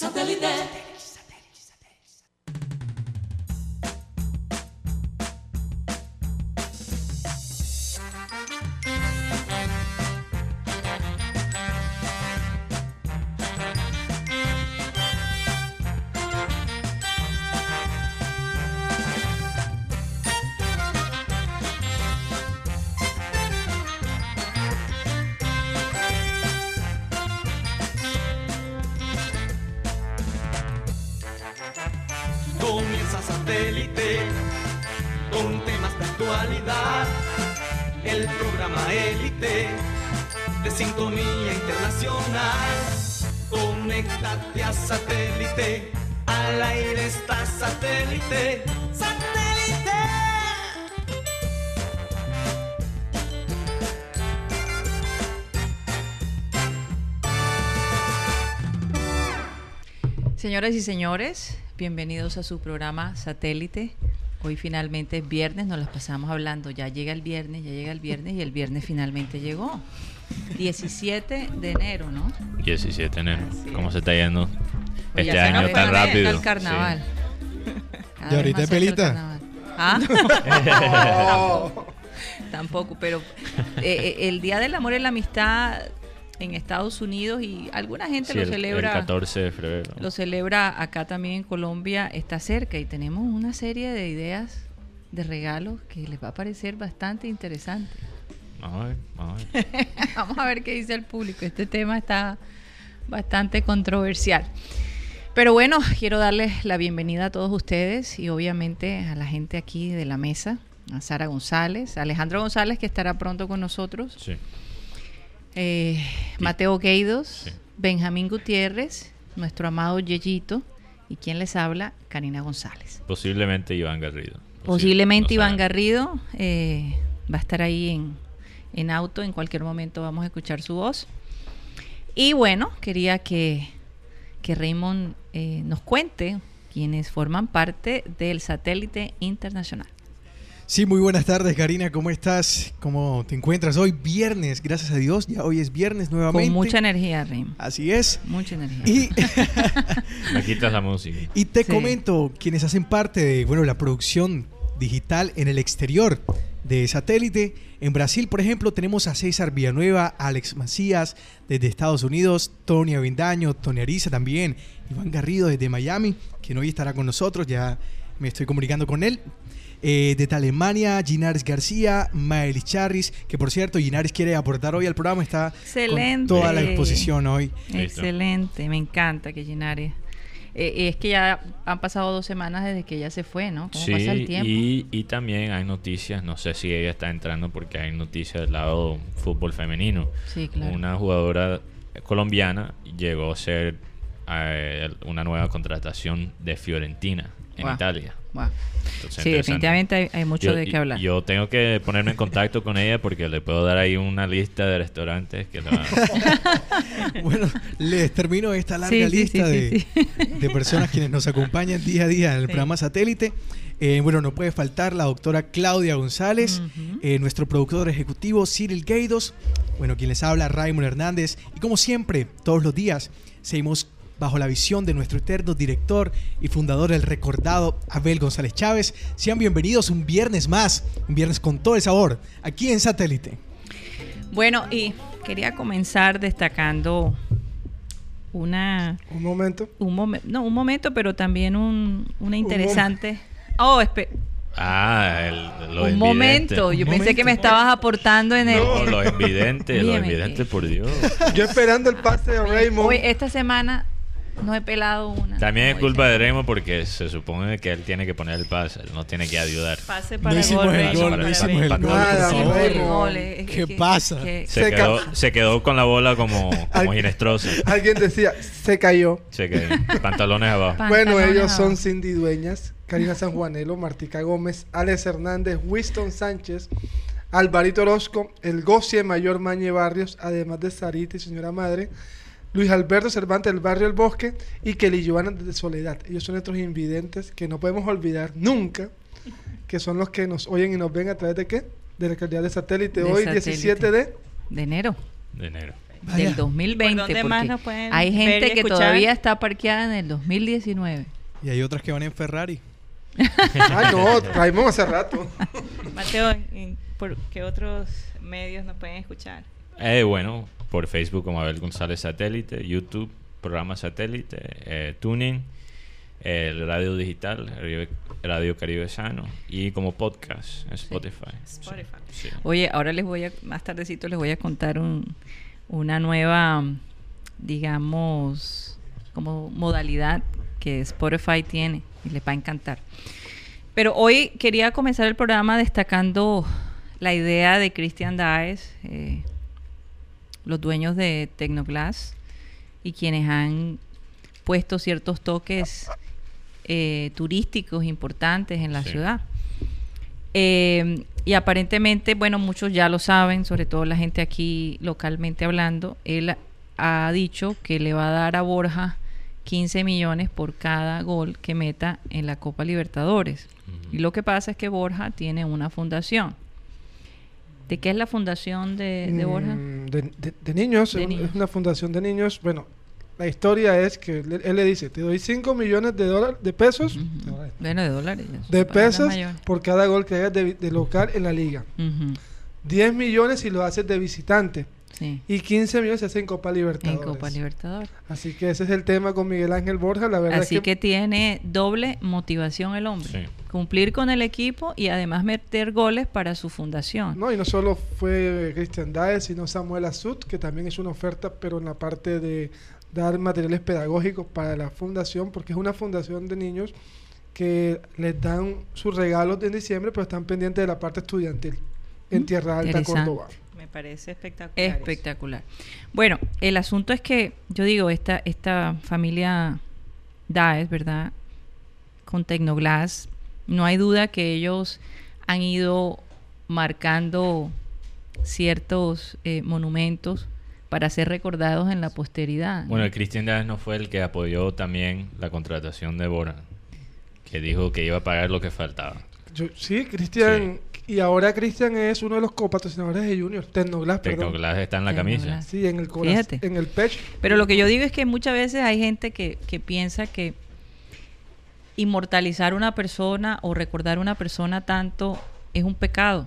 Comienza Satélite. Al aire está satélite. ¡Satélite! Señoras y señores, bienvenidos a su programa Satélite. Hoy finalmente es viernes, nos las pasamos hablando, ya llega el viernes, ya llega el viernes y el viernes finalmente llegó. 17 de enero, ¿no? 17 de enero. Así ¿Cómo es. se está yendo Pues este año tan rápido? El carnaval. Cada ¿Y ahorita es pelita? carnaval. ¿Ah? Tampoco, pero eh, eh, el Día del Amor y la Amistad en Estados Unidos y alguna gente Sí, lo el- celebra. El 14 de febrero. Lo celebra acá también en Colombia, está cerca y tenemos una serie de ideas de regalos que les va a parecer bastante interesante. Vamos a ver, a ver. Vamos a ver qué dice el público. Este tema está bastante controversial. Pero bueno, quiero darles la bienvenida a todos ustedes y obviamente a la gente aquí de la mesa, a Sara González, a Alejandro González que estará pronto con nosotros, Sí. eh, Mateo Gueidos, Sí. Benjamín Gutiérrez, nuestro amado Yeyito y quien les habla, Karina González. Posiblemente Iván Garrido. Posiblemente No Iván. Garrido eh, va a estar ahí en, en auto, en cualquier momento vamos a escuchar su voz. Y bueno, quería que, que Raymond eh, nos cuente quienes forman parte del satélite internacional. Sí, muy buenas tardes, Karina. ¿Cómo estás? ¿Cómo te encuentras hoy? Viernes, gracias a Dios. Ya hoy es viernes nuevamente. Con mucha energía, Raymond. Así es. Mucha energía. Y, Me quitas la música. y te Sí. comento, quienes hacen parte de bueno, la producción digital en el exterior de satélite. En Brasil, por ejemplo, tenemos a César Villanueva, Alex Macías desde Estados Unidos, Tony Avendaño, Tony Ariza también, Iván Garrido desde Miami, quien hoy estará con nosotros, ya me estoy comunicando con él. Eh, desde Alemania, Ginares García, Maelis Charris, que por cierto, Ginares quiere aportar hoy al programa, está Excelente. con toda la exposición hoy. Excelente, me encanta que Ginares. Eh, es que ya han pasado dos semanas desde que ella se fue, ¿no? ¿Cómo Sí, pasa el tiempo? y, y también hay noticias, no sé si ella está entrando porque hay noticias del lado fútbol femenino. Sí, claro. Una jugadora colombiana llegó a ser eh, una nueva contratación de Fiorentina en Wow. Italia. Wow. Entonces, Sí, definitivamente hay, hay mucho Yo- de qué hablar. Yo tengo que ponerme en contacto con ella porque le puedo dar ahí una lista de restaurantes que le van a- Bueno, les termino esta larga Sí, sí, lista sí, de, sí, sí. de personas quienes nos acompañan día a día en el Sí. programa Satélite. Eh, bueno, no puede faltar la doctora Claudia González, Ujú. eh, nuestro productor ejecutivo Cyril Gaidos, bueno, quien les habla Raymond Hernández. Y como siempre, todos los días, seguimos bajo la visión de nuestro eterno director y fundador, el recordado Abel González Chávez. Sean bienvenidos un viernes más, un viernes con todo el sabor, aquí en Satélite. Bueno, y quería comenzar destacando una Un momento. un momento, no, un momento, pero también un, una interesante. Oh, espe- Ah, el, lo un momento. Yo Un pensé que me estabas aportando en el. No, lo evidente, lo evidente, que- por Dios. Yo esperando el pase de Raymond. Hoy, esta semana no he pelado una. También es culpa de Remo porque se supone que él tiene que poner el pase, él no tiene que ayudar. Pase No para el hicimos gol. el gol, para no hicimos el gol, No es- ¿Qué pasa? Se Se quedó, ca- se quedó con la bola como, como ginestrosa. Alguien decía, se cayó. Se quedó. Pantalones abajo. Pantalones Bueno, ellos son. Cindy Dueñas, Karina San Juanelo, Martica Gómez, Alex Hernández, Winston Sánchez, Alvarito Orozco, el Gocie Mayor Mañe Barrios, además de Sarita y señora madre, Luis Alberto Cervantes del Barrio El Bosque y Kelly Giovanna de Soledad. Ellos son nuestros invidentes que no podemos olvidar nunca, que son los que nos oyen y nos ven a través de qué? De la calidad de satélite. De Hoy, satélite. 17 de... De enero. De enero. Vaya. del 2020. ¿Por dónde porque más nos pueden hay ver gente y que todavía está parqueada en el 2019. Y hay otras que van en Ferrari. Ah, no, traemos hace rato. Mateo, ¿en- ¿por qué otros medios nos pueden escuchar? Eh, bueno, por Facebook como Abel González Satélite, YouTube, programa Satélite, eh, Tuning, el radio digital, Radio- Radio Caribe Sano y como podcast en Spotify. Spotify. Sí, sí. Oye, ahora les voy a, más tardecito les voy a contar un- una nueva, digamos, como modalidad que Spotify tiene y les va a encantar. Pero hoy quería comenzar el programa destacando la idea de Christian Daes, eh, los dueños de Tecnoglass y quienes han puesto ciertos toques eh, turísticos importantes en la Sí. ciudad. Eh, y aparentemente, bueno, muchos ya lo saben, sobre todo la gente aquí localmente hablando, él ha dicho que le va a dar a Borja 15 millones por cada gol que meta en la Copa Libertadores. Y lo que pasa es que Borja tiene una fundación. ¿De qué es la fundación de, de Borja? Mm, De, de- de niños, De es un- niños. es una fundación de niños. Bueno, la historia es que él, él le dice, te doy 5 millones de dólares, de pesos, Ujú. Bueno, de dólares. de pesos por cada gol que hagas de, de local en la liga. Ujú, 10 millones si lo haces de visitante. Sí, Y 15 millones se hace en Copa en Libertadores. Copa Libertadores. Así que ese es el tema con Miguel Ángel Borja. La verdad Así es que, tiene doble motivación el hombre. Sí. Cumplir con el equipo y además meter goles para su fundación. No, y no solo fue Cristian Daes, sino Samuel Azut, que también es una oferta, pero en la parte de dar materiales pedagógicos para la fundación, porque es una fundación de niños que les dan sus regalos en diciembre, pero están pendientes de la parte estudiantil en Mm, Tierra Alta. Córdoba. Me parece espectacular. eso. Espectacular. Bueno, el asunto es que, yo digo, esta, esta familia Daes, ¿verdad? Con Tecnoglass, no hay duda que ellos han ido marcando ciertos eh, monumentos para ser recordados en la posteridad. Bueno, el Cristian Díaz no fue el que apoyó también la contratación de Bora, que dijo que iba a pagar lo que faltaba. Yo- sí, Cristian, y ahora Cristian es uno de los copatrocinadores de Junior, Tecnoglass, perdón. Tecnoglass está en la camisa. Sí, en el corazón, Fíjate. en el pecho. Pero lo que yo digo es que muchas veces hay gente que, que piensa que inmortalizar una persona o recordar una persona tanto es un pecado,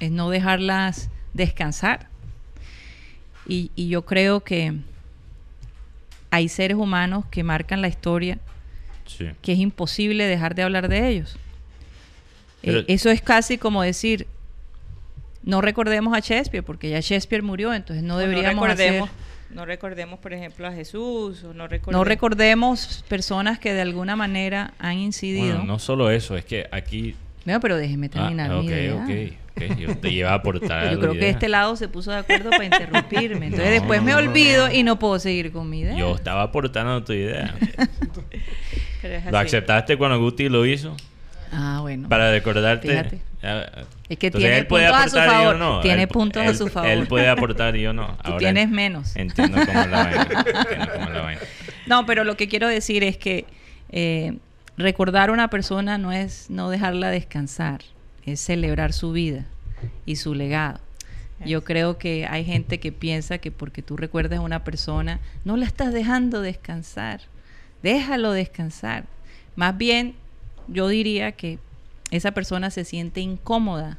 es no dejarlas descansar. Y, y yo creo que hay seres humanos que marcan la historia Sí. que es imposible dejar de hablar de ellos. Eh, Pero- eso es casi como decir, no recordemos a Shakespeare, porque ya Shakespeare murió, entonces no deberíamos recordemos, hacer- no recordemos, por ejemplo, a Jesús, o no recordemos... no recordemos personas que de alguna manera han incidido. Bueno, no solo eso, es que aquí... No, pero déjeme Ah, terminar mi ok, idea. ok, ok, Yo te iba a aportar Yo creo que idea. este lado se puso de acuerdo para interrumpirme. Entonces No, después me no, no, olvido no. y no puedo seguir con mi idea. Yo estaba aportando tu idea. ¿Lo aceptaste cuando Guti lo hizo? Ah, bueno. Para recordarte. Fíjate. Ah, Es que entonces tiene él puede puntos a su favor. no. Tiene Él- puntos a él- su favor. Él puede aportar y yo no. Tú Ahora tienes en- menos. Entiendo cómo la vaina. Entiendo cómo es la vaina. No, pero lo que quiero decir es que eh, recordar a una persona no es no dejarla descansar, es celebrar su vida y su legado. Yo creo que hay gente que piensa que porque tú recuerdas a una persona, no la estás dejando descansar. Déjalo descansar. Más bien, yo diría que esa persona se siente incómoda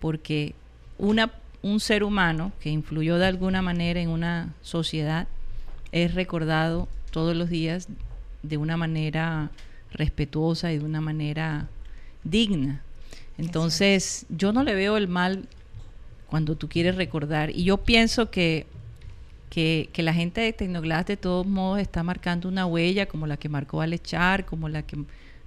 porque una, un ser humano que influyó de alguna manera en una sociedad es recordado todos los días de una manera respetuosa y de una manera digna. Entonces, yo no le veo el mal cuando tú quieres recordar. Y yo pienso que, que, la gente de Tecnoglass de todos modos está marcando una huella como la que marcó Alechar, como la que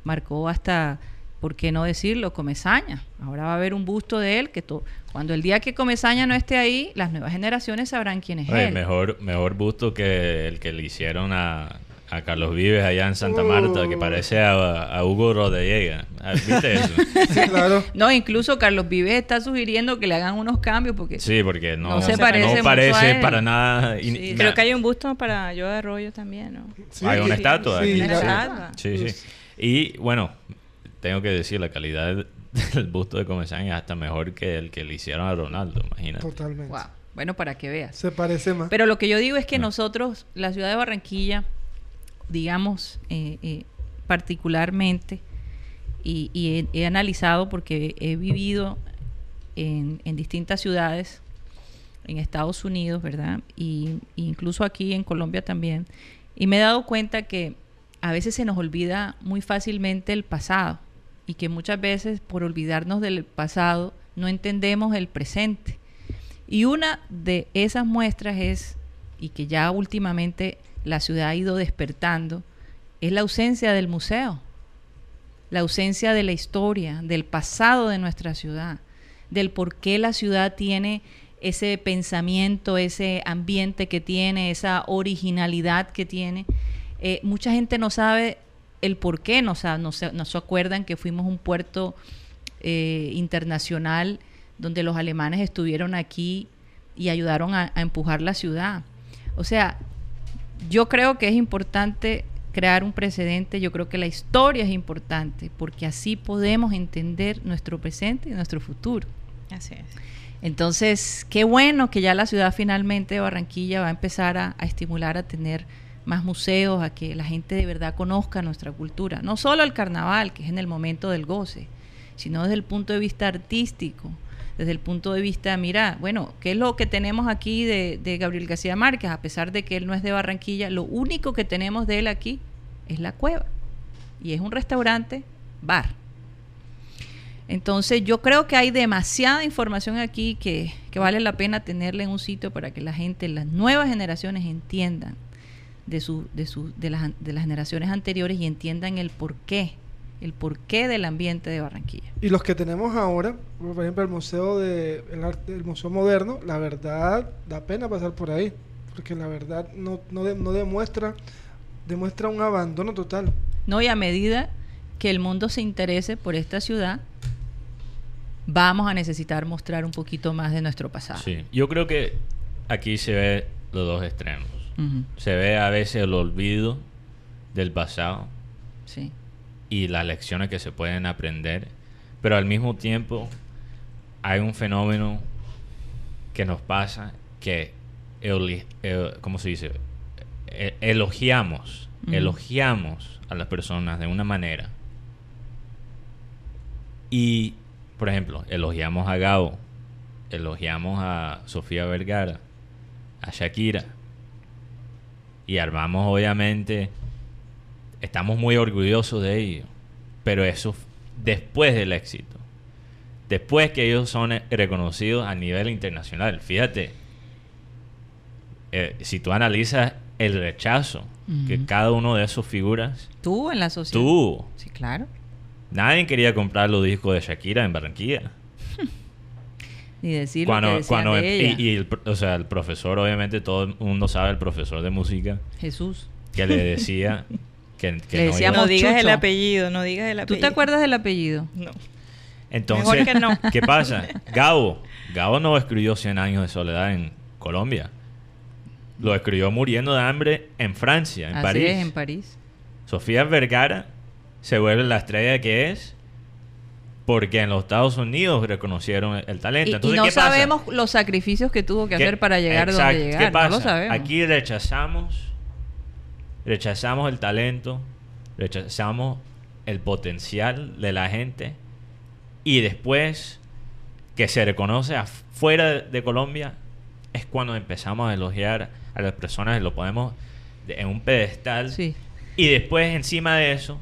marcó hasta, ¿por qué no decirlo? Comezaña. Ahora va a haber un busto de él que cuando el día que Comezaña no esté ahí, las nuevas generaciones sabrán quién es Oye, él. mejor, mejor busto que el que le hicieron a, a Carlos Vives allá en Santa Marta, que parece a, a Hugo Rodallega. Ah, ¿Viste eso? Sí, claro. No, incluso Carlos Vives está sugiriendo que le hagan unos cambios porque Sí, porque no, No se no parece mucho parece a él. para nada. Sí, Creo que hay un busto para yo de Arroyo también, ¿no? Sí, Hay una sí, estatua sí, aquí. Una la- estatua. Sí, sí. Y bueno, tengo que decir, la calidad del busto de Comesaña es hasta mejor que el que le hicieron a Ronaldo, imagínate. Totalmente. wow, Bueno, para que veas. Se parece más. Pero lo que yo digo es que No. nosotros, la ciudad de Barranquilla, digamos, eh, eh, particularmente, y, y he, he analizado porque he vivido en, en distintas ciudades en Estados Unidos, ¿verdad? Y, y incluso aquí en Colombia también. Y me he dado cuenta que a veces se nos olvida muy fácilmente el pasado y que muchas veces por olvidarnos del pasado no entendemos el presente. Y una de esas muestras es, y que ya últimamente la ciudad ha ido despertando, es la ausencia del museo, la ausencia de la historia, del pasado de nuestra ciudad, del por qué la ciudad tiene ese pensamiento, ese ambiente que tiene, esa originalidad que tiene. Eh, mucha gente no sabe el por qué, no, no, se, no se acuerdan que fuimos un puerto eh, internacional donde los alemanes estuvieron aquí y ayudaron a, a empujar la ciudad. O sea, yo creo que es importante crear un precedente, yo creo que la historia es importante, porque así podemos entender nuestro presente y nuestro futuro. Así es. Entonces, qué bueno que ya la ciudad finalmente de Barranquilla va a empezar a, a estimular a tener más museos, a que la gente de verdad conozca nuestra cultura. No solo el carnaval, que es en el momento del goce, sino desde el punto de vista artístico, desde el punto de vista, mira, bueno, ¿qué es lo que tenemos aquí de, Gabriel García Márquez? A pesar de que él no es de Barranquilla, lo único que tenemos de él aquí es la cueva. Y es un restaurante, bar. Entonces yo creo que hay demasiada información aquí que, que vale la pena tenerla en un sitio para que la gente, las nuevas generaciones entiendan de, su, de, su, de, las, de las generaciones anteriores y entiendan el porqué, el porqué del ambiente de Barranquilla. Y los que tenemos ahora, por ejemplo, el Museo de el arte, el Museo Moderno, la verdad da pena pasar por ahí, porque la verdad no, no, de- no demuestra demuestra un abandono total. No, y a medida que el mundo se interese por esta ciudad, vamos a necesitar mostrar un poquito más de nuestro pasado. Sí, yo creo que aquí se ve los dos extremos. Se ve a veces el olvido del pasado sí. y las lecciones que se pueden aprender, pero al mismo tiempo hay un fenómeno que nos pasa que, eoli- eh, ¿cómo se dice? Eh, elogiamos, elogiamos a las personas de una manera. Y, por ejemplo, elogiamos a Gabo, elogiamos a Sofía Vergara, a Shakira. Y armamos, obviamente, estamos muy orgullosos de ellos. Pero eso después del éxito. Después que ellos son eh, reconocidos a nivel internacional. Fíjate, eh, si tú analizas el rechazo que cada uno de esos figuras Tú en la sociedad. tuvo. Sí, claro. Nadie quería comprar los discos de Shakira en Barranquilla. Ni decir cuando, lo que cuando de y, ella. y el, o sea, el profesor, obviamente, todo el mundo sabe, el profesor de música, Jesús. que le decía que, que Le no iba- No digas el apellido, no digas el ¿Tú apellido. te acuerdas del apellido? No. Entonces, Mejor que no. ¿qué pasa? Gabo. Gabo no escribió 100 años de soledad en Colombia. Lo escribió muriendo de hambre en Francia, en Así París. es, en París. Sofía Vergara se vuelve la estrella que es porque en los Estados Unidos reconocieron el talento. Y, y Entonces, no ¿qué pasa? sabemos los sacrificios que tuvo que ¿Qué- hacer para llegar Exacto. donde llegar. ¿Qué pasa? No lo sabemos. Aquí rechazamos, rechazamos el talento, rechazamos el potencial de la gente y después que se reconoce afuera de Colombia es cuando empezamos a elogiar a las personas y lo ponemos de- en un pedestal Sí. y después encima de eso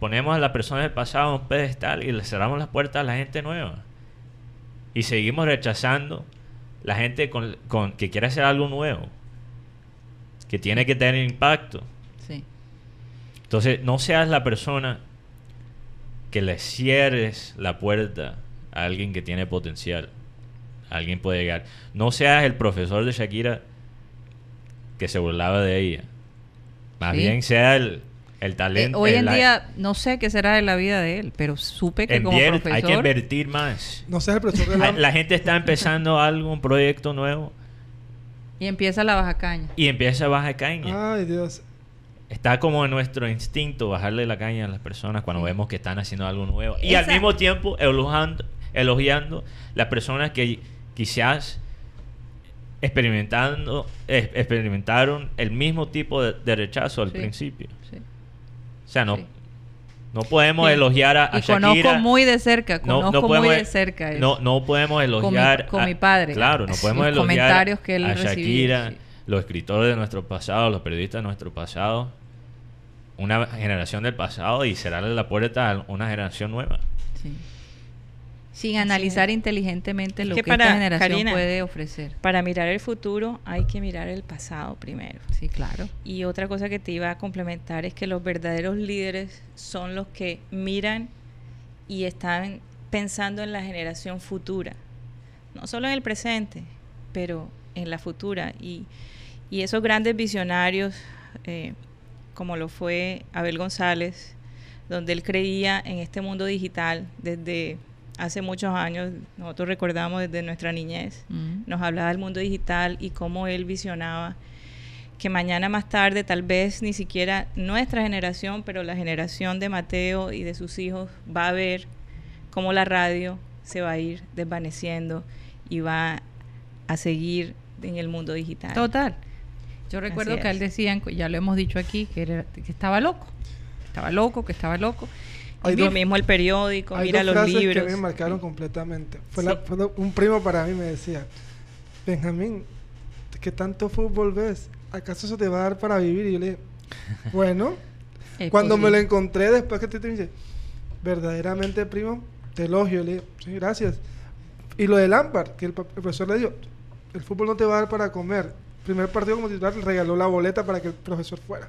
ponemos a las personas del pasado en un pedestal y le cerramos las puertas a la gente nueva. Y seguimos rechazando la gente con, con- que quiere hacer algo nuevo. Que tiene que tener impacto. Sí. Entonces, no seas la persona que le cierres la puerta a alguien que tiene potencial. Alguien puede llegar. No seas el profesor de Shakira que se burlaba de ella. Más Sí. bien sea el, el Eh, talento. hoy el- en la- día no sé qué será de la vida de él, pero supe que como profesor hay que invertir más. No seas el profesor de La, la... la gente está empezando algo, un proyecto nuevo, y empieza la baja caña. y empieza a bajar caña. Ay, Dios. Está como en nuestro instinto bajarle la caña a las personas cuando Sí. vemos que están haciendo algo nuevo. Y Esa- al mismo tiempo elogiando, elogiando las personas que quizás experimentando, eh, experimentaron el mismo tipo de, de rechazo al Sí. principio. Sí. O sea, no, Sí. no podemos Sí. elogiar a, a Y conozco Shakira. muy de cerca, No- conozco no podemos- muy de cerca. eso. No, no podemos Con mi- elogiar con a- mi padre. Claro, no Los podemos elogiar comentarios que él a Shakira, sí. los escritores de nuestro pasado, los periodistas de nuestro pasado, una generación del pasado y cerrarle la puerta a una generación nueva. Sí. Sin analizar inteligentemente lo que que, esta para- generación Karina, puede ofrecer. Para mirar el futuro hay que mirar el pasado primero. Sí, claro. Y otra cosa que te iba a complementar es que los verdaderos líderes son los que miran y están pensando en la generación futura. No solo en el presente, pero en la futura. Y, y esos grandes visionarios, eh, como lo fue Abel González, donde él creía en este mundo digital desde hace muchos años, nosotros recordamos desde nuestra niñez, Mm. nos hablaba del mundo digital y cómo él visionaba que mañana más tarde tal vez ni siquiera nuestra generación, pero la generación de Mateo y de sus hijos va a ver cómo la radio se va a ir desvaneciendo y va a seguir en el mundo digital. Total. Yo recuerdo que él decía, ya lo hemos dicho aquí, que, era- que estaba loco. Estaba loco, que estaba loco. Hay lo dos- mismo el periódico, Hay mira dos los frases libros. que me marcaron completamente. Fue, Sí. la- fue un primo para mí me decía, Benjamín, ¿qué tanto fútbol ves? ¿Acaso eso te va a dar para vivir? Y yo le dije, bueno, cuando me lo encontré después que te te dice, verdaderamente primo, te elogio. Le dije, sí, gracias. Y lo de Lampard, que el, el profesor le dijo, el fútbol no te va a dar para comer. Primer partido como titular, regaló la boleta para que el profesor fuera.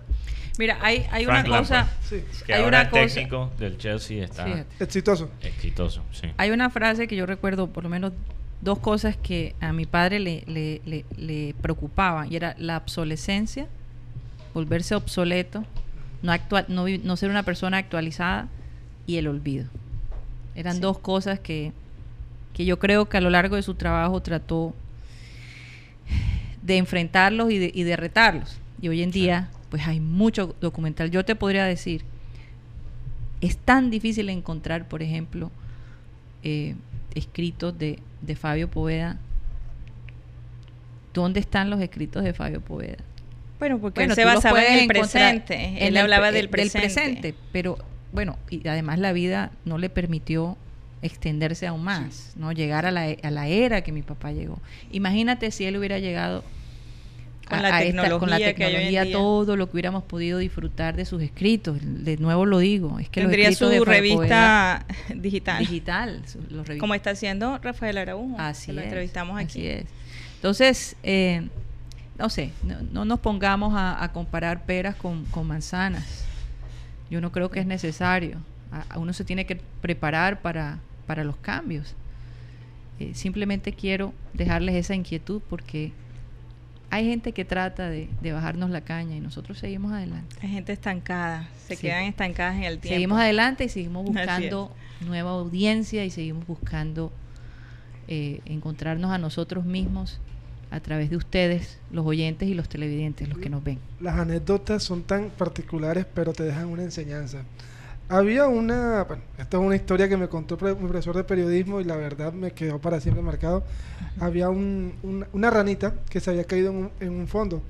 Mira, hay, hay Frank una cosa... Lampard. Sí, Que Hay ahora una el cosa- técnico del Chelsea está Fíjate. exitoso. exitoso. Sí. Hay una frase que yo recuerdo, por lo menos dos cosas que a mi padre le, le, le, le preocupaban, y era la obsolescencia, volverse obsoleto, no, actua- no, no ser una persona actualizada y el olvido. Eran Sí. dos cosas que, que yo creo que a lo largo de su trabajo trató de enfrentarlos y de, y de retarlos. Y hoy en día, pues hay mucho documental. Yo te podría decir, es tan difícil encontrar, por ejemplo, eh, escritos de, de Fabio Poveda. ¿Dónde están los escritos de Fabio Poveda? Bueno, porque Bueno, él se basaba en el presente. en Él el hablaba pre- del presente. pero bueno, y además la vida no le permitió extenderse aún más, no llegar a la, e- a la era que mi papá llegó. Imagínate si él hubiera llegado Con la con la tecnología hay hoy en tecnología, todo lo que hubiéramos podido disfrutar de sus escritos. De nuevo lo digo, es que los Tendría de su revista digital. digital, los revi- Como está haciendo Rafael Araújo. Así que lo es, entrevistamos así aquí. es. Entonces, eh, no sé, no, no nos pongamos a, a comparar peras con, con manzanas. Yo no creo que es necesario. A, a uno se tiene que preparar para, para los cambios. Eh, simplemente quiero dejarles esa inquietud porque hay gente que trata de, de bajarnos la caña y nosotros seguimos adelante. Hay gente estancada. Se Sí. quedan estancadas en el tiempo. Seguimos adelante y seguimos buscando nueva audiencia y seguimos buscando eh, encontrarnos a nosotros mismos a través de ustedes, los oyentes y los televidentes, los que nos ven. Las anécdotas son tan particulares, pero te dejan una enseñanza. Había una, bueno, esta es una historia que me contó mi profesor de periodismo y la verdad me quedó para siempre marcado. Había un- un- una ranita que se había caído en un, en un fondo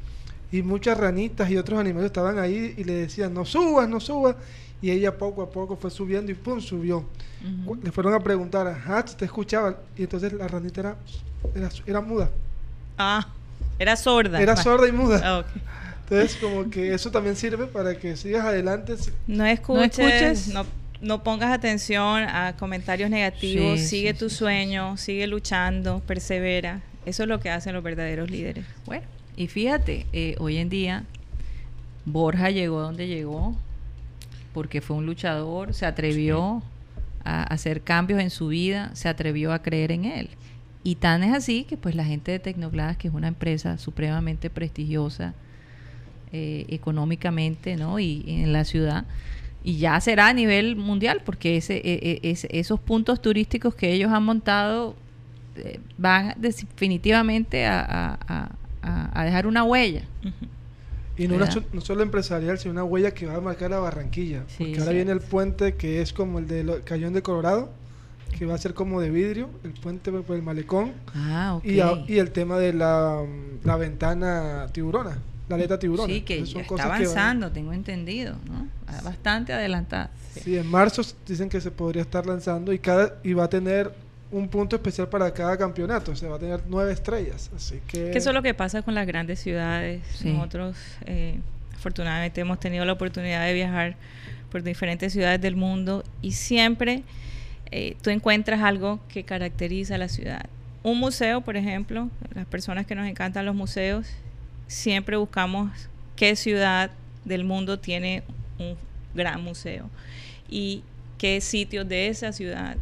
y muchas ranitas y otros animales estaban ahí y le decían, no subas, no subas. Y ella poco a poco fue subiendo y pum, subió. Le fueron a preguntar, ajá, te escuchaban. Y entonces la ranita era, era, era muda. Ah, era sorda. Era sorda y muda. Ah, ok. Entonces, como que eso también sirve para que sigas adelante. No escuches, escuches. no, no pongas atención a comentarios negativos, Sí, sigue sí, tu sí, sí, sueño, sigue luchando, persevera. Eso es lo que hacen los verdaderos líderes. Bueno, y fíjate, eh, hoy en día Borja llegó donde llegó porque fue un luchador, se atrevió a hacer cambios en su vida, se atrevió a creer en él. Y tan es así que pues la gente de Tecnobladas, que es una empresa supremamente prestigiosa eh, económicamente, ¿no? Y, en la ciudad, y ya será a nivel mundial, porque ese, e- e- ese- esos puntos turísticos que ellos han montado eh, van definitivamente a, a- a- dejar una huella. Y no, solo empresarial, sino una huella que va a marcar a Barranquilla. Sí, porque ahora viene el puente que es como el de lo- Cayón de Colorado, que va a ser como de vidrio, el puente por el malecón. Ah. Y, y el tema de la, la ventana tiburona, la aleta tiburona. Sí, que Entonces, ya son está cosas que van- avanzando, tengo entendido, ¿no? Bastante adelantada. Sí, en marzo dicen que se podría estar lanzando y cada y va a tener un punto especial para cada campeonato, o sea, va a tener nueve estrellas, así que... Que eso es lo que pasa con las grandes ciudades. Sí. Nosotros, eh, afortunadamente, hemos tenido la oportunidad de viajar por diferentes ciudades del mundo y siempre eh, tú encuentras algo que caracteriza a la ciudad. Un museo, por ejemplo, las personas que nos encantan los museos, siempre buscamos qué ciudad del mundo tiene un gran museo y qué sitios de esa ciudad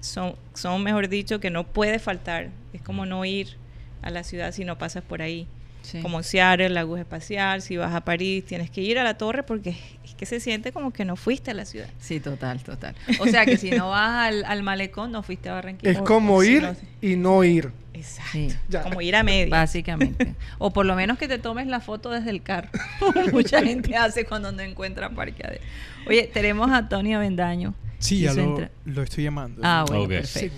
son, son, mejor dicho, que no puede faltar. Es como no ir a la ciudad si no pasas por ahí. Sí. Como Seattle, la aguja espacial, si vas a París, tienes que ir a la torre porque que se siente como que no fuiste a la ciudad. Sí, total, total. O sea que si no vas al, al malecón, no fuiste a Barranquilla. Es como Sí, ir no y no ir. Exacto. Sí. Como ir a medio. Básicamente. O por lo menos que te tomes la foto desde el carro. Mucha gente hace cuando no encuentra parqueadero. Oye, tenemos a Tony Avendaño. Sí, ya lo, lo estoy llamando. Ah, bueno, perfecto.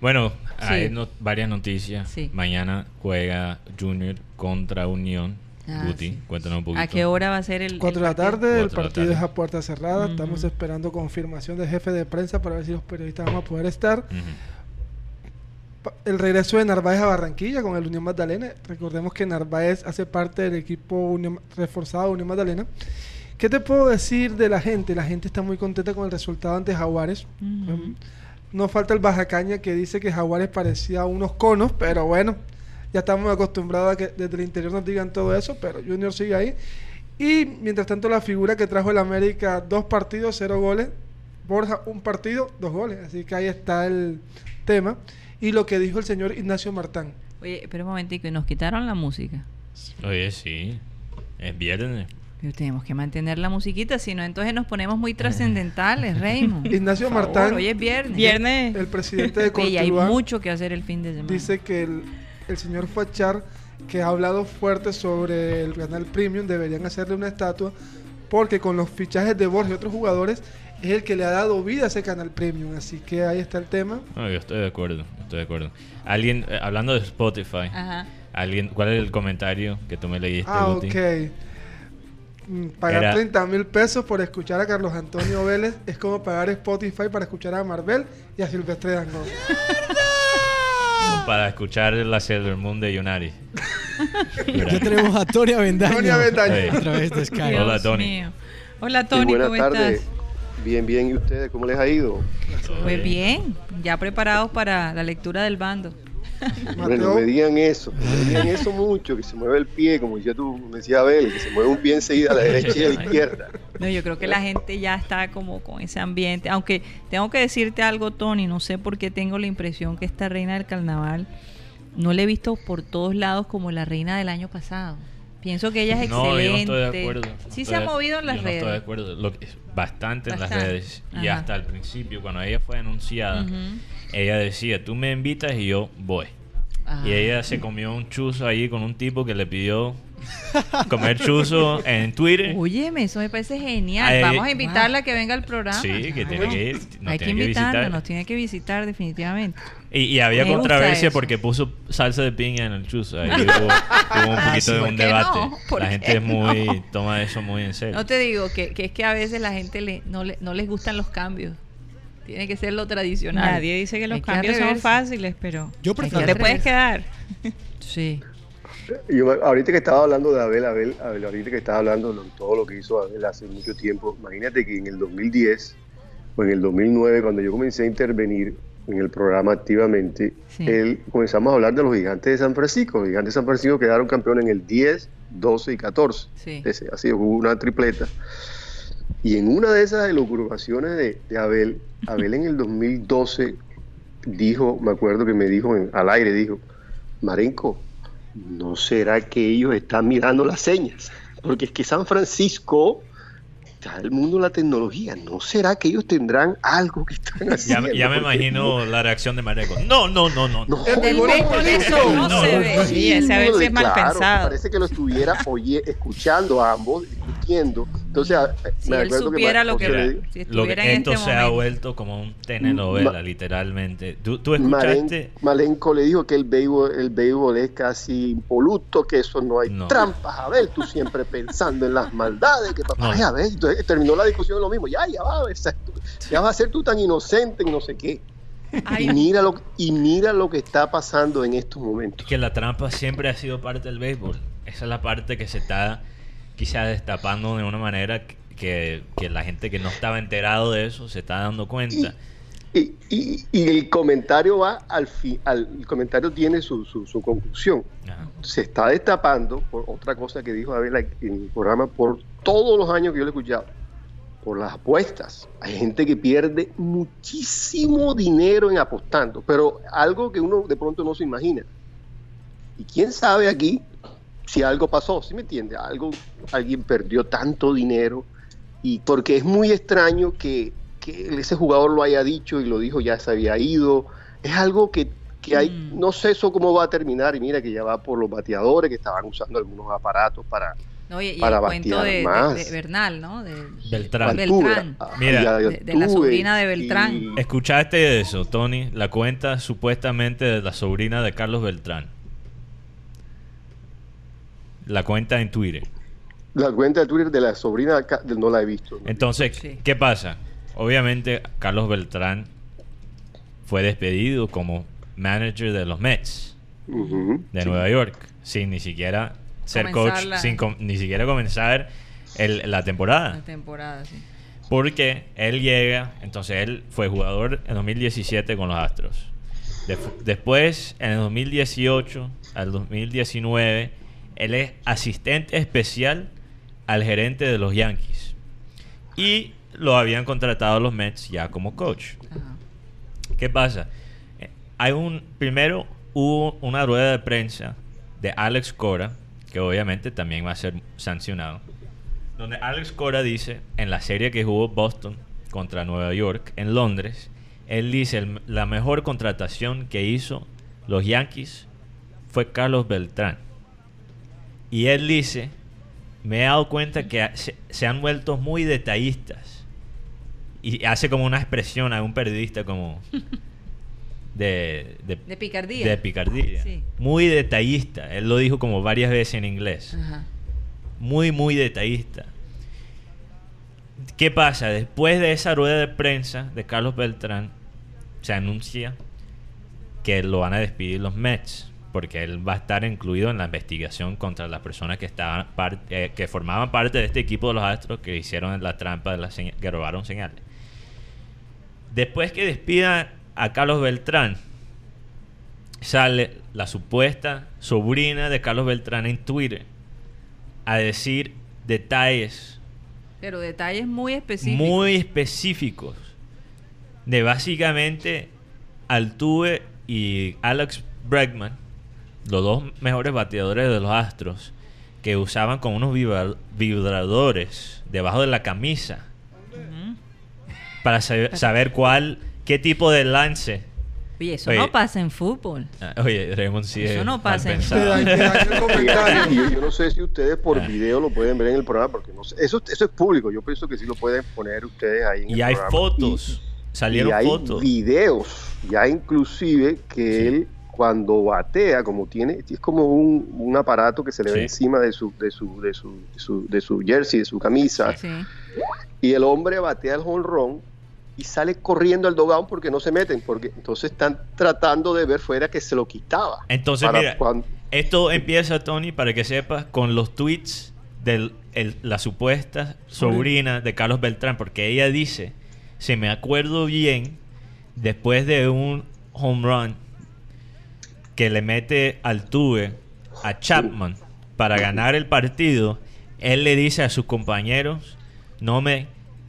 Bueno, Sí. hay no- varias noticias. Sí. Mañana juega Junior contra Unión. Ah, Guti, sí. cuéntanos un poquito. ¿A qué hora va a ser el, Cuatro el de la tarde, el partido es a puerta cerrada. Estamos esperando confirmación del jefe de prensa para ver si los periodistas vamos a poder estar. El regreso de Narváez a Barranquilla con el Unión Magdalena. Recordemos que Narváez hace parte del equipo Unión- reforzado de Unión Magdalena. ¿Qué te puedo decir de la gente? La gente está muy contenta con el resultado ante Jaguares. Um, No falta el Bajacaña que dice que Jaguares parecía unos conos, pero bueno, ya estamos acostumbrados a que desde el interior nos digan todo eso, pero Junior sigue ahí. Y mientras tanto la figura que trajo el América, dos partidos, cero goles. Borja, un partido, dos goles. Así que ahí está el tema. Y lo que dijo el señor Ignacio Martán. Oye, pero un momentico, y nos quitaron la música. Oye, sí. Es viernes. Pero tenemos que mantener la musiquita, si no, entonces nos ponemos muy trascendentales, Raymond. Ignacio Martán, Hoy es viernes. Viernes. el presidente de Oye, y hay Cortuluá, mucho que hacer el fin de semana. dice que el, el señor Fachar, que ha hablado fuerte sobre el canal Premium, deberían hacerle una estatua, porque con los fichajes de Borja y otros jugadores, es el que le ha dado vida a ese canal Premium. Así que ahí está el tema. No, yo estoy de acuerdo. Estoy de acuerdo. Alguien, eh, hablando de Spotify, Ajá. alguien, ¿cuál es el comentario que tú me leíste, Ah, Guti? ok. Mm, Pagar Era- 30 mil pesos por escuchar a Carlos Antonio Vélez es como pagar Spotify para escuchar a Marvel y a Silvestre Dangond. Para escuchar la Sailor Moon de Yonari. Ya tenemos a Tony Avendaño. Tony Avendaño. Sí. A través de Skype. Hola, Tony. mío. Hola, Sí, Tony, buenas ¿cómo tardes. Bien, bien. ¿Y ustedes cómo les ha ido? Pues bien, ya preparados para la lectura del bando. Hombre, no Mateo, me digan eso. No me digan eso mucho, que se mueve el pie, como decía tú, me decía Abel, que se mueve un pie enseguida a la derecha y a la izquierda. No, yo creo que la gente ya está como con ese ambiente. Aunque tengo que decirte algo, Tony, no sé por qué tengo la impresión que esta reina del carnaval no la he visto por todos lados como la reina del año pasado. Pienso que ella es No, yo no excelente. estoy de acuerdo. Sí se ha movido en las yo redes. No estoy de acuerdo. Lo que- bastante, en las redes. Y hasta al principio, cuando ella fue anunciada, ella decía, tú me invitas y yo voy. Ah. Y ella se comió un chuzo ahí con un tipo que le pidió comer chuzo en Twitter. Óyeme, eso me parece genial. Ay, Vamos a invitarla a que venga al programa. Sí, que tiene que ir. nos Hay que tiene invitarla, visitar. nos tiene que visitar definitivamente. Y, y había Me controversia porque puso salsa de piña en el chuzo. Ahí hubo, hubo un Ah, poquito de ¿por un debate. no? ¿Por La gente es no? muy toma eso muy en serio. No te digo que, que es que a veces la gente le, no, le, no les gustan los cambios. Tiene que ser lo tradicional. Nadie dice que los Hay cambios son atreverse. fáciles, pero Yo prefiero. que no te puedes quedar. Sí. Yo ahorita que estaba hablando de Abel, Abel, Abel, ahorita que estaba hablando de todo lo que hizo Abel hace mucho tiempo, imagínate que en el 2010 o en el 2009, cuando yo comencé a intervenir en el programa activamente, Sí. él, comenzamos a hablar de los gigantes de San Francisco. Los gigantes de San Francisco quedaron campeones en el 10, 12 y 14. Sí. Ese, así hubo una tripleta. Y en una de esas elucubraciones de, de Abel, Abel en el 2012 dijo, me acuerdo que me dijo en- al aire, dijo, Marenco, ¿no será que ellos están mirando las señas? Porque es que San Francisco está el mundo de la tecnología. ¿No será que ellos tendrán algo que están haciendo? ya me imagino la reacción de Mareco. No, no, no, no. No, no, No, se ve. Sí, a veces es mal claro, pensado. Parece que lo estuviera oye, escuchando a ambos, discutiendo, Entonces, a- Si me él que supiera ma- lo que, dijo, si Lo que en esto este se ha vuelto como un telenovela, Ma- literalmente. ¿Tú, tú escuchaste? Malenko le dijo que el béisbol, el béisbol es casi impoluto, que eso no hay No. trampas. A ver, tú siempre pensando en las maldades, que papá, No. ay, a ver, entonces terminó la discusión lo mismo. Ya, ya va, a ver, ya va a ser tú tan inocente y no sé qué. Ay, Y mira lo y mira lo que está pasando en estos momentos. Es que la trampa siempre ha sido parte del béisbol. Esa es la parte que se está quizás destapando de una manera que, que la gente que no estaba enterado de eso se está dando cuenta. Y, y- y el comentario va al fin, al, el comentario tiene su, su, su conclusión. Ajá. Se está destapando por otra cosa que dijo Abel en el programa por todos los años que yo le he escuchado, por las apuestas. Hay gente que pierde muchísimo dinero en apostando, pero algo que uno de pronto no se imagina. Y quién sabe aquí si algo pasó, ¿sí me entiende? Algo, alguien perdió tanto dinero y porque es muy extraño que, que ese jugador lo haya dicho y lo dijo ya se había ido. Es algo que, que hay, Mm. no sé eso cómo va a terminar y mira que ya va por los bateadores que estaban usando algunos aparatos para no, y, y para el cuento batear de, más. de Bernal, ¿no? De, Beltrán. Beltrán. Ah, Mira. De- de la sobrina de Beltrán. y- ¿Escuchaste eso, Tony? La cuenta supuestamente de la sobrina de Carlos Beltrán. La cuenta en Twitter. La cuenta de Twitter de la sobrina no la he visto. ¿no? Entonces, Sí. ¿qué pasa? Obviamente, Carlos Beltrán fue despedido como manager de los Mets de sí. Nueva York, sin ni siquiera ser Comenzar coach, la- sin com- ni siquiera comenzar el- la temporada. la temporada, sí. Porque él llega, entonces él fue jugador en 2017 con los Astros. Después, en el 2018 al 2019, él es asistente especial al gerente de los Yankees. Y lo habían contratado los Mets ya como coach. Ajá. ¿Qué pasa? Eh, Hay un primero hubo una rueda de prensa de Alex Cora, que obviamente también va a ser sancionado, donde Alex Cora dice en la serie que jugó Boston contra Nueva York en Londres, él dice el- la mejor contratación que hizo los Yankees fue Carlos Beltrán. Y él dice, me he dado cuenta que se, se han vuelto muy detallistas. Y hace como una expresión a un periodista como de, de, De picardía. de picardía. Sí. Muy detallista. Él lo dijo como varias veces en inglés. Ajá. Muy, muy detallista. ¿Qué pasa? Después de esa rueda de prensa de Carlos Beltrán, se anuncia que lo van a despedir los Mets. Porque él va a estar incluido en la investigación contra las personas que estaban eh, que formaban parte de este equipo de los Astros que hicieron la trampa de la que robaron señales. Después que despidan a Carlos Beltrán, sale la supuesta sobrina de Carlos Beltrán en Twitter a decir detalles Pero detalles muy específicos. muy específicos de básicamente Altuve y Alex Bregman, los dos mejores bateadores de los Astros, que usaban con unos vibra- vibradores debajo de la camisa para saber, saber cuál, qué tipo de lance. Oye, eso Oye. no pasa en fútbol. Ah, Oye, Raymond sí Eso es no pasa en y yo, yo no sé si ustedes por Ah. video lo pueden ver en el programa, porque no sé. Eso, eso es público. Yo pienso que sí lo pueden poner ustedes ahí en el Y hay programa. fotos, Y- salieron y hay fotos. videos, ya inclusive que Sí. él cuando batea, como tiene, es como un, un aparato que se le ve encima de su, de su, de su, de su, de su jersey, de su camisa, Sí. y el hombre batea el jonrón y sale corriendo al dogout porque no se meten, porque entonces están tratando de ver fuera que se lo quitaba. Entonces, mira, cuando- esto empieza, Tony, para que sepas, con los tweets de la supuesta sobrina de Carlos Beltrán, porque ella dice, si me acuerdo bien, después de un home run que le mete al tube a Chapman para ganar el partido, él le dice a sus compañeros, no me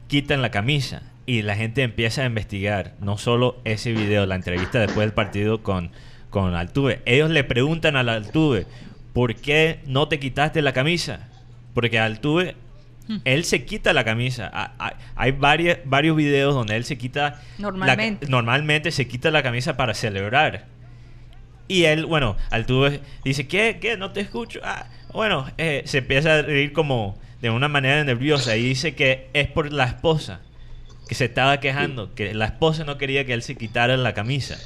quiten la camisa. Y la gente empieza a investigar, no solo ese video, la entrevista después del partido con, con Altuve. Ellos le preguntan al Altuve, ¿por qué no te quitaste la camisa? Porque Altuve, él se quita la camisa. Ha- ha- Hay varias, varios videos donde él se quita... la- normalmente se quita la camisa para celebrar. Y él, bueno, Altuve dice, ¿qué? ¿Qué? No te escucho. Ah, bueno, eh, se empieza a reír como de una manera nerviosa y dice que es por la esposa que se estaba quejando, que la esposa no quería que él se quitara la camisa.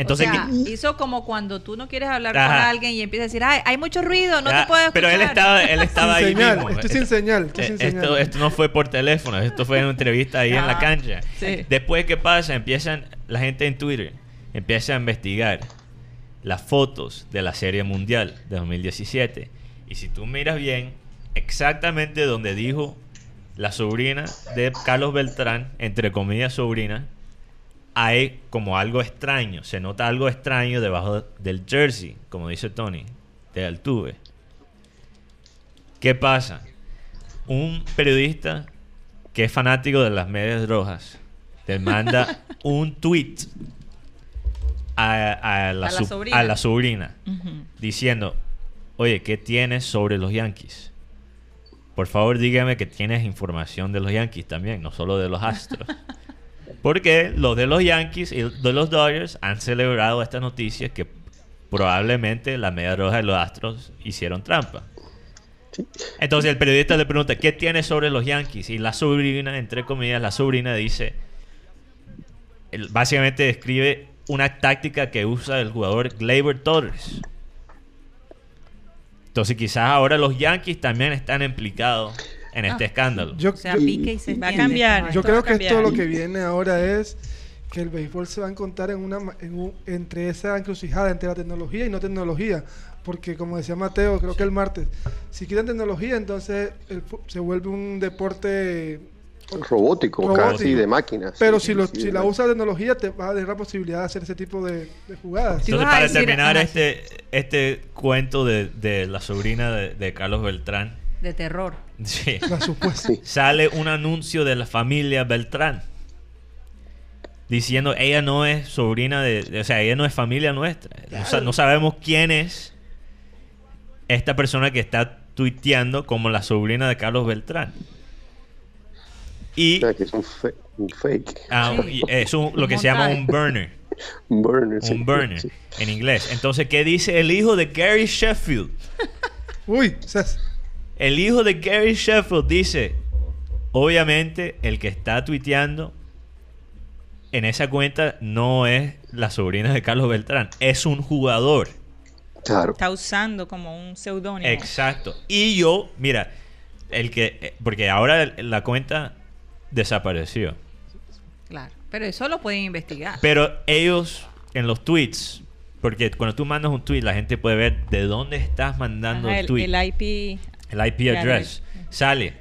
Entonces, o sea, que- hizo como cuando tú no quieres hablar con alguien y empieza a decir, ay, hay mucho ruido, no te puedo escuchar. Pero él estaba, él estaba Sin ahí señal, mismo. esto es sin señal, esto es sin Eh, esto, señal. esto no fue por teléfono, esto fue en una entrevista ahí en la Ah, cancha. sí. Después, ¿qué pasa? Empiezan, la gente en Twitter empieza a investigar las fotos de la Serie Mundial de 2017. Y si tú miras bien, exactamente donde dijo la sobrina de Carlos Beltrán, entre comillas sobrina, hay como algo extraño, se nota algo extraño debajo del jersey, como dice Tony, de Altuve. ¿Qué pasa? Un periodista que es fanático de las medias rojas te manda un tweet a, a la, A la sobrina. a la sobrina Ujú. diciendo, oye, ¿qué tienes sobre los Yankees? Por favor, dígame que tienes información de los Yankees también, no solo de los Astros. Porque los de los Yankees y de los Dodgers han celebrado esta noticia que probablemente la media roja y los Astros hicieron trampa. Entonces el periodista le pregunta, ¿qué tienes sobre los Yankees? Y la sobrina, entre comillas, la sobrina dice, básicamente describe una táctica que usa el jugador Gleyber Torres. Entonces quizás ahora los Yankees también están implicados en este escándalo. Yo, O sea, yo- pique y se Va a cambiar. Yo creo que esto lo que viene ahora es que el béisbol se va a encontrar en una ma- en un- entre esa encrucijada entre la tecnología y no tecnología. Porque como decía Mateo, creo que el martes, si quieren tecnología, entonces el se vuelve un deporte Robótico, Robótico. casi de máquinas. Pero Sí, si, lo, sí, si de la usas tecnología, te va a dar la posibilidad de hacer ese tipo de, de jugadas. Entonces, para decir- terminar ajá, este, este cuento de, de la sobrina de, de Carlos Beltrán, De terror. sí, La supuesta. Sale un anuncio de la familia Beltrán diciendo ella no es sobrina de, o sea, ella no es familia nuestra. No, sa- no sabemos quién es esta persona que está tuiteando como la sobrina de Carlos Beltrán. Y O sea, que es un, fe- un fake. ah, Sí. es un- lo que se llama un burner. Un burner. sí. Un burner Sí. en inglés. Entonces, ¿qué dice el hijo de Gary Sheffield? Uy, El hijo de Gary Sheffield dice, obviamente el que está tuiteando en esa cuenta no es la sobrina de Carlos Beltrán, es un jugador. Claro. Está usando como un seudónimo. Exacto. Y yo, mira, el que, eh, porque ahora la cuenta desapareció. Claro. Pero eso lo pueden investigar. Pero ellos en los tweets, porque cuando tú mandas un tweet la gente puede ver de dónde estás mandando Ajá, el el, tweet. el IP. El IP address. Sale.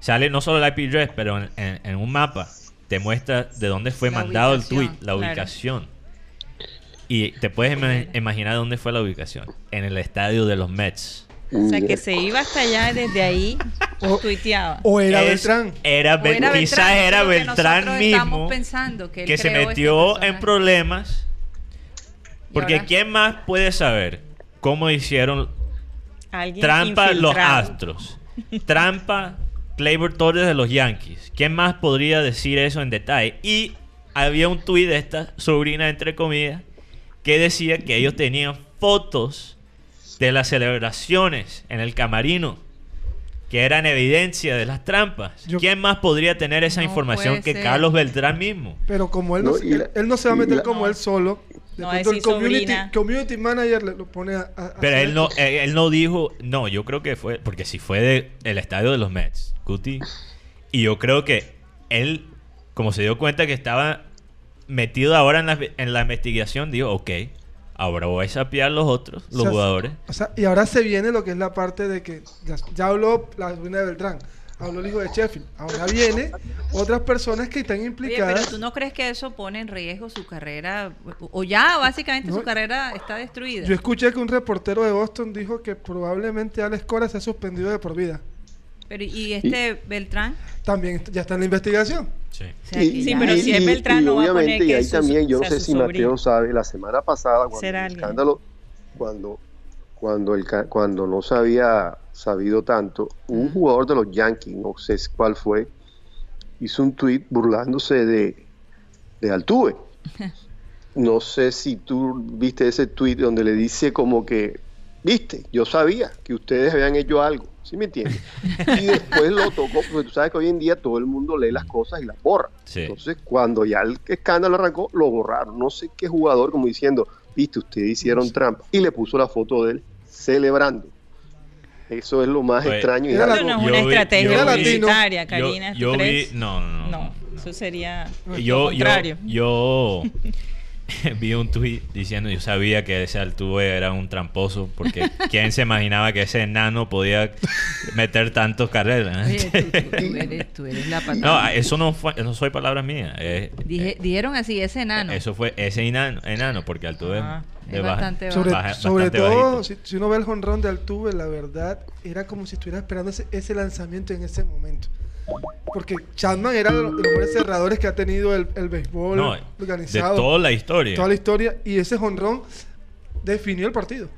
Sale no solo el IP address, pero en, en- en un mapa te muestra de dónde fue La mandado el tweet, la claro. ubicación. Y te puedes ima- imaginar dónde fue la ubicación. En el estadio de los Mets. O sea, que se iba hasta allá y desde ahí O- tuiteaba. o era Es- Beltrán. Era, O Bel- era quizás Beltrán, era Beltrán mismo estamos pensando, que que se este metió en problemas. Porque ¿quién más puede saber cómo hicieron Alguien Trampa los. Astros. Trampa Gleyber Torres de los Yankees. ¿Quién más podría decir eso en detalle? Y había un tuit de esta sobrina, entre comillas, que decía que ellos tenían fotos de las celebraciones en el camarino que eran evidencia de las trampas. Yo- ¿Quién más podría tener esa No información que ser. Carlos Beltrán mismo? Pero como él no, No, se- él, no se va a meter la- como No. él solo. De No, pronto es el community, manager le lo pone a, Pero él no, él, él no dijo, no, yo creo que fue, porque si fue de el estadio de los Mets, Guti, y yo creo que él, como se dio cuenta que estaba metido ahora en la, en la investigación, dijo, ok, ahora voy a sapear los otros, los O sea, jugadores. O sea, y ahora se viene lo que es la parte de que ya, ya habló la sobrina de Beltrán, habló el hijo de Sheffield. Ahora viene otras personas que están Oye, implicadas. pero tú no crees que eso pone en riesgo su carrera, o ya básicamente No. su carrera está destruida. Yo escuché que un reportero de Boston dijo que probablemente Alex Cora se ha suspendido de por vida. Pero y este Beltrán, También ya está en la investigación. Sí. o sea, Y- que Sí, pero si es Beltrán, y no va a poner obviamente, y que ahí su- también, yo no sé si sobrino. Mateo sabe, la semana pasada, cuando el alguien. escándalo, cuando, cuando, el, cuando no se había sabido tanto, un jugador de los Yankees, no sé cuál fue, hizo un tweet burlándose de, de Altuve. No sé si tú viste ese tweet donde le dice como que viste, yo sabía que ustedes habían hecho algo, ¿sí me entiendes? Y después lo tocó, porque tú sabes que hoy en día todo el mundo lee las cosas y las borra. Sí. Entonces, cuando ya el escándalo arrancó, lo borraron. No sé qué jugador, como diciendo, viste, ustedes hicieron trampa. Y le puso la foto de él celebrando. Eso es lo más Pues, extraño. Y Era algo- Eso no es Yo una vi- estrategia publicitaria, Karina. ¿tú yo vi, no, no, no. No, eso sería Yo, lo yo, contrario. yo vi un tweet diciendo yo sabía que ese Altuve era un tramposo porque quién se imaginaba que ese enano podía meter tantos carreras. Oye, tú, tú- tú eres, tú eres la no, patada. eso no fue, no soy palabras mías. es- Dije- dijeron así, ese enano. Eso fue ese enano, enano porque Altuve Ah, es baja- bastante Sobre, baja- sobre bastante todo, si, si uno ve el jonrón de Altuve, la verdad, era como si estuviera esperando ese, ese lanzamiento en ese momento. Porque Chapman era de los de los mejores cerradores que ha tenido el, el béisbol No, de organizado. toda la historia. toda la historia. Y ese jonrón definió el partido.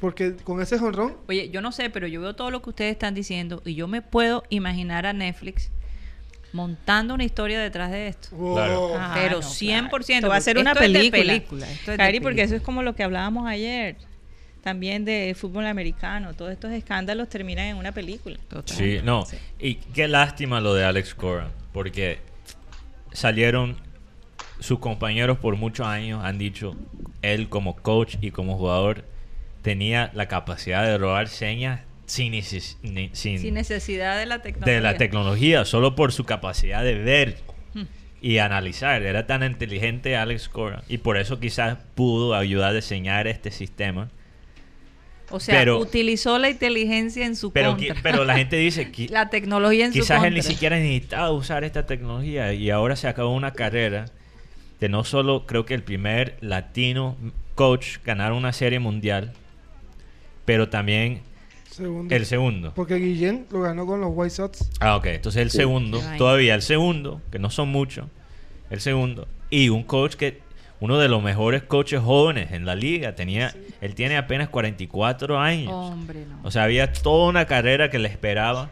Porque con ese jonrón, Oye, yo no sé, pero yo veo todo lo que ustedes están diciendo y yo me puedo imaginar a Netflix montando una historia detrás de esto. Claro. Ah, pero no, 100%. claro. Esto va a ser porque una esto es de película. película, esto es de Cari, porque eso es como lo que hablábamos ayer. También de fútbol americano. Todos estos escándalos terminan en una película. Total. Sí, no. Sí. Y qué lástima lo de Alex Cora, porque salieron sus compañeros por muchos años, han dicho, él como coach y como jugador tenía la capacidad de robar señas sin, neces- ni- sin- Sin necesidad de la tecnología. de la tecnología, solo por su capacidad de ver Hmm. y analizar. Era tan inteligente Alex Cora y por eso quizás pudo ayudar a diseñar este sistema. O sea, Pero- utilizó la inteligencia en su Pero, contra. pero la gente dice que la tecnología en su Quizás él ni siquiera necesitaba usar esta tecnología y ahora se acabó una carrera de no solo creo que el primer latino coach ganar una serie mundial, pero también Segundo. el segundo. Porque Guillén lo ganó con los White Sox. Ah, ok. Entonces el segundo, todavía el segundo, que no son muchos, el segundo. Y un coach que, uno de los mejores coaches jóvenes en la liga, tenía, él tiene apenas 44 años. Hombre, no. O sea, había toda una carrera que le esperaba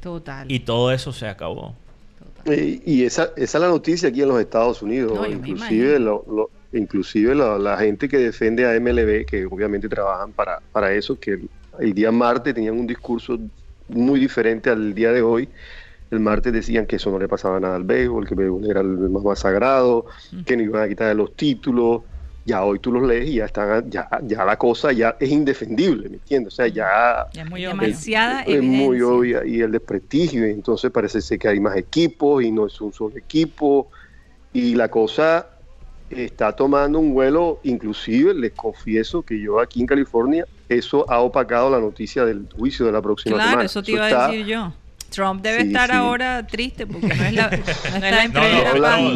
Total. y todo eso se acabó. total. Eh, y esa, esa es la noticia aquí en los Estados Unidos. No, inclusive imagino. lo- lo- inclusive la, la gente que defiende a MLB, que obviamente trabajan para, para eso, que el, el día martes tenían un discurso muy diferente al día de hoy. El martes decían que eso no le pasaba nada al béisbol, que el béisbol era el más, más sagrado, que no iban a quitar los títulos. Ya hoy tú los lees y ya están, ya, ya la cosa ya es indefendible, ¿me entiendes? O sea, ya Ya es muy. Demasiada es muy obvia y el desprestigio, y entonces parece ser que hay más equipos y no es un solo equipo y la cosa está tomando un vuelo, inclusive les confieso que yo aquí en California eso ha opacado la noticia del juicio de la próxima Claro, semana. eso te iba está- a decir yo. Trump debe Sí, estar sí. ahora triste porque no, es la, no está en No, primera no, hablando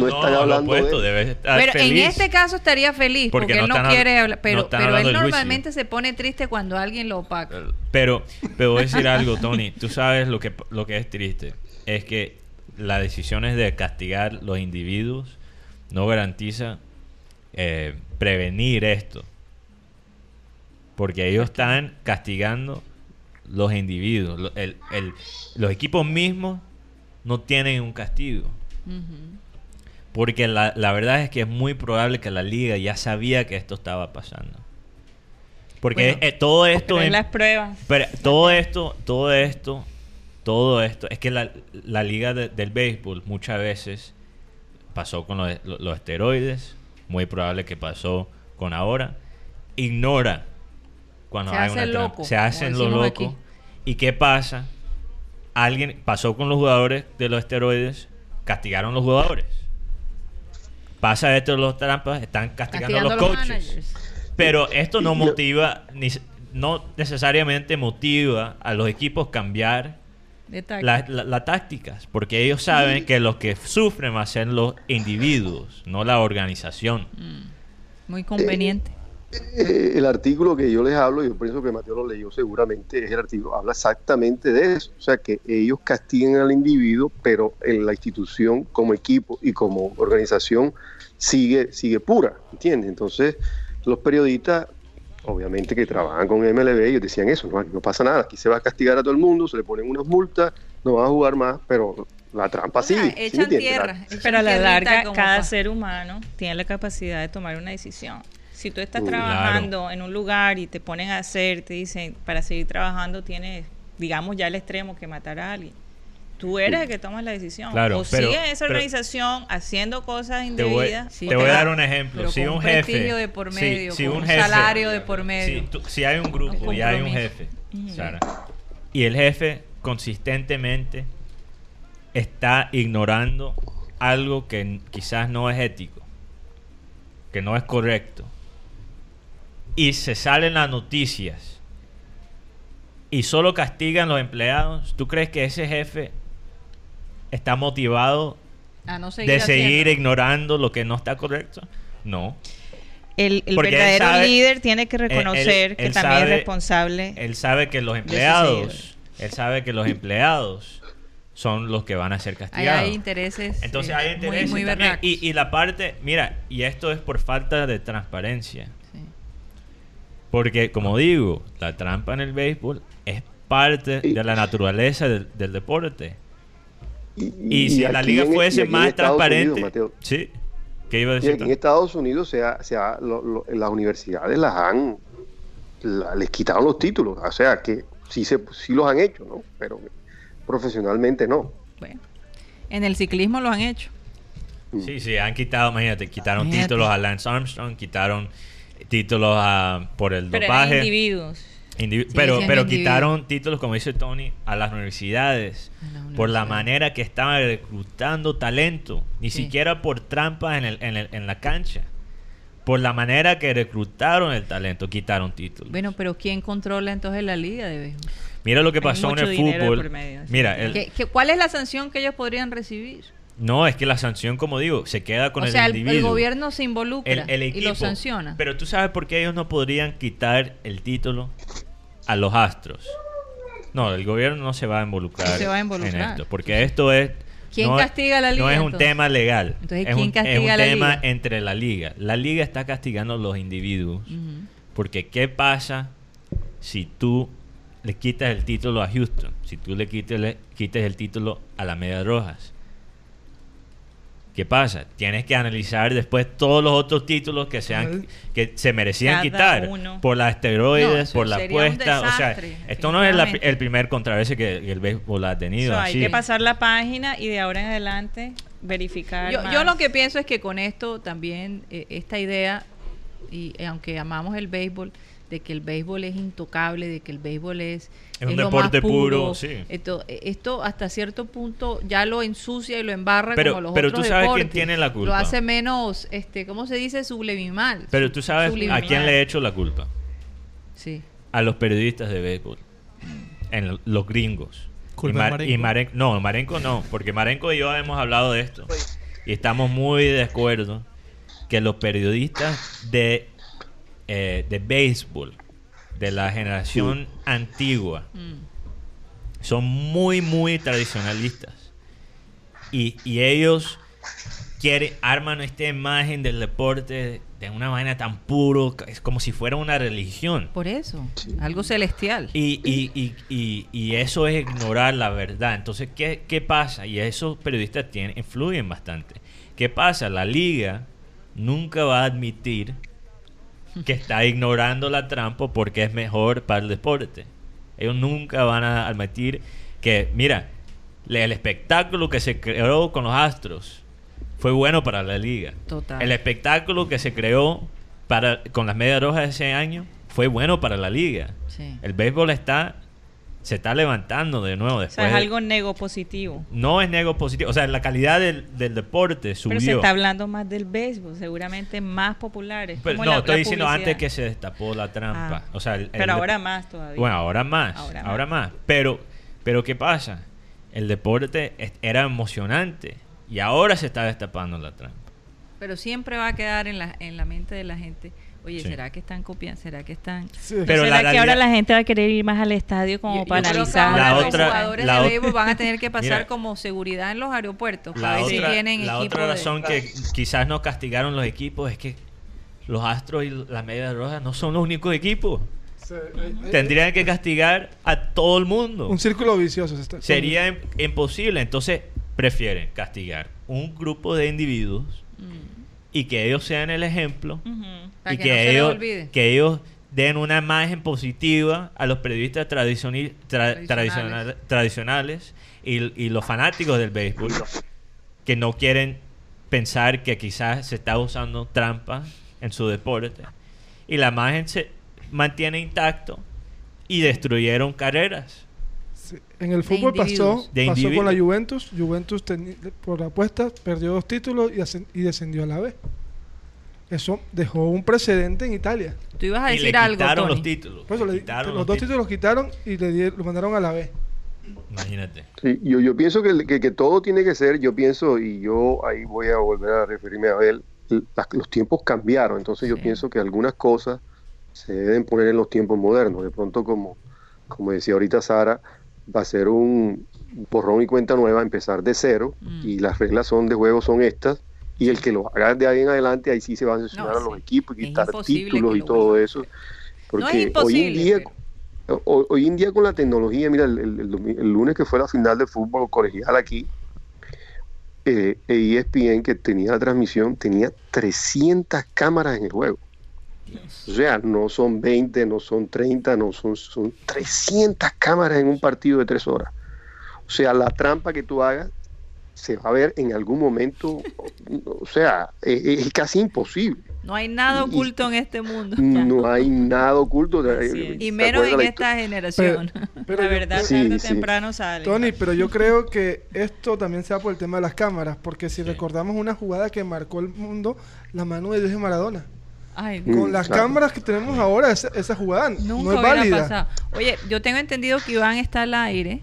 lo opuesto, de- debe estar Pero en este caso estaría feliz Porque porque, no él no están quiere hablar, pero, él normalmente se pone triste cuando alguien lo opaca. Pero, pero voy a decir algo, Tony. Tú sabes lo que, lo que es triste. Es que las decisiones de castigar los individuos no garantiza eh, prevenir esto. Porque ellos están castigando los individuos. El- el- los equipos mismos no tienen un castigo. Porque la, la verdad es que es muy probable que la liga ya sabía que esto estaba pasando. Porque Bueno, eh, todo esto... Pero en en- las pruebas. pero todo esto, todo esto, todo esto, es que la, la liga de- del béisbol muchas veces pasó con los, los esteroides, muy probable que pasó con ahora, ignora cuando Se hay hace una loco, se hacen locos. aquí. ¿Y qué pasa? Alguien pasó con los jugadores de los esteroides, castigaron los jugadores. Pasa esto de los trampas, están castigando, Castigando a a los los coaches. managers. Pero esto no motiva, ni, no necesariamente motiva a los equipos cambiar la- la- las tácticas, porque ellos saben que los que sufren van a ser los individuos, no la organización. Mm. Muy conveniente. Eh, el artículo que yo les hablo, yo pienso que Mateo lo leyó seguramente, es el artículo, habla exactamente de eso. O sea, que ellos castigan al individuo, pero en la institución como equipo y como organización sigue, sigue pura, ¿entiendes? Entonces, los periodistas, obviamente que trabajan con MLB, ellos decían eso, no, aquí no pasa nada, aquí se va a castigar a todo el mundo, se le ponen unas multas, no va a jugar más, pero la trampa. ¿sí echan tierra. Echan Pero a la larga, cada ser humano tiene la capacidad de tomar una decisión. Si tú estás trabajando en un lugar y te ponen a hacer, te dicen, para seguir trabajando tienes, digamos, ya el extremo que matar a alguien. Tú eres el que tomas la decisión. Claro, o pero- sigues esa pero- organización haciendo cosas Te voy, indebidas. Sí, te voy a dar un ejemplo. pero Si con un un jefe. prestigio de por si- medio, si con un un jefe- salario de por medio. Si, tú- si hay un grupo Un y hay un jefe, Sara, y el jefe consistentemente está ignorando algo que quizás no es ético, que no es correcto, y se salen las noticias y solo castigan los empleados, ¿tú crees que ese jefe está motivado A no seguir de seguir haciendo. ignorando lo que no está correcto? No. El, verdadero sabe- líder tiene que él- reconocer él- que él también sabe- es responsable. Él sabe que los empleados, él sabe que los empleados son los que van a ser castigados. hay intereses. Entonces eh, hay muy- intereses muy, también. berracos. Y, y la parte, mira, y esto es por falta de transparencia. Porque, como digo, la trampa en el béisbol es parte de la naturaleza del, del deporte. Y, si la liga en- y fuese más transparente, Unidos, Mateo, sí. ¿Qué iba a y decir? aquí en? Estados Unidos se ha- se ha- lo- lo- las universidades las han la- les quitaron los títulos, o sea que sí se sí los han hecho, ¿no? Pero profesionalmente no. Bueno, en el ciclismo lo han hecho. Sí, sí, han quitado, imagínate, quitaron Imagínate. títulos a Lance Armstrong, quitaron títulos a, por el pero eran dopaje. individuos. Indivi- Sí, pero pero quitaron títulos, como dice Tony, a las universidades A por la manera que estaban reclutando talento, ni Sí. siquiera por trampas en, el, en, el- en la cancha. Por la manera que reclutaron el talento, quitaron títulos. Bueno, pero ¿quién controla entonces la liga de béisbol? Mira lo que pasó en el fútbol. medio, Mira, el- ¿Qué- qué- cuál es la sanción que ellos podrían recibir? No, es que la sanción, como digo, se queda con o el sea, el, el individuo. gobierno se involucra el, el y lo sanciona. Pero tú sabes por qué ellos no podrían quitar el título a los astros. No, el gobierno no se va a involucrar, se va a en involucrar. esto, porque esto es ¿Quién no, castiga a la liga, No es un tema legal. Entonces, es ¿quién un, castiga es un a la tema liga? entre la liga. La liga está castigando a los individuos. Porque ¿qué pasa si tú le quitas el título a Houston? Si tú le quites, le quites el título a la Media Rojas. ¿Qué pasa? Tienes que analizar después todos los otros títulos que se, han- que se merecían Cada quitar uno. por las esteroides, por la apuesta. O sea, esto no es la- el primer controversia que, que el béisbol ha tenido. So, hay así. que pasar la página y de ahora en adelante verificar. Yo, más. yo lo que pienso es que con esto también, eh, esta idea, y eh, aunque amamos el béisbol, de que el béisbol es intocable, de que el béisbol es, Es un lo más deporte puro, sí. Esto, eh, esto hasta cierto punto ya lo ensucia y lo embarra Pero- como los pero otros tú sabes quién tiene la Lo culpa. hace menos, este, ¿cómo se dice? Subliminal. Pero tú sabes a quién le he hecho la culpa. Sí. A los periodistas de béisbol. En lo- los gringos. Culpa y, de Mar- Marenco. y Maren- no, Marenco no, porque Marenco y yo hemos hablado de esto. Y estamos muy de acuerdo que los periodistas de, eh, de béisbol, de la generación antigua, Mm. son muy, muy tradicionalistas. Y, y ellos quieren, arman esta imagen del deporte de una manera tan puro, es como si fuera una religión. Por eso, algo celestial. Y, y, y, y, y eso es ignorar la verdad. Entonces, ¿qué, qué pasa? Y esos periodistas tienen, influyen bastante. ¿Qué pasa? La liga nunca va a admitir que está ignorando la trampa porque es mejor para el deporte. Ellos nunca van a admitir que, mira, el espectáculo que se creó con los Astros fue bueno para la liga. Total. El espectáculo que se creó para, con las medias rojas ese año fue bueno para la liga. Sí. El béisbol está se está levantando de nuevo O después. sea, es algo nego positivo. no es nego positivo, o sea, la calidad del, del deporte subió. Pero se está hablando más del béisbol, seguramente más populares. Pero como no, la- estoy la diciendo publicidad. antes que se destapó la trampa. Ah, o sea, el- el pero ahora más todavía. Bueno, ahora más. Ahora, Ahora más. más. Pero, pero ¿qué pasa? El deporte era emocionante y ahora se está destapando la trampa. Pero siempre va a quedar en la, en la mente de la gente. Oye, Sí. ¿será que están copiando? ¿Será que están...? Sí. Pero ¿Será la que ahora la gente va a querer ir más al estadio como Yo- yo para creo que analizar? ahora los jugadores la de béisbol van a tener que pasar Mira, como seguridad en los aeropuertos para La ver si otra, tienen la equipo otra de- razón que quizás no castigaron los equipos es que los Astros y las Medias Rojas no son los únicos equipos. Sí, hay- hay- Tendrían que castigar a todo el mundo. Un círculo vicioso. se está- Sería im- imposible. Entonces, prefieren castigar un grupo de individuos Mm. Y que ellos sean el ejemplo y que que, no les ellos olvide. que ellos den una imagen positiva a los periodistas tra- Tradicionales. tradicional- tradicionales y, y los fanáticos del béisbol que no quieren pensar que quizás se está usando trampa en su deporte y la imagen se mantiene intacto y destruyeron carreras En el fútbol pasó, pasó con la Juventus. Juventus teni- por apuestas perdió dos títulos y, y descendió a la B. Eso dejó un precedente en Italia. Tú ibas a y le decir algo, quitaron Tony. los títulos Por eso le quitaron los dos títulos los quitaron y le di- lo mandaron a la B. imagínate Sí, yo, yo pienso que, que, que todo tiene que ser, yo pienso, y yo ahí voy a volver a referirme a Abel, l- las- los tiempos cambiaron, entonces yo pienso que algunas cosas se deben poner en los tiempos modernos. De pronto, como, como decía ahorita Sara, va a ser un borrón y cuenta nueva, empezar de cero, Mm. y las reglas son de juego son estas, y el que lo haga de ahí en adelante, ahí sí se van a sancionar No, a los sí. equipos quitar títulos y todo eso. Porque no es hoy en día, pero- Hoy, hoy en día con la tecnología, mira, el, lunes que fue la final de fútbol colegial aquí, eh, ESPN que tenía la transmisión, tenía 300 cámaras en el juego. O sea, no son 20, no son 30, no son, son 300 cámaras en un partido de tres horas. O sea, la trampa que tú hagas se va a ver en algún momento, o sea, es, es casi imposible. No hay nada Y- oculto en este mundo. No hay nada oculto. Y ¿Te menos en la esta generación. Pero la yo- verdad Sí, tarde sí. temprano sale. Tony, pero yo creo que esto también se da por el tema de las cámaras, porque si recordamos una jugada que marcó el mundo, la mano de Dios de Maradona. Ay, Mm, Con las claro. cámaras que tenemos ahora, esa, esa jugada nunca no es válida. pasado. Oye, yo tengo entendido que Iván está al aire.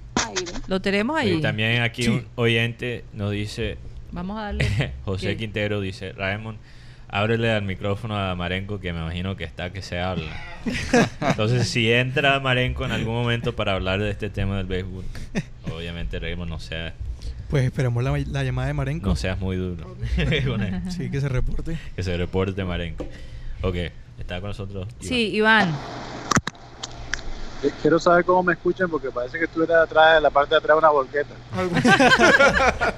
Lo tenemos ahí. y también aquí Sí. un oyente nos dice Vamos a darle. José ¿Qué? Quintero dice, Raymond, ábrele al micrófono a Marenco que me imagino que está que se habla. Entonces, si entra Marenco en algún momento para hablar de este tema del béisbol, obviamente Raymond no seas, Pues esperamos la, la llamada de Marenco. no seas muy duro. Sí, que se reporte. que se reporte Marenco. Ok, está con nosotros. Iván. Sí, Iván. Quiero saber cómo me escuchan porque parece que estuviera atrás, en la parte de atrás de una volqueta.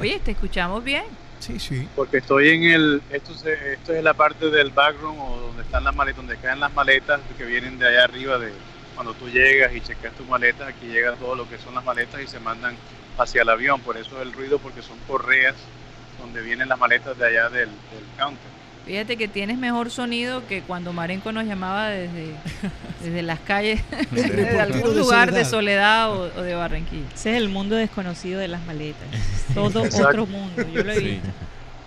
Oye, te escuchamos bien. Sí, sí. Porque estoy en el, esto, se- esto es la parte del backroom o donde están las maletas, donde caen las maletas que vienen de allá arriba de cuando tú llegas y checas tus maletas, aquí llega todo lo que son las maletas y se mandan hacia el avión, por eso el ruido porque son correas donde vienen las maletas de allá del, del counter. Fíjate que tienes mejor sonido que cuando Marenco nos llamaba desde, desde las calles, desde algún de lugar de Soledad. O, o de Barranquilla. Ese es el mundo desconocido de las maletas. Todo Exacto. otro mundo. Yo lo he Sí. visto.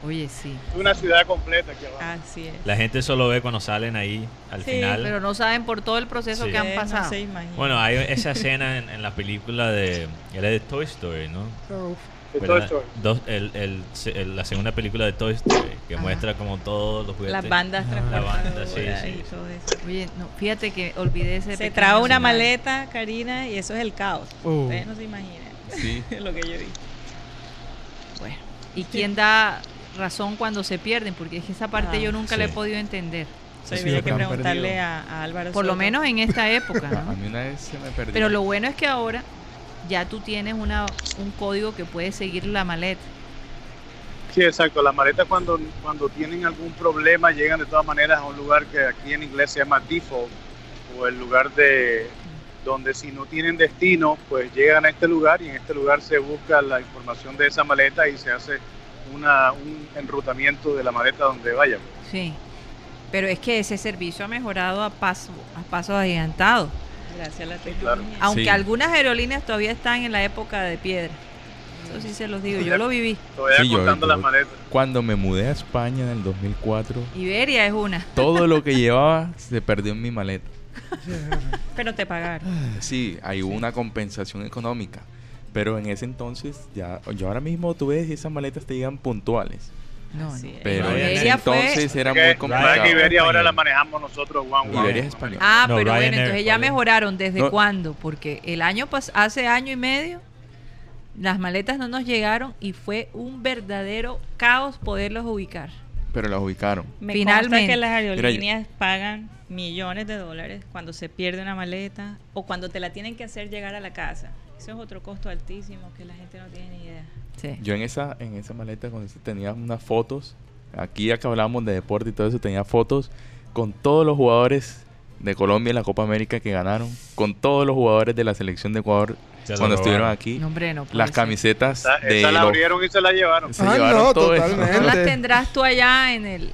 Oye, sí. Es una ciudad completa aquí abajo. Así es. La gente solo ve cuando salen ahí al Sí, final. Pero no saben por todo el proceso Sí. que han pasado. No se imaginan. Bueno, hay esa escena en, en la película de... Era de Toy Story, ¿no? Uf. De. Toy Story. Dos- el- el- el- la segunda película de Toy Story, que Ajá. muestra como todos los juguetes... las bandas La banda, sí, sí. Oye, no, fíjate que olvidé ese Se traba una maleta, Karina, y eso es el caos. Oh. Ustedes no se imaginan Sí. lo que yo visto. Bueno, ¿y quién da razón cuando se pierden? Porque es que esa parte Ah, yo nunca la he sí. podido entender. Sí, habría lo que preguntarle a, a Álvaro Por lo Soto. menos en esta época, A ¿no? mí una vez se me perdió. Pero lo bueno es que ahora ya tú tienes una, un código que puede seguir la maleta. Sí, exacto. Las maletas cuando, cuando tienen algún problema llegan de todas maneras a un lugar que aquí en inglés se llama default o el lugar de donde si no tienen destino, pues llegan a este lugar y en este lugar se busca la información de esa maleta y se hace una, un enrutamiento de la maleta donde vayan. Sí. Pero es que ese servicio ha mejorado a paso a pasos agigantados. Gracias a la claro. tecnología. Aunque Sí. algunas aerolíneas todavía están en la época de piedra. Eso sí se los digo, yo lo viví. Todavía Sí, yo- yo- las maletas. Cuando me mudé a España en el 2004, Iberia es una. todo lo que llevaba se perdió en mi maleta. Pero te pagaron. Sí, hay una compensación económica. Pero en ese entonces, ya, yo ahora mismo tú ves esas maletas te llegan puntuales. No, no. Pero en ese Iberia fue- entonces era Que- muy Ryan complicado. Iberia ahora la manejamos nosotros one. Iberia es español. Ah, No, pero bueno, entonces ya mejoraron. ¿Desde No. cuándo? Porque el año pas hace año y medio las maletas no nos llegaron y fue un verdadero caos poderlos ubicar. Pero las ubicaron. Me Finalmente. consta que las Mira, aerolíneas pagan millones de dólares cuando se pierde una maleta o cuando te la tienen que hacer llegar a la casa. Eso es otro costo altísimo que la gente no tiene ni idea. Sí. Yo en esa, en esa maleta cuando tenía unas fotos Aquí ya que hablábamos de deporte y todo eso, tenía fotos con todos los jugadores de Colombia en la Copa América que ganaron, con todos los jugadores de la selección de Ecuador cuando estuvieron aquí. No, hombre, no Las camisetas Esa, de esa la abrieron y se la llevaron. se Ah, llevaron no, todo eso. totalmente. No las tendrás tú allá en el...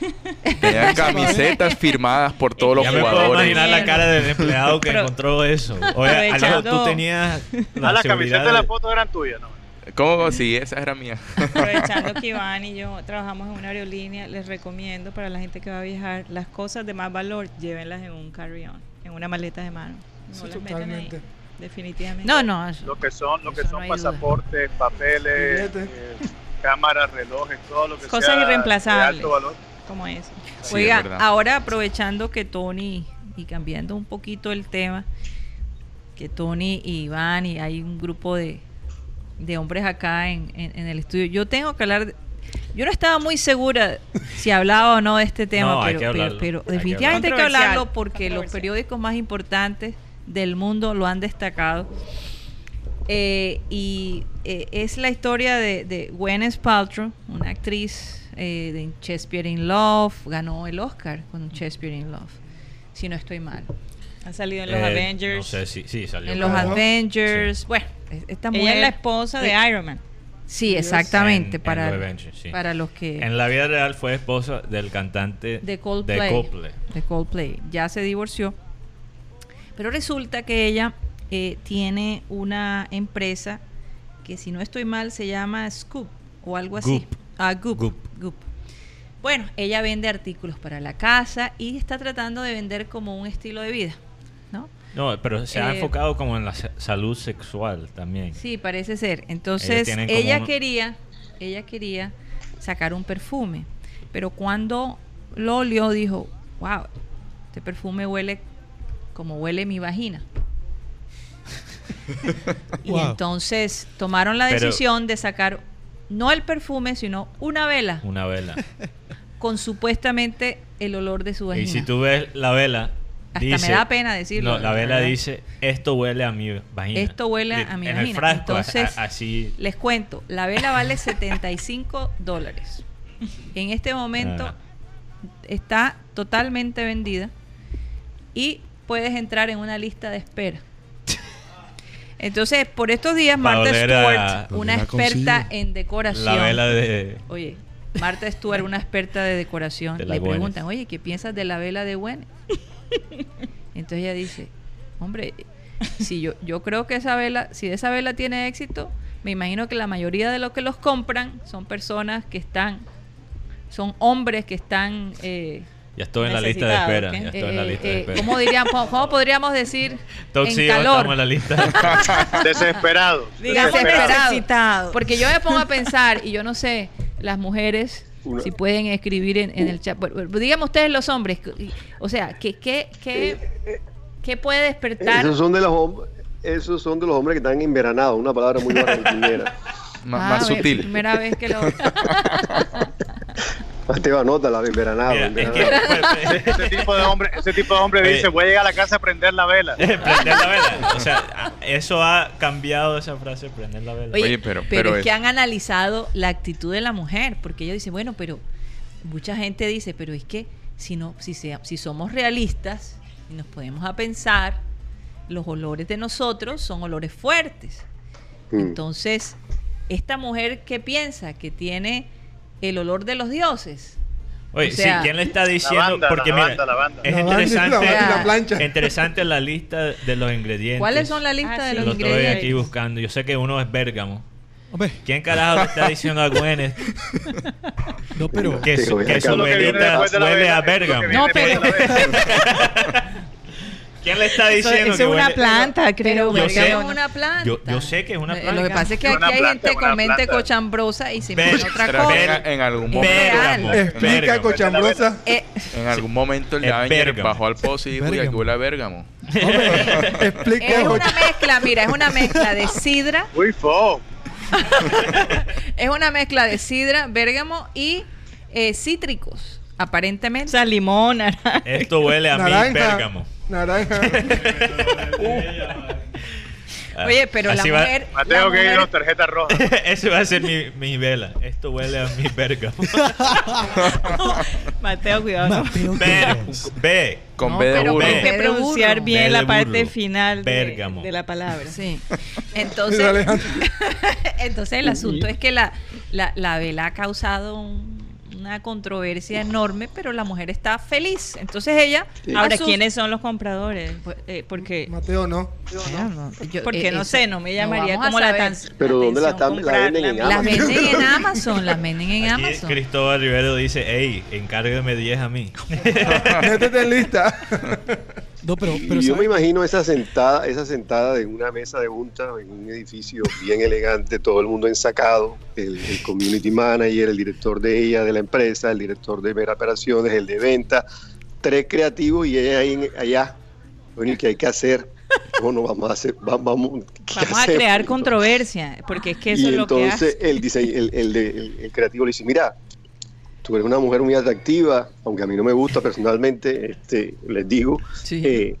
Tenían camisetas firmadas por todos los ya me puedo jugadores. imaginar la cara del empleado que Pero- encontró eso. Oye, Alejo, tú tenías la Ah, las seguridad camisetas de la foto eran tuyas, ¿no? ¿Cómo? Sí, esa era mía. Aprovechando que Iván y yo trabajamos en una aerolínea, les recomiendo para la gente que va a viajar, las cosas de más valor, llévenlas en un carry-on, en una maleta de mano. No Sí, las metan ahí, totalmente. definitivamente. No, no. eso- Lo que son, lo que son no hay duda. pasaportes, papeles, eh, cámaras, relojes, todo lo que Cosas sea irreemplazables. de alto valor. Como eso. Sí, Oiga, es ahora aprovechando que Tony, y cambiando un poquito el tema, que Tony y Iván y hay un grupo de, de hombres acá en, en- en el estudio, yo tengo que hablar, de- yo no estaba muy segura si hablaba o no de este tema, No, pero, definitivamente hay que hablarlo. porque los periódicos más importantes del mundo lo han destacado. Eh, y eh, es la historia de, de Gwyneth Paltrow, una actriz eh, de Shakespeare in Love, ganó el Oscar con Shakespeare in Love, si no estoy mal. Ha salido en los Eh, Avengers. No sé si sí, salió. En los Claro. Avengers, bueno, es- esta mujer... Ella es la esposa de Eh, Iron Man. Sí, exactamente, En- en para, los Avengers, sí. para los que... En la vida real fue esposa del cantante de Coldplay, de Coldplay. de Coldplay. Ya se divorció. Pero resulta que ella eh, tiene una empresa que si no estoy mal se llama Scoop o algo así. Goop. Ah, Goop. Goop. Goop. Bueno, ella vende artículos para la casa y está tratando de vender como un estilo de vida, ¿no? No, pero se ha Eh, enfocado como en la sa- salud sexual también. Sí, parece ser. Entonces, ella un- quería, ella quería sacar un perfume, pero cuando lo olió dijo, wow, este perfume huele como huele mi vagina. y Wow. entonces tomaron la Pero- decisión de sacar no el perfume, sino una vela Una vela. con supuestamente el olor de su vagina. y si tú ves la vela, Hasta dice, me da pena decirlo. No, la vela ¿verdad? dice, esto huele a mi vagina. Esto huele a mi en vagina. el frasco, Entonces, a- así. Les cuento, la vela vale 75 dólares. En este momento Ah. está totalmente vendida y puedes entrar en una lista de espera. Entonces, por estos días, Marta Stewart, ¿Dónde una experta consigue? en decoración. La vela de... Oye, Marta Stewart, una experta de decoración, De le preguntan, oye, ¿qué piensas de la vela de Gwen? Entonces ella dice, hombre, si yo, yo creo que esa vela, si esa vela tiene éxito, me imagino que la mayoría de los que los compran son personas que están, son hombres que están, eh, Ya estoy en la lista de espera. ¿ok? Ya estoy en la eh, lista de eh, espera. ¿cómo, diríamos, cómo, podríamos decir? Toxic, en calor. estamos en la lista. Desesperado. Digamos Desesperado. necesitado. Porque yo me pongo a pensar, y yo no sé, las mujeres, Una- si pueden escribir en, en el chat. Díganme ustedes los hombres, o sea, ¿qué, qué, qué, qué puede despertar? Esos son de los hombres. Esos son de los hombres que están enveranados, una palabra muy barranquinera. Ma- Ah, más sutil. Primera vez que lo... Esteban, nota la es que, enveranado. Ese tipo de hombre, ese tipo de hombre dice, voy a llegar a la casa a prender la vela. prender la vela. O sea, eso ha cambiado esa frase, prender la vela. Oye, Oye, pero- pero, pero es, es- que han analizado la actitud de la mujer, porque ellos dicen, bueno, pero mucha gente dice, pero es que si no, si sea, si somos realistas y nos podemos a pensar, los olores de nosotros son olores fuertes. Mm. Entonces, esta mujer que piensa que tiene el olor de los dioses, Oye, o sea- sí, ¿quién le está diciendo? banda, Porque la mira, banda, la banda. es La interesante, la- y la plancha. interesante la lista de los ingredientes. ¿cuáles son la lista Ah, de sí. los Lo estoy ingredientes? aquí buscando. Yo sé que uno es Bérgamo. Hombre, ¿Quién carajo le está diciendo a Gwyneth no, pero... que su, Pero que su velita huele a Bérgamo? No, vela. ¿Quién le está diciendo eso que es una huele- planta, creo. Yo sé- es una planta. Yo, yo sé que es una planta. Lo que pasa es que aquí hay planta, gente con mente planta. cochambrosa y se Ven, imagina otra cosa. en, en algún momento. Explica, cochambrosa. Eh, en algún momento el Avenger bajó al pozo y dijo, "Uy, aquí huele a Bérgamo. Explica, es una mezcla, mira, es una mezcla de sidra, Uy, fo. es una mezcla de sidra, bérgamo y eh, cítricos, O aparentemente. sea, limón, naranja. Esto huele a mí naranja. Bérgamo. Naranja. Oye, pero Así la va- mujer. la Mateo que mujer- ir tarjeta roja. Ese va a ser mi, mi vela. Esto huele a mi verga. Mateo, cuidado. Mateo. B. Con No, B de pero burro. Hay Ve que de pronunciar bien la parte burro. final de, de la palabra. Sí. Entonces, entonces el asunto es que la, la, la vela ha causado un- una controversia enorme, pero la mujer está feliz. Entonces ella. Ahora, a sus- ¿quiénes son los compradores? Pues, eh, porque, Mateo no. Bueno, yo- porque eh, no sé, no me llamaría a como la tan. Pero ¿dónde la están- la venden en comprarla. Las Amazon? venden en Amazon, las venden en Aquí Amazon. Cristóbal Rivero dice, hey, encárgueme 10 a mí. Métete en lista. No, pero, yo me imagino esa sentada, esa sentada en una mesa de junta en un edificio bien elegante, todo el mundo ensacado, el, el community manager, el director de ella, de la empresa, el director de ver operaciones, el de venta, tres creativos y ella ahí allá. Bueno, ¿y qué hay que hacer? Bueno, vamos a hacer, va- vamos, ¿qué Vamos a crear controversia, porque es que eso y es lo que entonces hace. el, dise- el, el- el creativo le dice, mira, tú eres una mujer muy atractiva, aunque a mí no me gusta personalmente, este, les digo, Sí. eh,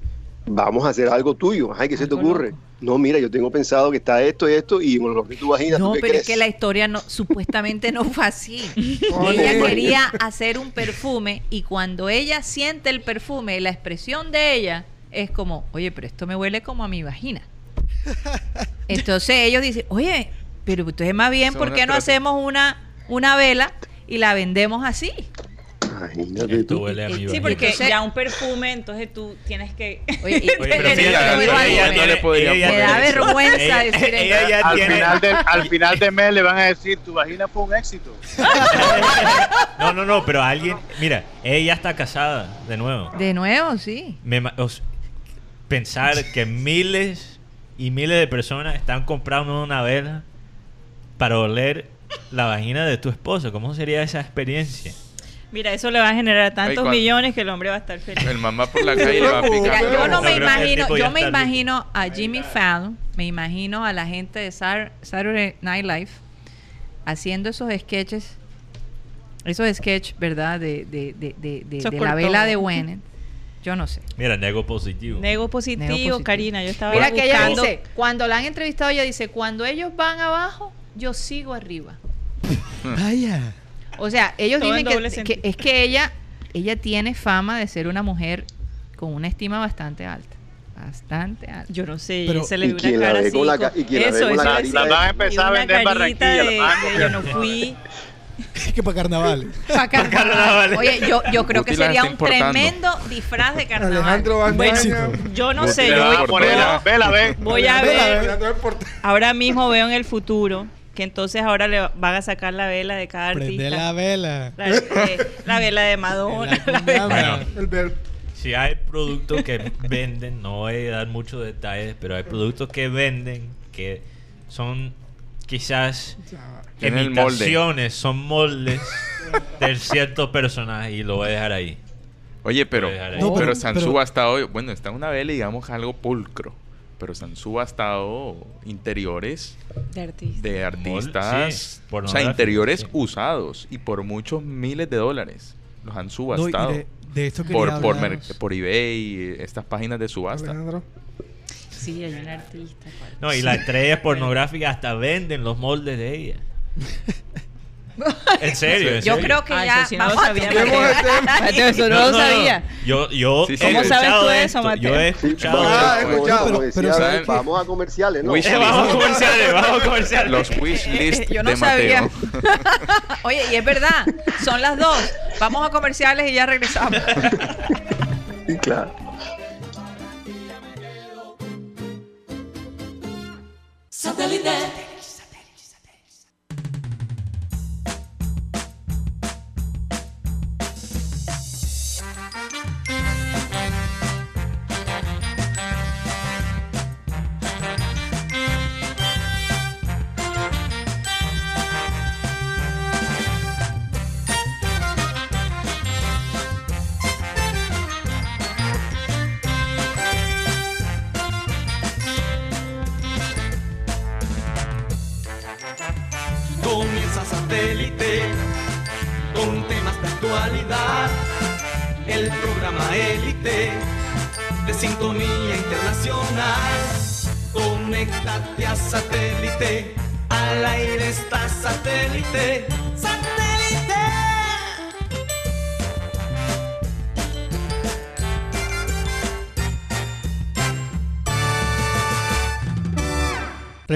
vamos a hacer algo tuyo. Ay, ¿qué se te ocurre? loco. No, mira, yo tengo pensado que está esto y esto, y con lo que tú imaginas, No, ¿tú qué pero es que la historia no, supuestamente no fue así. Ella quería hacer un perfume y cuando ella siente el perfume, la expresión de ella es como, oye, pero esto me huele como a mi vagina. Entonces ellos dicen, oye, pero entonces más bien, ¿por qué no hacemos una, una vela y la vendemos así? Imagínate tú. huele a mi Sí, porque Entonces- ya un perfume, entonces tú tienes que... Oye, y- Oye, pero ella no le podría ella me da vergüenza ella- decir ya Al tiene- final, del, al final de mes le van a decir, tu vagina fue un éxito. No, no, no, pero alguien, mira, ella está casada de nuevo. De nuevo, sí. Me ma- os- pensar que miles y miles de personas están comprando una vela para oler la vagina de tu esposo. ¿Cómo sería esa experiencia? Mira, eso le va a generar tantos millones que el hombre va a estar feliz. El mamá por la calle le va a Mira, picar. yo no me imagino, yo me imagino a Jimmy Fallon, me imagino a la gente de Saturday Night Live haciendo esos sketches, esos sketches, ¿verdad? De, de, de, de, de- la vela de Wenen. Yo no sé. Mira, nego positivo. Nego positivo. Karina, yo estaba Mira que ella dice, cuando la han entrevistado, ella dice, cuando ellos van abajo, yo sigo arriba. Vaya. O sea, ellos Todo en dicen que, que es que ella, ella tiene fama de ser una mujer con una estima bastante alta. Bastante alta. Yo no sé, Pero- se le ¿y ve quién una la cara así. con la y la ve eso, la de- La van a empezar a vender en Barranquilla. de- la van de yo no fui. que para carnaval. Pa' carnaval. Oye, yo, yo creo que la sería un importando. tremendo disfraz de carnaval. Alejandro Bandaña. Bueno, yo no sé, yo Le a van a poner Vela. la vela, ve. voy a ver, ahora mismo veo en el futuro que entonces ahora le van a sacar la vela de cada Prende artista. la vela. La, de- la vela de Madonna. La la vela- Bueno. El ver. Si hay productos que venden, no voy a dar muchos detalles, pero hay productos que venden que son quizás Tienen el molde. imitaciones, son moldes de cierto personaje y lo voy a dejar ahí. Oye, pero. No, pero, pero- Sansú pero- ha estado, bueno, está una vela, digamos, algo pulcro. Pero Sansú ha estado interiores de artista. de artistas, sí, o sea, interiores sí. usados y por muchos miles de dólares. Los han No, subastado de, de esto por, por, por eBay, estas páginas de subasta. Alejandro. Sí, hay un artista. ¿cuál? No, y las estrellas pornográficas hasta venden los moldes de ella. En serio, en Yo serio. creo que Ah, ya eso sí no vamos sabía, Mateo. Mateo, eso no, lo sabía. Yo, yo Sí, he sí. ¿Cómo sabes tú eso, Mateo? Yo he escuchado vamos, Ah, he escuchado. como pero- pero vamos a comerciales, ¿no? Wish Eh, vamos a comerciales, vamos a comerciales. Los wish list Yo no de sabía. Mateo. Oye, y es verdad, son las dos. Vamos a comerciales y ya regresamos. Sí, claro. Comienza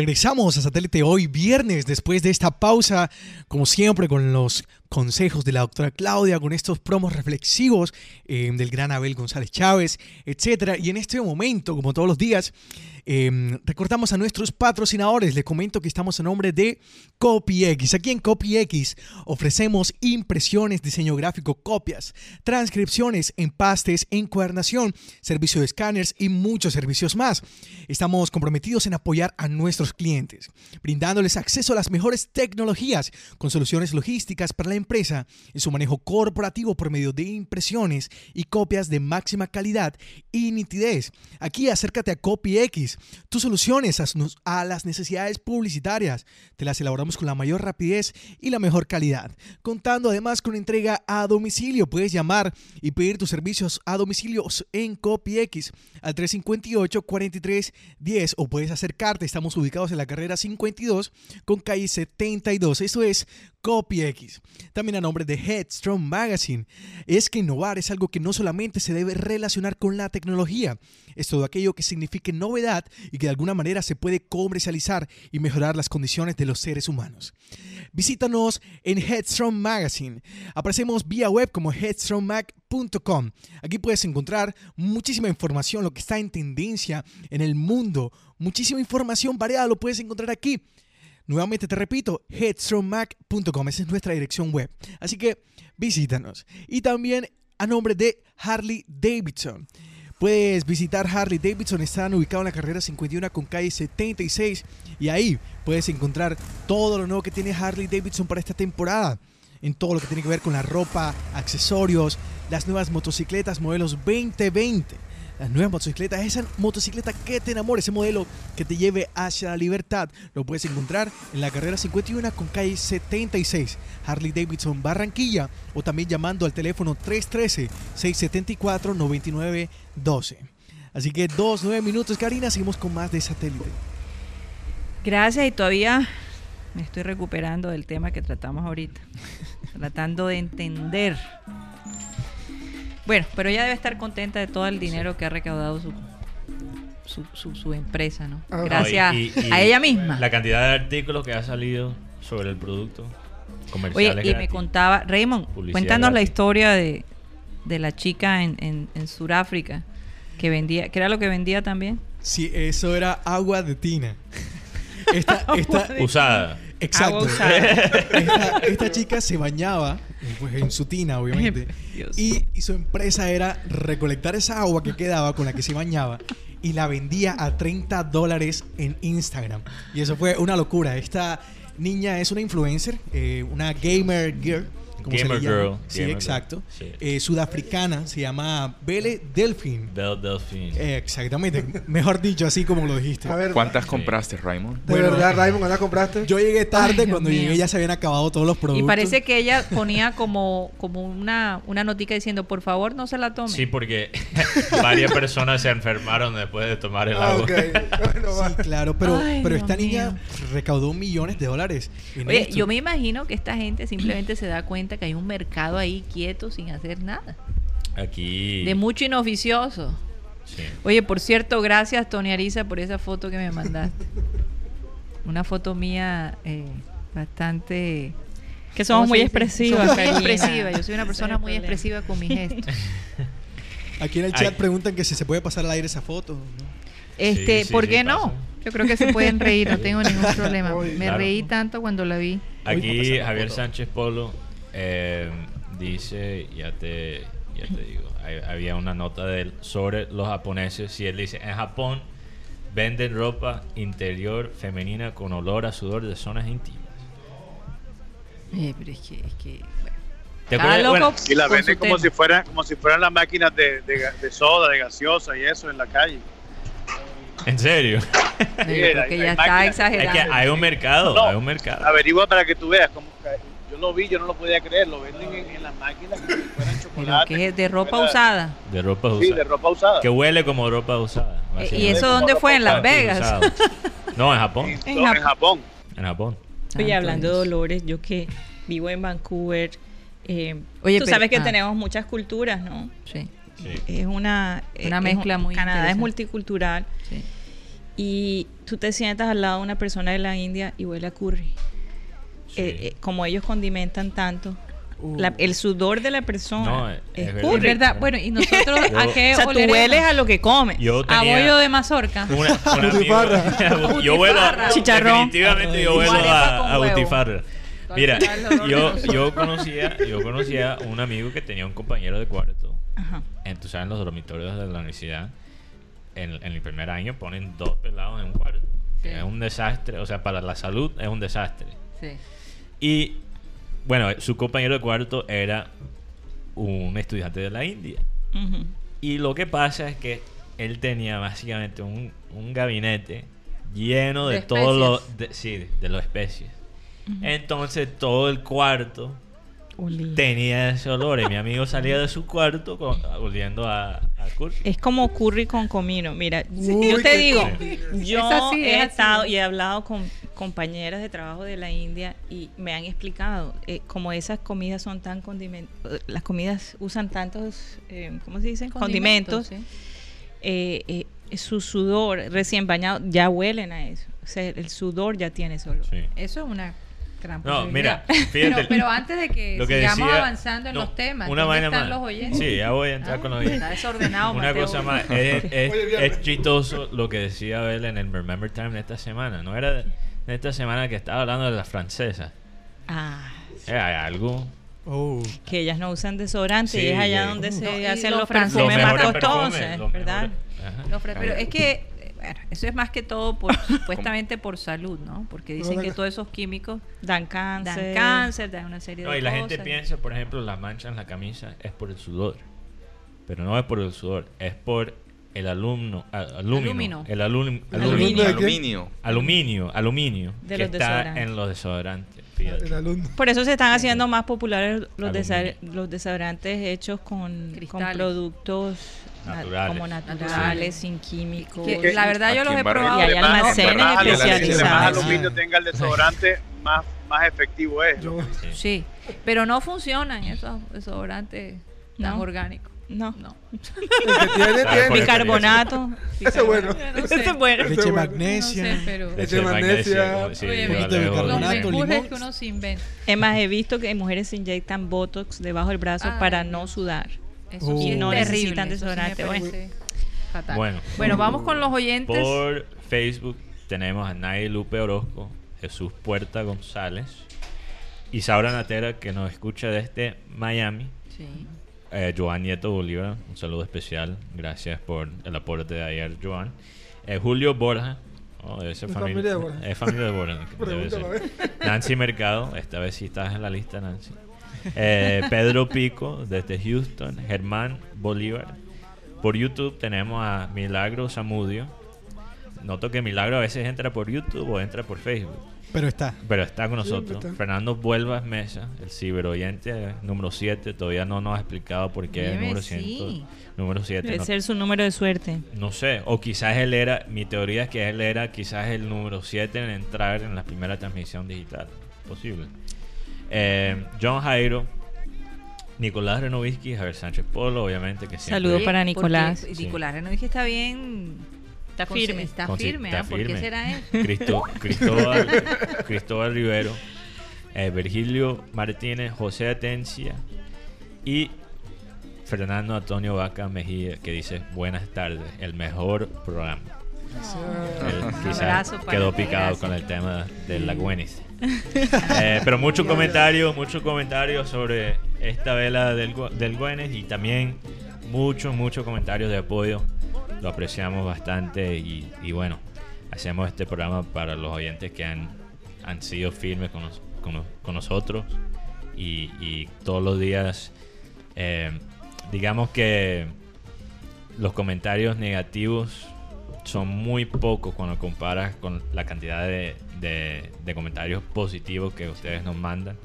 Regresamos a Satélite hoy viernes después de esta pausa, como siempre con los consejos de la doctora Claudia, con estos promos reflexivos eh, del gran Abel González Chávez, etcétera. Y en este momento, como todos los días, eh, recordamos a nuestros patrocinadores. Les comento que estamos a nombre de CopyX. Aquí en CopyX ofrecemos impresiones, diseño gráfico, copias, transcripciones, empastes, encuadernación, servicio de escáneres y muchos servicios más. Estamos comprometidos en apoyar a nuestros clientes, brindándoles acceso a las mejores tecnologías con soluciones logísticas para la empresa en su manejo corporativo por medio de impresiones y copias de máxima calidad y nitidez. Aquí acércate a CopyX, tus soluciones a las necesidades publicitarias. Te las elaboramos con la mayor rapidez y la mejor calidad, contando además con entrega a domicilio. Puedes llamar y pedir tus servicios a domicilio en CopyX al 358-4310 o puedes acercarte. Estamos ubicados en la carrera 52 con calle 72. Eso es CopyX. También a nombre de Headstrong Magazine. Es que innovar es algo que no solamente se debe relacionar con la tecnología, es todo aquello que signifique novedad y que de alguna manera se puede comercializar y mejorar las condiciones de los seres humanos. Visítanos en Headstrong Magazine. Aparecemos vía web como headstrongmag.com. Aquí puedes encontrar muchísima información, lo que está en tendencia en el mundo. Muchísima información variada lo puedes encontrar aquí. Nuevamente te repito, headstrongmac.com, esa es nuestra dirección web. Así que visítanos. Y también a nombre de Harley Davidson. Puedes visitar Harley Davidson, están ubicados en la carrera 51 con calle 76 y ahí puedes encontrar todo lo nuevo que tiene Harley Davidson para esta temporada. En todo lo que tiene que ver con la ropa, accesorios, las nuevas motocicletas modelos 2020 las nuevas motocicletas, esa motocicleta que te enamore, ese modelo que te lleve hacia la libertad, lo puedes encontrar en la carrera 51 con calle 76, Harley Davidson Barranquilla, o también llamando al teléfono 313-674-9912. Así que dos, nueve minutos, Karina, seguimos con más de satélite. Gracias y todavía me estoy recuperando del tema que tratamos ahorita, tratando de entender. Bueno, pero ella debe estar contenta de todo el dinero que ha recaudado su, su, su- su empresa, ¿no? Ah. Gracias No, y- y- y a ella misma. La cantidad de artículos que ha salido sobre el producto. Oye, Comerciales y me contaba, Raymond, Publicidad cuéntanos la historia de, de la chica en, en, en Sudáfrica que vendía, ¿qué era lo que vendía también? Sí, eso era agua de tina. Esta, esta, Usada. Exacto. Esta, esta chica se bañaba pues, en su tina, obviamente. Y su empresa era recolectar esa agua que quedaba con la que se bañaba y la vendía a 30 dólares en Instagram. Y eso fue una locura. Esta niña es una influencer, eh, una gamer girl. Como se le Gamer llama. girl, Sí, gamer exacto. girl, sí. Eh, sudafricana, se llama Belle Delphine. Belle Delphine. Eh, exactamente. Mejor dicho, así como lo dijiste. A ver, ¿Cuántas Sí. compraste, Raymond? de Bueno. verdad, Raymond, ¿cuántas compraste? Yo llegué tarde, Ay, cuando llegué ya se habían acabado todos los productos. Y parece que ella ponía como, como una, una notica diciendo, por favor, no se la tome. Sí, porque varias personas se enfermaron después de tomar el Ah, agua. Bueno. Sí, claro, pero, Ay, pero Dios esta niña mío. recaudó millones de dólares. en Oye, esto. yo me imagino que esta gente simplemente se da cuenta que hay un mercado ahí quieto sin hacer nada. Aquí. De mucho inoficioso. sí. Oye, por cierto, gracias Tony Ariza por esa foto que me mandaste. Una foto mía eh, bastante... Que somos ¿cómo muy expresivas. Somos muy. Yo soy una persona muy problema. expresiva con mis gestos. Aquí en el chat Ay. preguntan que si se puede pasar al aire esa foto. ¿no? Este, Sí, sí, ¿por sí, qué no? pasa. Yo creo que se pueden reír, no tengo ningún problema. Me claro. reí tanto cuando la vi. Aquí Javier. Sánchez Polo eh, dice, ya te, ya te digo, hay- había una nota de él sobre los japoneses y él dice, en Japón venden ropa interior femenina con olor a sudor de zonas íntimas. Eh, pero es que, es que, bueno. ¿Te acuerdas? loco Bueno, Y la venden como tema. si fueran como si fueran las máquinas de, de, soda, de gaseosa y eso en la calle. ¿En serio? No, yo creo hay- que hay ya está máquinas- es que exagerando. hay un mercado, No. hay un mercado. Averigua para que tú veas. Como que yo lo vi, yo no lo podía creer. Lo venden en, en las máquinas como si fueran Pero chocolate. que es de ropa usada. De ropa Sí, usada. de ropa usada. Que huele como ropa usada. Eh, ¿Y eso dónde fue? En Las Vegas. No, en Japón. En, En en Japón. Japón. En Japón. Oye, Santo hablando de dolores, yo que vivo en Vancouver, eh, Oye, tú pero- sabes que ah. tenemos muchas culturas, ¿no? Sí, Sí. Es una, Una es mezcla un- muy Canadá es multicultural sí. y tú te sientas al lado de una persona de la India y huele a curry. Sí. Eh, eh, como ellos condimentan tanto, Uh. la- el sudor de la persona No, es- es, es verdad. Bueno, ¿y nosotros a qué O sea, tú hueles a lo que comes. Yo ¿A bollo de mazorca? una, amigo- yo vuelo a. Chicharrón. definitivamente yo O vuelo arepa a, a butifarra. Mira, ¿Cuál será el olor de yo, yo conocía yo conocía un amigo que tenía un compañero de cuarto Ajá. en, tú sabes, en los dormitorios de la universidad en, en el primer año ponen dos pelados en un cuarto Sí. es un desastre o sea para la salud es un desastre Sí. Y bueno su compañero de cuarto era un estudiante de la India y lo que pasa es que él tenía básicamente un, un gabinete lleno de, De todos los de, sí, de, de las especies. Entonces todo el cuarto Olí. tenía ese olor y mi amigo salía de su cuarto con- oliendo a, a curry. Es como curry con comino. Mira, Uy, yo te digo, yo Es así, he es así. estado y he hablado con compañeras de trabajo de la India y me han explicado eh, como esas comidas son tan condimentadas, las comidas usan tantos, eh, ¿cómo se dicen? Condimentos. sí. eh, eh, su sudor recién bañado ya huelen a eso. O sea, el sudor ya tiene. Sí. Eso es una gran No, mira, fíjate. Pero, pero antes de que, Lo que sigamos decía- avanzando en no, los temas, una ¿dónde están más. los oyentes? Sí, ya voy a entrar Ah, con los oyentes. Está desordenado, Una Mateo. cosa más, es, es- chistoso lo que decía Abel en el Remember Time de esta semana. No era esta semana que estaba hablando de las francesas. Ah, Eh, hay algo. Oh. que ellas no usan desodorante y Sí, es allá donde se No, y hacen los los franceses- perfumes Los más costosos, ¿verdad? Los pero es que, bueno, eso es más que todo por, supuestamente por salud, ¿no? Porque dicen No, que todos esos químicos Dan cáncer. dan cáncer, dan una serie No, de y la cosas. gente piensa, por ejemplo, las manchas en la camisa es por el sudor. Pero no es por el sudor, es por el alumno, alumino, Alumino. el alum- ¿Aluminio aluminio, de qué? Aluminio. aluminio, aluminio De que los está desodorantes. en los desodorantes. fíjate. El alumno. Por eso se están haciendo más populares los, desa- los desodorantes hechos con, con Cristales. productos na- Naturales. como naturales, Naturales. sin químicos. Que la verdad yo aquí los he en probado. Y hay Entre más- almacenes entre más aluminio- especializados. entre más aluminio tenga el desodorante, más, más efectivo es. Yo, Sí. Sí, pero no funcionan esos desodorantes tan No. orgánicos. No. No. el que tiene, Bicarbonato. Ese es bueno. No sé. Ese es bueno. Leche magnesia. No sé, pero... Leche de magnesia. sí, Oye, mi- es de bicarbonato, limón. que uno se inventa. Es más, he visto que mujeres se inyectan Botox debajo del brazo Ay, para no sudar. Eso Oh. sí es No terrible. necesitan desodorante, bueno. fatal. Bueno. Bueno, vamos con los oyentes. Por Facebook tenemos a Nay Lupe Orozco, Jesús Puerta González, Isaura Natera, que nos escucha desde Miami, Sí. Eh, Joan Nieto Bolívar, un saludo especial, gracias por el aporte de ayer, Joan. Eh, Julio Borja, oh, debe ser familia, familia de Borja. es familia de Borja. debe ser. Nancy Mercado, esta vez sí estás en la lista, Nancy. Eh, Pedro Pico, desde Houston. Germán Bolívar. Por YouTube tenemos a Milagro Zamudio. Noto que Milagro a veces entra por YouTube o entra por Facebook. Pero está. Pero está con nosotros. está. Fernando Vuelvas Mesa, el ciberoyente número 7. Todavía no nos ha explicado por qué es el número, sí. 100, número 7. Debe No, ser su número de suerte. no sé. O quizás él era, mi teoría es que él era quizás el número 7 en entrar en la primera transmisión digital. Posible. Eh, John Jairo, Nicolás Renovisky, Javier Sánchez Polo, obviamente que siempre... Saludos para Nicolás. Nicolás está bien. Está firme. Está Consi- firme. está ¿ah? ¿Por qué firme. será él? Cristo- Cristóbal, Cristóbal Rivero, eh, Virgilio Martínez, José Atencia y Fernando Antonio Vaca Mejía que dice buenas tardes, el mejor programa. Un quizás quedó picado con el tema de la Güenes. Eh, pero muchos comentarios, muchos comentarios sobre esta vela del, del Güenes y también muchos, muchos comentarios de apoyo. Lo apreciamos bastante y, y bueno, hacemos este programa para los oyentes que han, han sido firmes con, nos- con con nosotros y, y todos los días, eh, digamos que los comentarios negativos son muy pocos cuando comparas con la cantidad de, de- de comentarios positivos que ustedes nos mandan.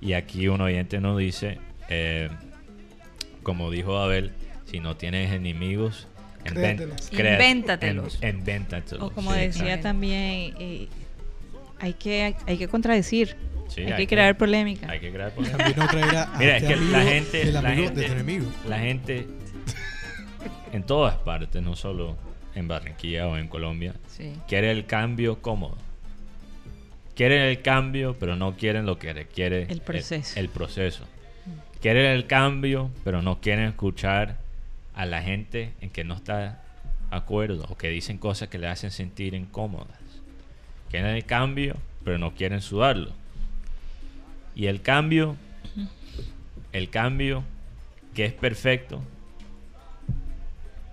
Y aquí un oyente nos dice, eh, como dijo Abel, si no tienes enemigos, Créatelos. Invéntatelos. en- invéntatelos. O como Sí, decía también, eh, hay, que, hay, que contradecir, Sí, hay, que crear polémica. Hay que crear polémica. No a, a Mira, es este que la gente, del la gente, de tu enemigo. la gente en todas partes, no solo en Barranquilla o en Colombia, Sí. quiere el cambio cómodo. Quieren el cambio, pero no quieren lo que requiere El proceso. El, proceso. Quieren el cambio, pero no quieren escuchar a la gente en que no está de acuerdo o que dicen cosas que le hacen sentir incómodas. Quieren el cambio, pero no quieren sudarlo. Y el cambio, el cambio que es perfecto, No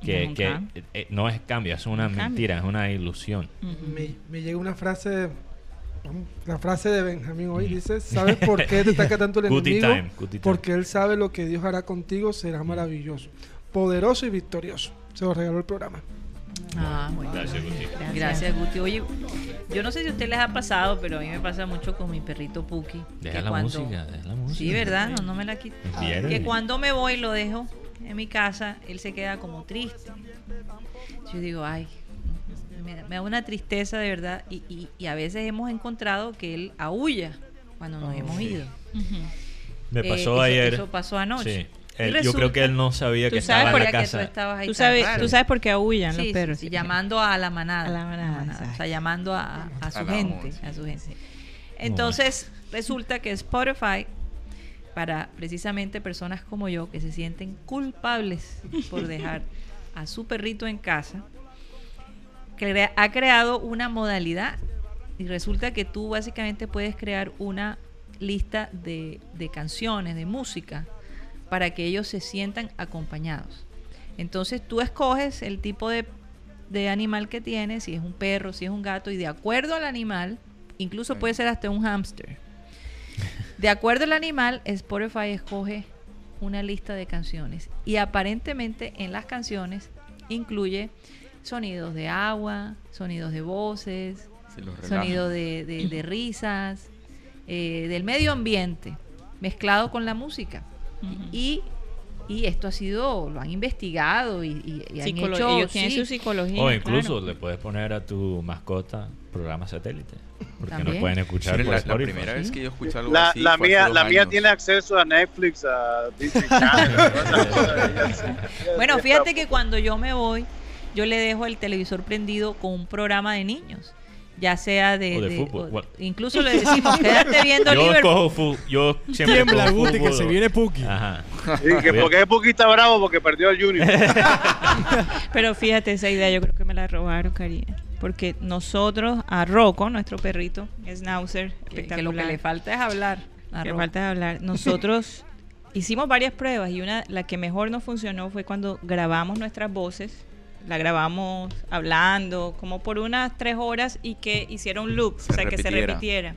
que, que, cambio. eh, eh, no es cambio, es una Un cambio. mentira, es una ilusión. Ujú. Me, me llega una frase, la frase de Benjamín hoy dice, ¿sabes por qué te ataca tanto el enemigo? time, goody time. Porque él sabe lo que Dios hará contigo, será maravilloso, poderoso y victorioso. Se lo regaló el programa. Ah, bueno. Gracias, Guti. Gracias, Guti. Oye, yo no sé si a usted les ha pasado, pero a mí me pasa mucho con mi perrito Puki. Deja que la cuando- música, deja la música. Sí, ¿verdad? No, no me la quito. Que cuando me voy y lo dejo en mi casa, él se queda como triste. Yo digo, ay, me, me da una tristeza de verdad. Y, y- y a veces hemos encontrado que él aúlla cuando nos hemos sí. ido. Me Eh, pasó eso- ayer. Eso pasó anoche. Sí. Yo creo que él no sabía que estaba en la tú casa. estabas ahí Tú sabes, raro. tú sabes por qué aullan Sí, los sí, perros. sí, llamando a la manada. A la manada, O sea, llamando a, a su A gente, a su gente. Entonces, resulta que Spotify, para precisamente personas como yo que se sienten culpables por dejar a su perrito en casa, crea- ha creado una modalidad y resulta que tú básicamente puedes crear una lista de, de canciones, de música, para que ellos se sientan acompañados. Entonces tú escoges el tipo de, de animal que tienes, si es un perro, si es un gato, y de acuerdo al animal, incluso puede ser hasta un hámster. De acuerdo al animal, Spotify escoge una lista de canciones y aparentemente en las canciones incluye sonidos de agua, sonidos de voces, Se los relaja. sonido de, de- de risas, eh, del medio ambiente, mezclado con la música. Y, y esto ha sido, lo han investigado y, y- y han Psicolo- hecho... ellos tienen sí, su psicología. O incluso claro. le puedes poner a tu mascota programa satélite. Porque También. no pueden escuchar por la, la primera vez que yo escuché algo La, así mía, la mía tiene acceso a Netflix, a Disney Channel. Bueno, fíjate que cuando yo me voy, yo le dejo el televisor prendido con un programa de niños. Ya sea de... O de fútbol. o- Bueno. incluso le decimos, quédate viendo Yo Liverpool. cojo fu- yo siempre Tiembla, cojo Guti, que se viene Puki. Ajá. Sí, que porque es poquita bravo porque perdió el Junior. Pero fíjate, esa idea yo creo que me la robaron, Karina. Porque nosotros, a Rocco, nuestro perrito, Schnauzer, Que, que lo que le falta es hablar. que arroz. falta de hablar. Nosotros hicimos varias pruebas y una, la que mejor nos funcionó fue cuando grabamos nuestras voces. La grabamos hablando como por unas tres horas y que hiciera un loop, Se o sea, que se repitiera.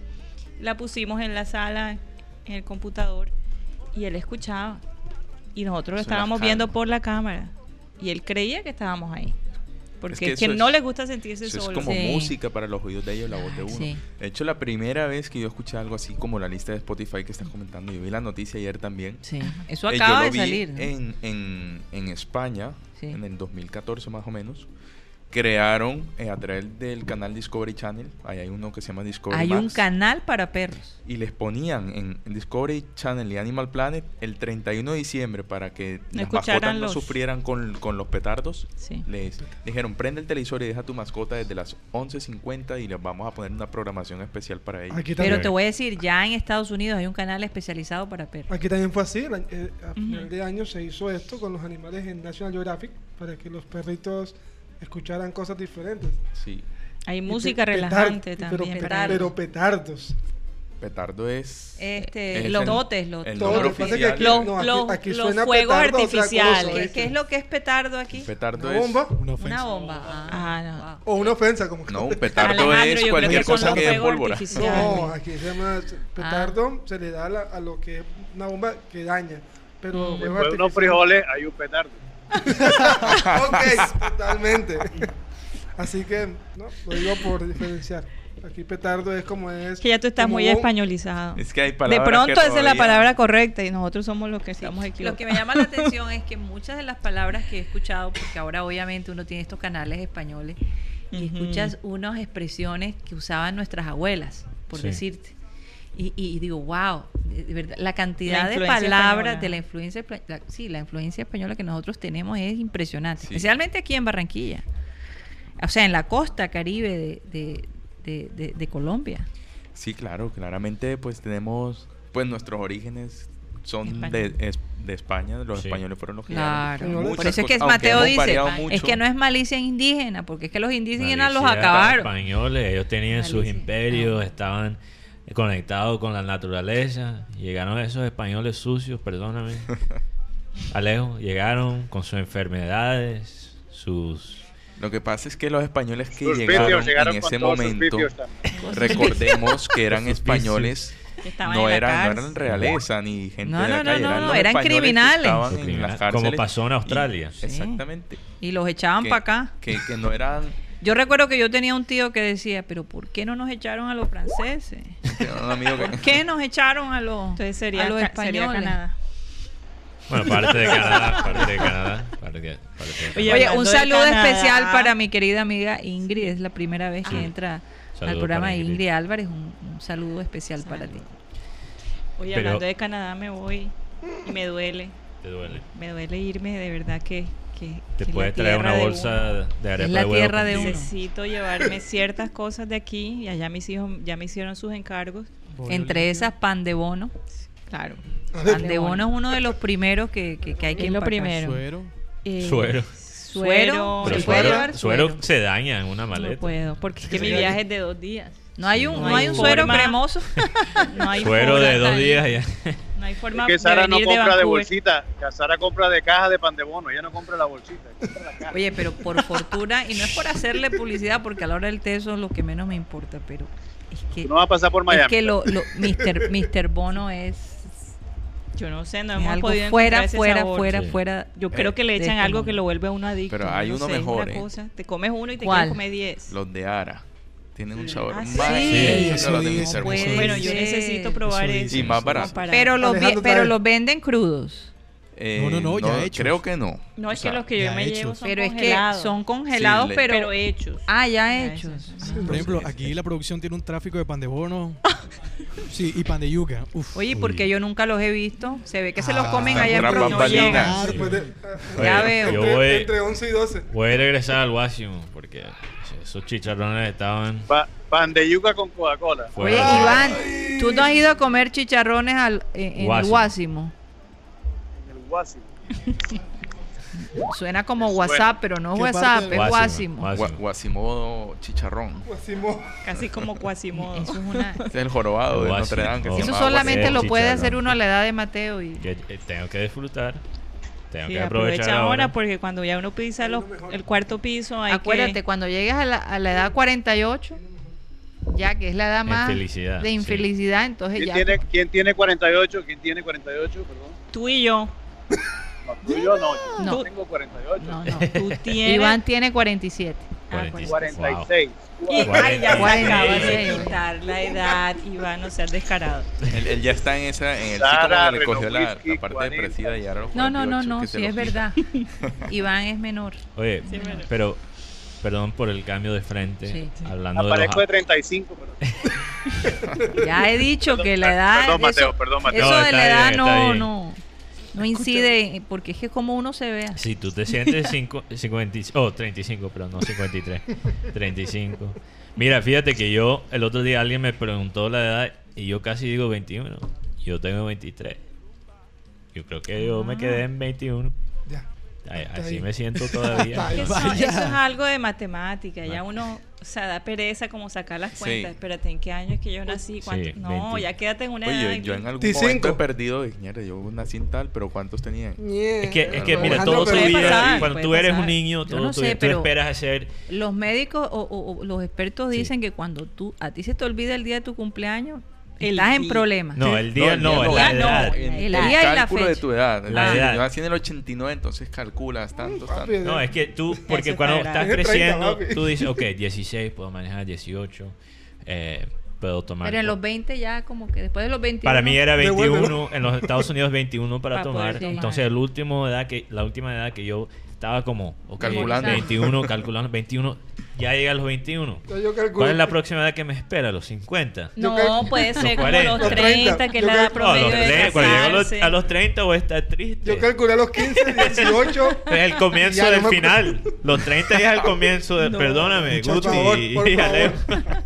La pusimos en la sala, en el computador, y él escuchaba. Y nosotros lo estábamos viendo por la cámara. Y él creía que estábamos ahí. Porque que que eso no es- le gusta sentirse Eso es solo. como Sí. música para los oídos de ellos, la voz de uno. sí. De hecho, la primera vez que yo escuché algo así como la lista de Spotify que estás comentando, yo vi la noticia ayer también. Sí, eso Eh, acaba yo de vi salir. en, en, en España, En el 2014 más o menos. Crearon eh, a través del canal Discovery Channel, ahí hay uno que se llama Discovery Hay un canal para perros. y les ponían en, en Discovery Channel y Animal Planet el 31 de diciembre para que No las mascotas no sufrieran con, con los petardos. Sí. Les dijeron, prende el televisor y deja tu mascota desde las 11.50 y les vamos a poner una programación especial para ellos. Aquí Pero te voy a decir, ya en Estados Unidos hay un canal especializado para perros. aquí también fue así. eh, a final de año se hizo esto con los animales en National Geographic para que los perritos escucharan cosas diferentes. Sí, Hay música pe- relajante pero también. pe- para Pero petardos. petardo es... Este, es los totes, los es fuegos petardo artificiales. ¿Qué, es lo que es petardo aquí? Petardo ¿Una es... bomba? Una ofensa. Una bomba. Ah, Ah, no. O una ofensa, como que- No, un petardo Alejandro, es cualquier que cosa que dé fuegos pólvora. No, aquí se llama petardo, se le da a, la- a lo que es una bomba que daña. Pero Mm. Después de unos frijoles hay un petardo. ok, totalmente. Así que, no, lo digo por diferenciar. Aquí petardo es como es. Que ya tú estás muy españolizado. Es que hay De palabras pronto que esa es la palabra correcta y nosotros somos los que estamos Lo equivocados. que me llama la atención es que muchas de las palabras que he escuchado, porque ahora obviamente uno tiene estos canales españoles, y Ujú. escuchas unas expresiones que usaban nuestras abuelas, por Sí. decirte. Y, y digo, wow, de, de verdad, la cantidad La de palabras española. de la influencia, espa- la- sí, la influencia española que nosotros tenemos es impresionante, Sí. especialmente aquí en Barranquilla, o sea, en la costa caribe de, de- de- de- de Colombia. Sí, claro, claramente pues tenemos, pues nuestros orígenes son España. de, es- de España, los Sí. españoles fueron los que Claro. Muchas por eso es que Mateo dice, es que no es malicia indígena, porque es que los indígenas los acabaron. españoles, ellos tenían sus imperios, estaban conectados con la naturaleza. Llegaron esos españoles sucios, perdóname. Alejo, llegaron con sus enfermedades, sus... Lo que pasa es que los españoles que llegaron, llegaron en ese momento, recordemos que eran españoles, no no eran realeza ni gente No, de la calle, no, eran eran criminales. estaban Sus en criminales, las como pasó en y- Australia. Sí. Exactamente. Y los echaban para acá. Que, que no eran Yo recuerdo que yo tenía un tío que decía, pero ¿por qué no nos echaron a los franceses? ¿Por qué nos echaron a los, Entonces sería, a los ca- sería españoles? Canadá. Bueno, parte de Canadá, parte de Canadá. Parte de, parte de Oye, Canadá. Oye, hablando un saludo Canadá. especial para mi querida amiga Ingrid, es la primera vez que entra al programa Ingrid. Ingrid Álvarez, un, un saludo especial para ti. Oye, Pero- hablando de Canadá me voy y me duele. Te duele. Me duele irme, de verdad que... que Te que traer una de bolsa uno. de arepa Es la de huevo tierra de uno. Necesito llevarme ciertas cosas de aquí y allá mis hijos ya me hicieron sus encargos. Entre esas, pan de bono. Claro. Pan de bono es uno de los primeros que, que, que hay que Es lo primero. Suero. Eh, Suero. Suero. Pero ¿Se sí, puede suero, llevar suero suero? se daña en una maleta. No puedo, porque es que mi viaje es de dos días. No hay un, No no hay un suero cremoso. No hay Suero forma, de dos días ya. No hay forma Es que de Sara no de compra de, bolsita, que Sara compra de caja de pan de bono, ella no compra la bolsita, compra la caja. Oye, pero por fortuna, y no es por hacerle publicidad, porque a la hora del té eso es lo que menos me importa, pero es que, no vas a pasar por Miami. es que lo, lo, Mr. Mr. Bono es, Yo no sé, no es hemos podido fuera, ese fuera, sabor. fuera, Sí. fuera. Yo creo que le echan algo que lo vuelve a uno adicto. Pero yo hay no uno sé, mejor, ¿eh? cosa. Te comes uno y te ¿Cuál? quieres comer 10. Los de Ara. Tienen un sabor Ah, más sí. Eso puede Bono. Bueno, yo necesito probar Eso eso. Y más barato. Pero los, pero los venden crudos. Eh, No, no, no, ya hechos. Creo que no. No, es O sea, que los que yo me hechos. llevo son Pero es que congelados. son congelados, Sí, le- pero, pero hechos. Ah, ya Ya hechos. hechos. Ah. Por ejemplo, Sí, sí, aquí sí. la producción tiene un tráfico de pan de bono. Sí, y pan de yuca. Uf. Oye, porque yo nunca los he visto. Se ve que se los Ah, comen están allá en. Ah, Sí. de- Ya veo. Yo voy, entre 11 y 12. voy a regresar al Washington porque esos chicharrones estaban Pa- pan de yuca con Coca-Cola. Oye. Iván, ¿tú no has ido a comer chicharrones al, en, en el Guásimo. Guásimo? En el Guasi. Suena como. WhatsApp, pero no es ¿Qué WhatsApp, es Guásimo, Guásimo. Guásimo. Gua- Guasimodo chicharrón. Guasimo. Casi como Quasimodo. Eso es una... Es el jorobado de Guasimo. Notre Dame. Que se. Eso solamente Guasimo. lo puede hacer uno a la edad de Mateo y... que eh, tengo que disfrutar. Tengo Sí, que aprovechar aprovecha ahora. porque cuando ya uno pisa los- el cuarto piso hay Acuérdate, que... cuando llegues a la, a la edad 48, ya que es la edad más Infelicidad, de sí. infelicidad, entonces ¿Quién ya... tiene, ¿Quién tiene 48? ¿Quién tiene 48? Perdón. Tú y yo, No, tú y yo no. Yo No. tengo 48. No, no. tú tienes... Iván tiene 47. Ah, 46. 46. Y, ay, ya se Cuarenta y acaba de seis. quitar la edad, Iván, no seas descarado. Él, él ya está en esa en el ciclo que le cogió la, la parte 40. depresiva y ahora los No, no, no, 48 no, sí es verdad. Iván es menor. Oye, Sí, pero perdón por el cambio de frente. Sí. Hablando de Aparezco de los 35, pero Ya he dicho que la edad... Perdón, Mateo, eso, perdón, Mateo. eso No, de la edad bien, no, bien. no, no incide, porque es que como uno se vea. Si tú te sientes cinco, 50, y- oh, 35, pero no 53, 35. Mira, fíjate que yo, el otro día alguien me preguntó la edad y yo casi digo 21. Yo tengo 23. Yo creo que yo me quedé en 21. Ya. Así me siento todavía. Eso, eso es algo de matemática. Ya Ah. uno, o sea, da pereza como sacar las Sí. cuentas. Espérate, ¿en qué año es que yo nací? ¿Cuánto? Sí, no, 20. ya quédate en una Oye, edad. yo, en yo que- en algún 25. momento he perdido, mierda, yo nací en tal, pero ¿cuántos tenían? Es que, es que mira, todo tu vida, pasar, cuando tú eres pasar. un niño, todo no tu sé, vida, tú esperas hacer Los médicos o, o- o los expertos Sí. dicen que cuando tú a ti se te olvida el día de tu cumpleaños, estás en problemas. No, el día no, el la día edad. en El el día y la cálculo de tu edad. La edad. Yo nací en el 89, entonces calculas tantos, papi, tantos. No, es que tú, porque cuando está estás creciendo, 30, papi. tú dices, ok, 16, puedo manejar 18. eh, puedo tomar. Pero en los 20 ya como que después de los 21. Para mí era Devuélvelo. 21, en los Estados Unidos 21 para Para tomar. tomar. Entonces el último edad que, la última edad que yo estaba como ok, Calculando. 21, calculando 21, ya llega a los 21. Yo. ¿Cuál es la próxima edad que me espera? ¿Los 50? No, puede ser como 40. los Los 30, 30. que es la edad cal- No, promedio los de tre- cuando llego a los, a los 30 voy a estar triste. Yo calculé a los 15, 18. Es el comienzo no del me- final. Los 30 ya es el comienzo de... Perdóname, Muchacho, Guti favor, y- por y favor. Alejo.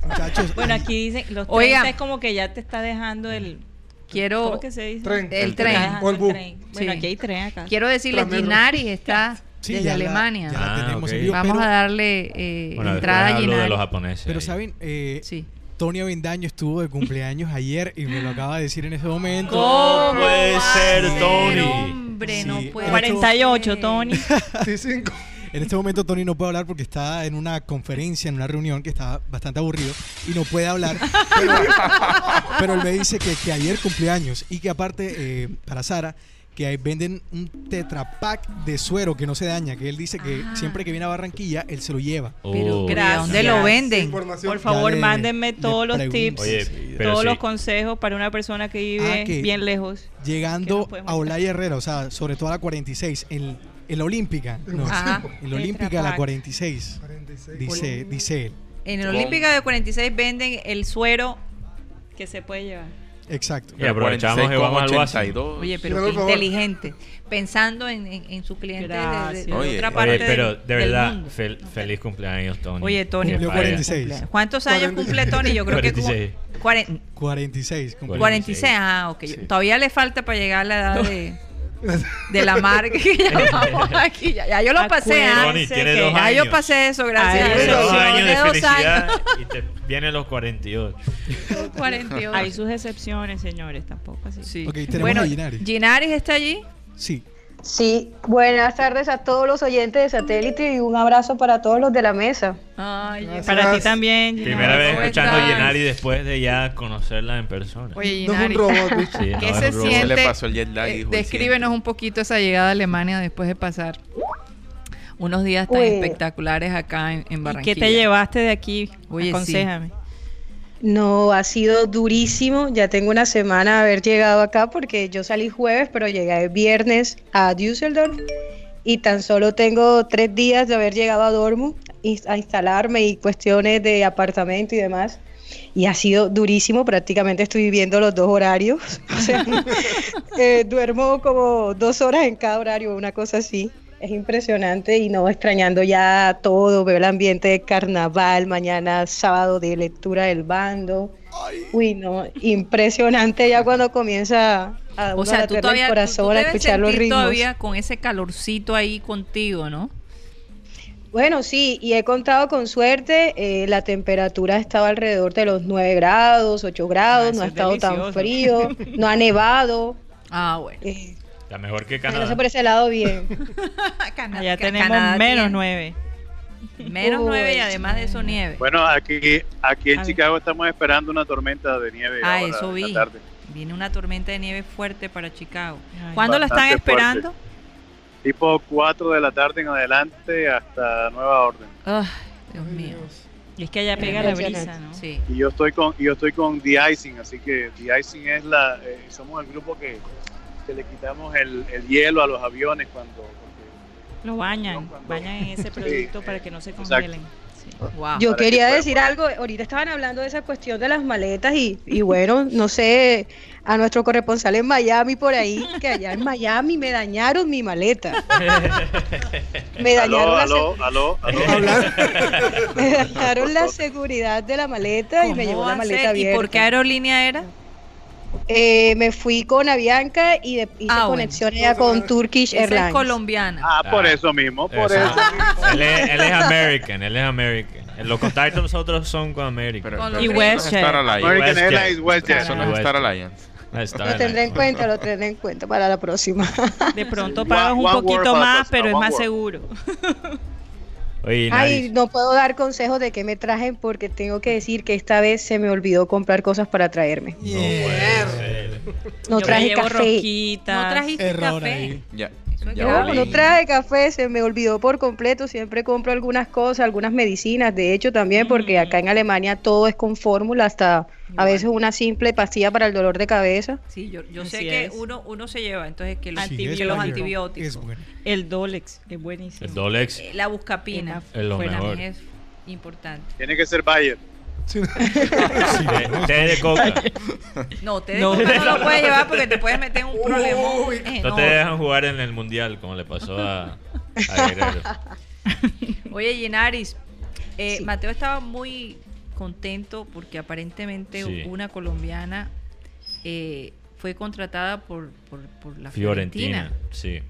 Muchachos, Bueno, aquí dicen, los 30 Oiga. es como que ya te está dejando el... Quiero ¿Cómo que se dice? Tren. el Te tren. dejando O el el bus. tren. Bueno, Sí. aquí hay tren acá. Quiero decirles. Ginari está sí, desde ya la- Alemania. la Ah, tenemos ok. en vivo, Vamos pero- a darle eh, Bueno, entrada a hablo de Ginari. los japoneses. Pero ahí. saben, eh, Sí. Tony Avendaño estuvo de cumpleaños ayer y me lo acaba de decir en ese momento. ¿Cómo puede ser, Tony? Hombre, no puede 48, ser. Tony. Sí, 5. En este momento Tony no puede hablar porque está en una conferencia, en una reunión que está bastante aburrido y no puede hablar. Pero, pero él me dice que, que ayer cumpleaños y que aparte eh, para Sara que ahí venden un tetrapack de suero que no se daña, que él dice que Ah. siempre que viene a Barranquilla él se lo lleva. Pero, Oh. ¿pero ¿a ¿dónde lo Gracias. venden? Información. Por favor, le- mándenme todos los tips, Oye, todos sí. los consejos para una persona que vive Ah, que- bien lejos. ¿Qué Llegando a Olaya Herrera, o sea, sobre todo a la 46, en, en la Olímpica. No, Ajá. en la Olímpica, la Tetrapack. 46, 46. dice, dice él. En el Olímpica de 46 venden el suero. Que se puede llevar. Exacto. Y aprovechamos que vamos al básico. 46,82. Oye, pero qué inteligente. Pensando en, en- en su cliente de- de, de Oye, otra parte Oye, pero de verdad, fel- feliz cumpleaños, Tony. Oye, Tony. Cumplió vaya. 46. ¿Cuántos años 46. cumple Tony? Yo creo que como 46. cuaren- 46. cumplió. 46. Ah, ok. Sí. Todavía le falta para llegar a la edad de, de la marca que llamamos aquí. Ya, ya yo lo pasé antes. Ya años. yo pasé eso, gracias. Ay, a Dios. dos años de Tiene dos felicidad años. y te vienen los 48. 48. Hay sus excepciones, señores, tampoco así. Sí. Ok, tenemos bueno, a. Ginaris está allí. Sí. Sí, buenas tardes a todos los oyentes de satélite y un abrazo para todos los de la mesa. Ay, Gracias. Para ti también. Gina. Primera vez ¿cómo escuchando a? Yenari después de ya conocerla en persona. Oye, No es un robot, bicho. Sí, ¿Qué es se siente? Se le pasó el jet lag, Eh, dijo el descríbenos un poquito esa llegada a Alemania después de pasar unos días tan Uy. espectaculares acá en, en ¿Y Barranquilla. qué te llevaste de aquí? Oye, sí. No, ha sido durísimo. Ya tengo una semana de haber llegado acá porque yo salí jueves, pero llegué el viernes a Düsseldorf y tan solo tengo tres días de haber llegado a Dortmund y- a instalarme y cuestiones de apartamento y demás. Y ha sido durísimo, prácticamente estoy viviendo los dos horarios. O sea, eh, duermo como dos horas en cada horario, una cosa así. Es impresionante y no extrañando ya todo, veo el ambiente de carnaval, mañana sábado de lectura del bando. Uy, no, impresionante ya cuando comienza a O sea, tú todavía el corazón tú a escuchar los ritmos. todavía con ese calorcito ahí contigo, ¿no? Bueno, sí, y he contado con suerte, eh, la temperatura estaba alrededor de los 9 grados, 8 grados, Ah, no ha es estado tan frío, no ha nevado. Ah, bueno. eh, La mejor que Canadá. por ese lado bien. Allá tenemos Canadá menos tiene nueve. Menos Uy, nueve y además de eso nieve. Bueno, aquí, aquí en A ver. Chicago estamos esperando una tormenta de nieve. ah, ahora eso vi. tarde. Viene una tormenta de nieve fuerte para Chicago. Ay. ¿Cuándo la están fuerte. esperando? Tipo 4 de la tarde en adelante hasta nueva orden. Ay, Dios mío. Y es que allá pega la brisa, ¿no? Sí. Y yo estoy con y yo estoy con The Icing, así que The Icing es la eh, somos el grupo que, que le quitamos el, el hielo a los aviones cuando Lo bañan, Cuando- bañan en ese producto para que no se congelen. Sí. Wow. Yo que quería decir algo, ahorita estaban hablando de esa cuestión de las maletas y, y bueno, no sé, a nuestro corresponsal en Miami por ahí, que allá en Miami me dañaron mi maleta. Me dañaron, aló, la, aló, aló, me dañaron la seguridad de la maleta y me ¿Cómo llevó la maleta ser? ¿Y abierta. por qué aerolínea era? Eh, me fui con Avianca y de- hice Ah, bueno. conexión allá con Turkish Esa es Airlines. colombiana. Ah, por Ah, eso mismo, por eso. Él, es, él es American, él es American. Los contactos nosotros son con American. Pero, pero los. Star Alliance. American WestJet. Airlines, WestJet. Eso no es Star Alliance. Lo tendré en cuenta, lo tendré en cuenta para la próxima. De pronto pagas un poquito más, pero es más seguro. Oye, Ay, no puedo dar consejos de qué me trajen porque tengo que decir que esta vez se me olvidó comprar cosas para traerme. no puede ser. No Yo traje café. rosquitas. ¿No trajiste Error café? ahí. Ya. No, traje café, se me olvidó por completo. Siempre compro algunas cosas, algunas medicinas. De hecho, también porque acá en Alemania todo es con fórmula, hasta a veces una simple pastilla para el dolor de cabeza. Sí, yo, yo sé que es. uno, uno se lleva, entonces que los, Sí, Antibióticos. que los es antibióticos. Es bueno. El Dolex es buenísimo. El Dolex. Eh, La buscapina. Es lo mejor. es importante. Tiene que ser Bayer. Sí, Té, té de coca. No, te No. no. no lo puedes llevar porque te puedes meter en un problema. Eh, No no. te dejan jugar en el mundial como le pasó a, a Guerrero. Oye, Yenaris, eh, Sí. Mateo estaba muy contento porque aparentemente Sí. una colombiana eh, fue contratada por, por, por la Fiorentina. Fiorentina, sí.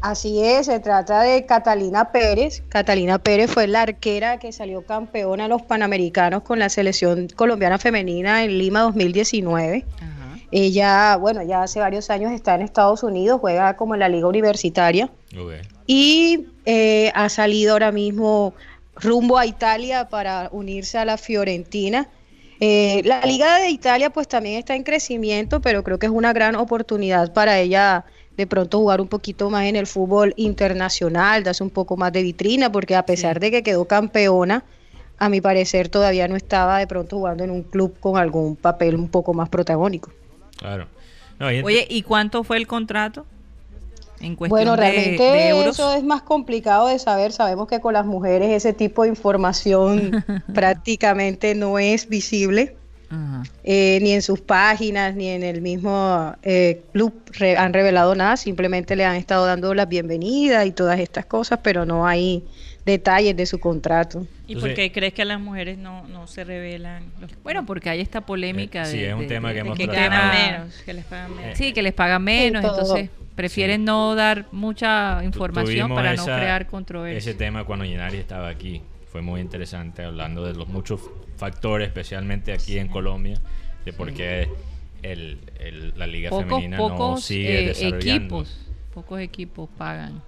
Así es, se trata de Catalina Pérez. Catalina Pérez fue la arquera que salió campeona en los Panamericanos con la selección colombiana femenina en Lima 2019. Ajá. Ella, bueno, ya hace varios años está en Estados Unidos, juega como en la liga universitaria y eh, ha salido ahora mismo rumbo a Italia para unirse a la Fiorentina. Eh, la liga de Italia pues también está en crecimiento, pero creo que es una gran oportunidad para ella de pronto jugar un poquito más en el fútbol internacional, darse un poco más de vitrina, porque a pesar de que quedó campeona, a mi parecer todavía no estaba de pronto jugando en un club con algún papel un poco más protagónico. Claro. No, y- Oye, ¿y cuánto fue el contrato? En cuestión Bueno, realmente de euros. eso es más complicado de saber. Sabemos que con las mujeres ese tipo de información prácticamente no es visible. Eh, ni en sus páginas, ni en el mismo eh, club re- han revelado nada. Simplemente le han estado dando las bienvenidas y todas estas cosas, pero no hay detalles de su contrato. ¿Y Entonces- por qué crees que a las mujeres no, no se revelan? Los, Bueno, porque hay esta polémica Eh, sí, de, es un de- tema que de hemos que ganan gana- menos, que les pagan menos. Sí, que les pagan menos, entonces prefieren no dar mucha información para no esa- crear controversia. Ese tema cuando Yenari estaba aquí fue muy interesante hablando de los muchos factores, especialmente aquí en Colombia, de por qué el, el- la liga pocos femenina no sigue eh, desarrollando. equipos, pocos equipos pagan.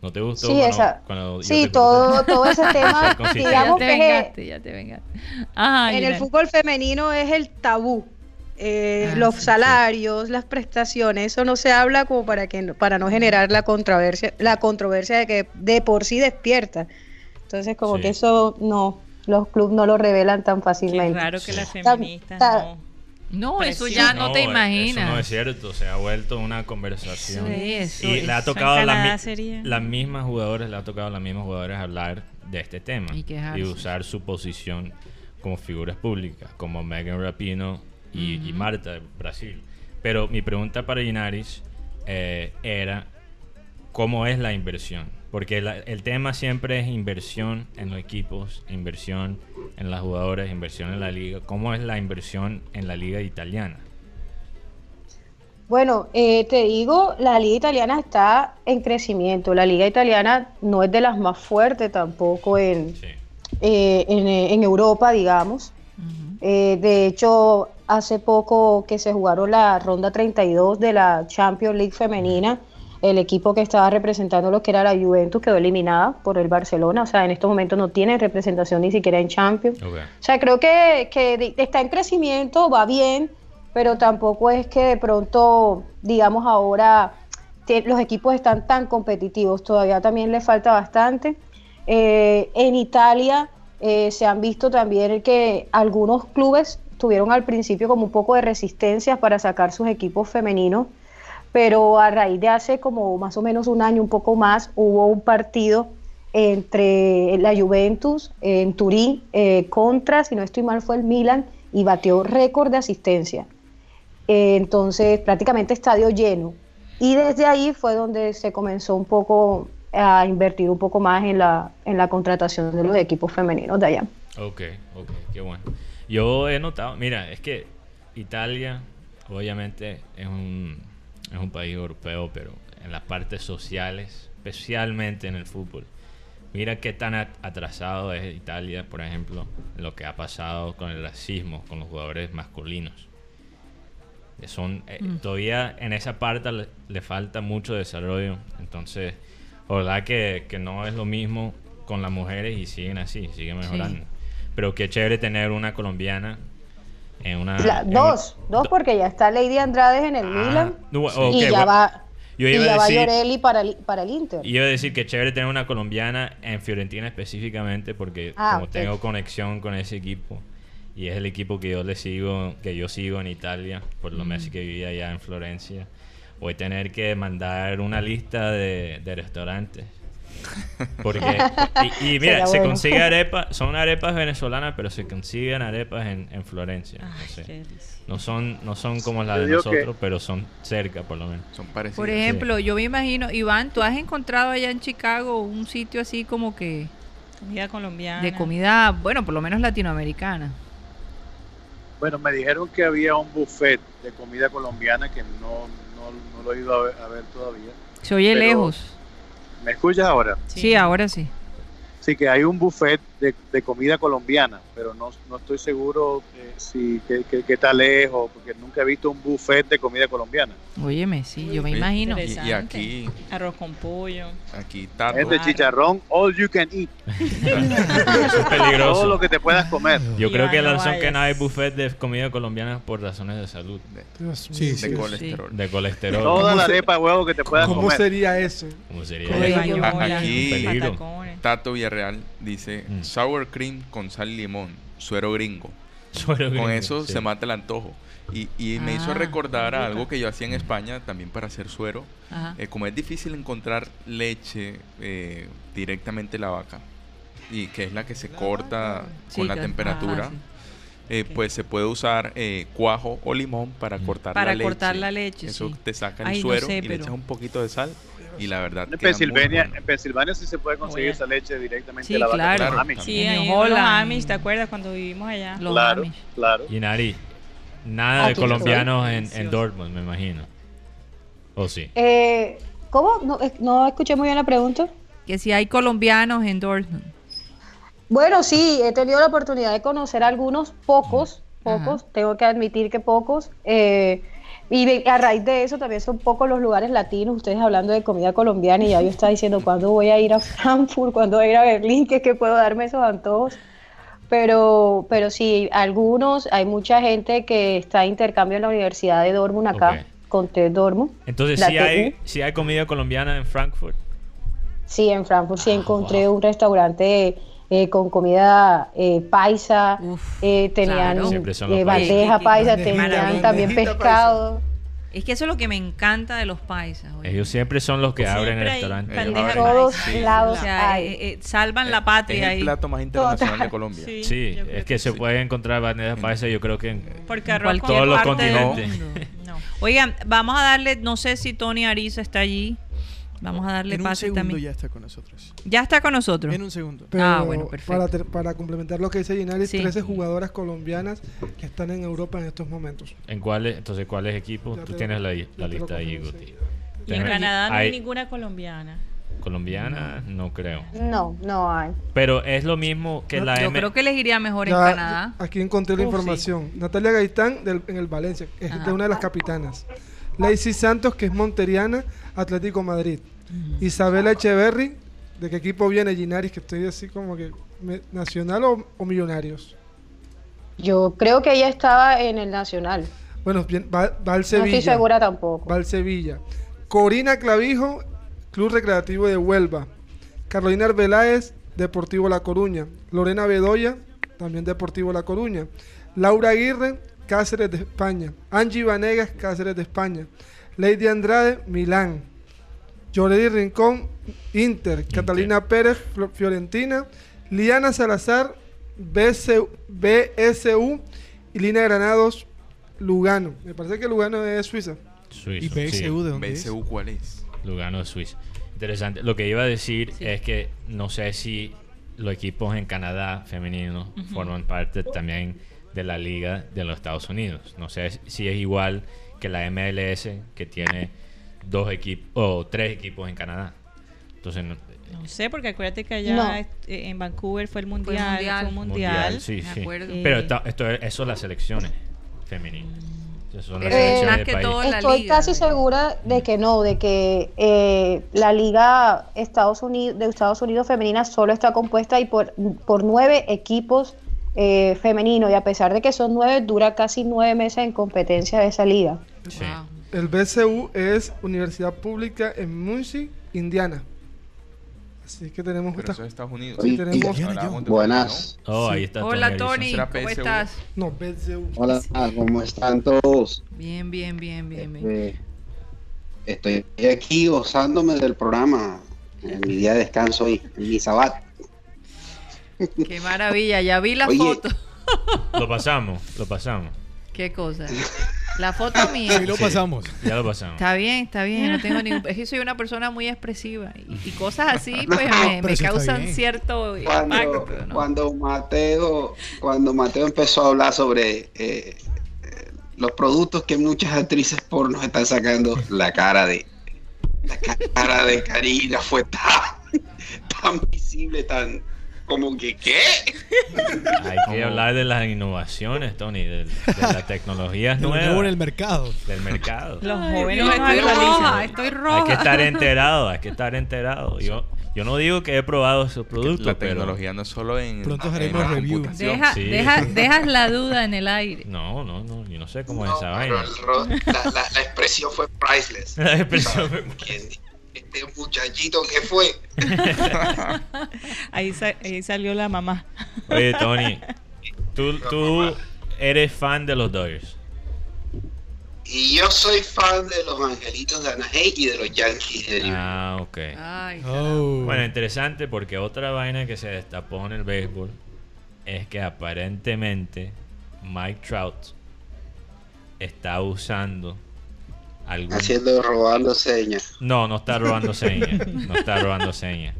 ¿No te gustó? Sí, cuando- esa- cuando yo sí, te todo, todo ese tema. Ya te que vengaste, ya te vengaste. Ajá, en el fútbol femenino es el tabú. Eh, Ah, los sí, sí. salarios, las prestaciones, eso no se habla como para que no- para no generar la controversia, la controversia de que de por sí despierta. Entonces como Sí. que eso no, los clubes no lo revelan tan fácilmente. raro que las Ta- feministas ta- no. No, eso ya no, te imaginas. Eso no es cierto, se ha vuelto una conversación. Sí, eso y le ha tocado mi- las mismas jugadoras, le ha tocado a las mismas jugadoras hablar de este tema Y usar su posición como figuras públicas, como Megan Rapino y. Marta de Brasil. Pero mi pregunta para Inaris eh, era, ¿cómo es la inversión? Porque la- el tema siempre es inversión en los equipos, inversión en las jugadoras, inversión en la liga. ¿Cómo es la inversión en la liga italiana? Bueno, eh, te digo, la liga italiana está en crecimiento. La liga italiana no es de las más fuertes tampoco en, Sí. eh, en, eh, en Europa, digamos. Eh, de hecho, hace poco que se jugaron la ronda 32 de la Champions League femenina, el equipo que estaba representando lo que era la Juventus quedó eliminada por el Barcelona. O sea, en estos momentos no tiene representación ni siquiera en Champions. Ok. O sea, creo que, que está en crecimiento, va bien, pero tampoco es que de pronto, digamos, ahora los equipos están tan competitivos. Todavía también le falta bastante. Eh, en Italia eh, se han visto también que algunos clubes tuvieron al principio como un poco de resistencia para sacar sus equipos femeninos, pero a raíz de hace como más o menos un año, un poco más, hubo un partido entre la Juventus en Turín eh, contra, si no estoy mal, fue el Milan y batió récord de asistencia. Eh, entonces, prácticamente estadio lleno. Y desde ahí fue donde se comenzó un poco a invertir un poco más en la, en la contratación de los equipos femeninos de allá. Ok, ok, qué bueno. Yo he notado, mira, es que Italia obviamente es un, es un país europeo, pero en las partes sociales, especialmente en el fútbol, mira qué tan at- atrasado es Italia, por ejemplo, en lo que ha pasado con el racismo, con los jugadores masculinos. Eh, Son, eh, Todavía en esa parte le, le falta mucho desarrollo, entonces, ojalá que, que no es lo mismo con las mujeres y siguen así, siguen mejorando. Pero qué chévere tener una colombiana en una... La- en dos, un- dos do- porque ya está Lady Andrade en el Ah, Milan y ya bueno. va Yo Y iba ya a va decir, Llorelli para el, para el Inter. iba a decir que es chévere tener una colombiana en Fiorentina específicamente porque Ah, como tengo conexión con ese equipo y es el equipo que yo le sigo, que yo sigo en Italia, por los meses que vivía allá en Florencia, voy a tener que mandar una lista de, de restaurantes. Porque, y, y mira, Sería se bueno. consigue arepas, son arepas venezolanas, pero se consiguen arepas en, en Florencia. Ay, no sé. son, no son como las de que- nosotros, pero son cerca por lo menos. Son parecidos. Por ejemplo, yo me imagino, Iván, ¿tú has encontrado allá en Chicago un sitio así como que Comida colombiana. de comida, bueno, por lo menos latinoamericana? Bueno, me dijeron que había un buffet de comida colombiana que no, no, no lo he ido a ver, a ver todavía. Se oye Pero- lejos. ¿Me escuchas ahora? Sí. ahora sí. Sí, que hay un buffet de, de comida colombiana, pero no, no estoy seguro eh, si que, que- que está lejos, porque nunca he visto un buffet de comida colombiana. Óyeme, sí, yo me Oye, imagino. Y, y Interesante. aquí, Arroz con pollo. aquí Tato. Es de chicharrón, all you can eat. Eso es peligroso. Todo lo que te puedas comer. Yo creo Iván, que la no razón que vayas. no hay buffet de comida colombiana es por razones de salud, Dios Sí, mío. sí. de colesterol. de colesterol. Toda la arepa de huevo que te puedas ¿Cómo comer. sería eso? ¿Cómo sería eso? Bayola, aquí- Peligro. patacones. Tato Villarreal dice Mm. sour cream con sal y limón, suero gringo. Suero Con eso sí. se mata el antojo. Y, y me hizo Ah, recordar a algo que yo hacía en España también para hacer suero. Eh, como es difícil encontrar leche eh, directamente de la vaca y que es la que se corta con la que- temperatura, ajá, sí. eh, pues se puede usar eh, cuajo o limón para cortar Para la leche. cortar la leche, Eso sí. te saca el Ay, no suero sé, y le echas un poquito de sal y la verdad En Pensilvania, bueno. en Pensilvania sí se puede conseguir Oye. esa leche directamente Sí, de la vaca. claro. con Claro. Amish. Sí, En Holland. Amish, ¿te acuerdas cuando vivimos allá? Los Claro, Amish. claro. Y Nari, nada de colombianos en. Dortmund, me imagino. ¿O sí? Eh, ¿Cómo? No, no escuché muy bien la pregunta. Que si hay colombianos en Dortmund. Bueno, sí, he tenido la oportunidad de conocer algunos, pocos, Ajá. pocos, tengo que admitir que pocos. eh, y a raíz de eso también son pocos los lugares latinos, ustedes hablando de comida colombiana y ya yo estaba diciendo cuándo voy a ir a Frankfurt, cuándo voy a ir a Berlín, que es que puedo darme esos antojos. Pero, pero sí, algunos, hay mucha gente que está de intercambio en la Universidad de Dortmund acá, con TED Dortmund. Entonces, si hay, TU. si hay comida colombiana en Frankfurt. Sí, en Frankfurt Ah, sí encontré un restaurante eh, con comida eh, paisa, Uf, eh, tenían claro. Eh, bandeja Qué- qué paisa, tenían también pescado. Es que eso es lo que me encanta de los paisas. oye. Ellos siempre son los que Siempre abren el restaurante. Todos sí, lados O sea, hay. eh, eh, salvan Eh, la es patria el ahí. plato más internacional de Colombia. Sí, yo creo es que se sí. puede encontrar bandejas paisas, yo creo que en En todos los continentes. mundo. No. Oigan, vamos a darle, no sé si Tony Ariza está allí. Vamos a darle En un pase segundo también. ya está con nosotros. Ya está con nosotros. En un segundo. Pero Ah, bueno, perfecto. Para, ter- para complementar lo que dice Ginaris, Sí. 13 jugadoras colombianas que están en Europa en estos momentos. ¿En cuáles, entonces, cuáles equipos? Tú te- tienes la, la lista ahí, Guti. Y en Canadá no hay hay ninguna colombiana. colombiana, no creo. No, no hay. Pero es lo mismo que la Yo M. creo que les iría mejor en Ya, Canadá. Aquí encontré la Uf, sí. información. Natalia Gaitán del- en el Valencia, es Ajá. de una de las capitanas. Lacey Santos, que es monteriana, Atlético Madrid. Isabela Echeverry, ¿de qué equipo viene Ginaris? Que estoy así como que, me- ¿nacional o, o millonarios? Yo creo que ella estaba en el Nacional. Bueno, bien, va, va al No Sevilla. estoy segura tampoco. Va al Sevilla. Corina Clavijo, Club Recreativo de Huelva. Carolina Arbeláez, Deportivo La Coruña. Lorena Bedoya, también Deportivo La Coruña. Laura Aguirre, Cáceres de España. Angie Vanegas, Cáceres de España. Lady Andrade, Milán. Yoredi Rincón, Inter. Catalina Pérez, Fiorentina. Liana Salazar, BSU, BSU. Y Lina Granados, Lugano. Me parece que Lugano es Suiza. Suizo, ¿Y PSU de dónde es? BSU, ¿cuál es? Lugano de Suiza. Interesante. Lo que iba a decir Sí. es que no sé si los equipos en Canadá femeninos forman parte también de la liga de los Estados Unidos. No sé si es igual que la MLS que tiene dos equipos o tres equipos en Canadá. Entonces, no- No sé, porque acuérdate que allá No. eh, en Vancouver fue el Fue el mundial. mundial. Fue un mundial. sí, sí. Pero Eh, esto es, eso las selecciones femeninas. Son las selecciones que país. la Estoy liga. casi segura de que no, de que eh, la liga Estados Unidos, de Estados Unidos femenina solo está compuesta y por, por nueve equipos eh, femeninos y a pesar de que son nueve, dura casi nueve meses en competencia de esa liga. Sí. Wow. El BCU es Universidad Pública en Muncie, Indiana. Así que tenemos Pero esta- eso es Estados Unidos. Sí, tenemos- Buenas. Oh, Sí. ahí está Hola Tony, ¿cómo estás? No, BCU. Hola, ¿cómo están todos? Bien, bien, bien, bien, bien. Eh, estoy aquí gozándome del programa en mi día de descanso y en mi sabat. Qué maravilla, ya vi la Oye. foto. Lo pasamos, lo pasamos. Qué cosa. La foto mía. Sí, lo pasamos. Ya lo pasamos. Está bien, está bien, no tengo ningún... Es que soy una persona muy expresiva y, y cosas así pues me, causan cierto Cuando, impacto, ¿no? cuando Mateo, cuando Mateo empezó a hablar sobre eh, eh, los productos que muchas actrices porno están sacando, la cara de la cara de Karina fue tan, tan visible, tan como que ¿qué? Hay que hablar de las innovaciones, Tony, de, de las tecnologías Lo nuevo en el nuevas mercado. del mercado. Los jóvenes no, estoy roja, estoy Hay roja. que estar enterado, hay que estar enterado. Yo, yo no digo que he probado esos productos, La pero tecnología no es solo en, Pronto en haremos la review. Deja, Sí. deja, dejas la duda en el aire. no, no, no, yo no sé cómo es esa vaina. el la, la- la expresión fue priceless. La expresión ¿Sabes? Este muchachito que fue. Ahí, sa- ahí salió la mamá. Oye, Tony, tú, tú eres fan de los Dodgers. Y yo soy fan de los Angelitos de Anaheim y de los Yankees de New York. Ah, ok. Ay, Oh. Bueno, interesante porque otra vaina que se destapó en el béisbol es que aparentemente Mike Trout está usando algún... Haciendo, robando señas. No, no está robando señas. No está robando señas.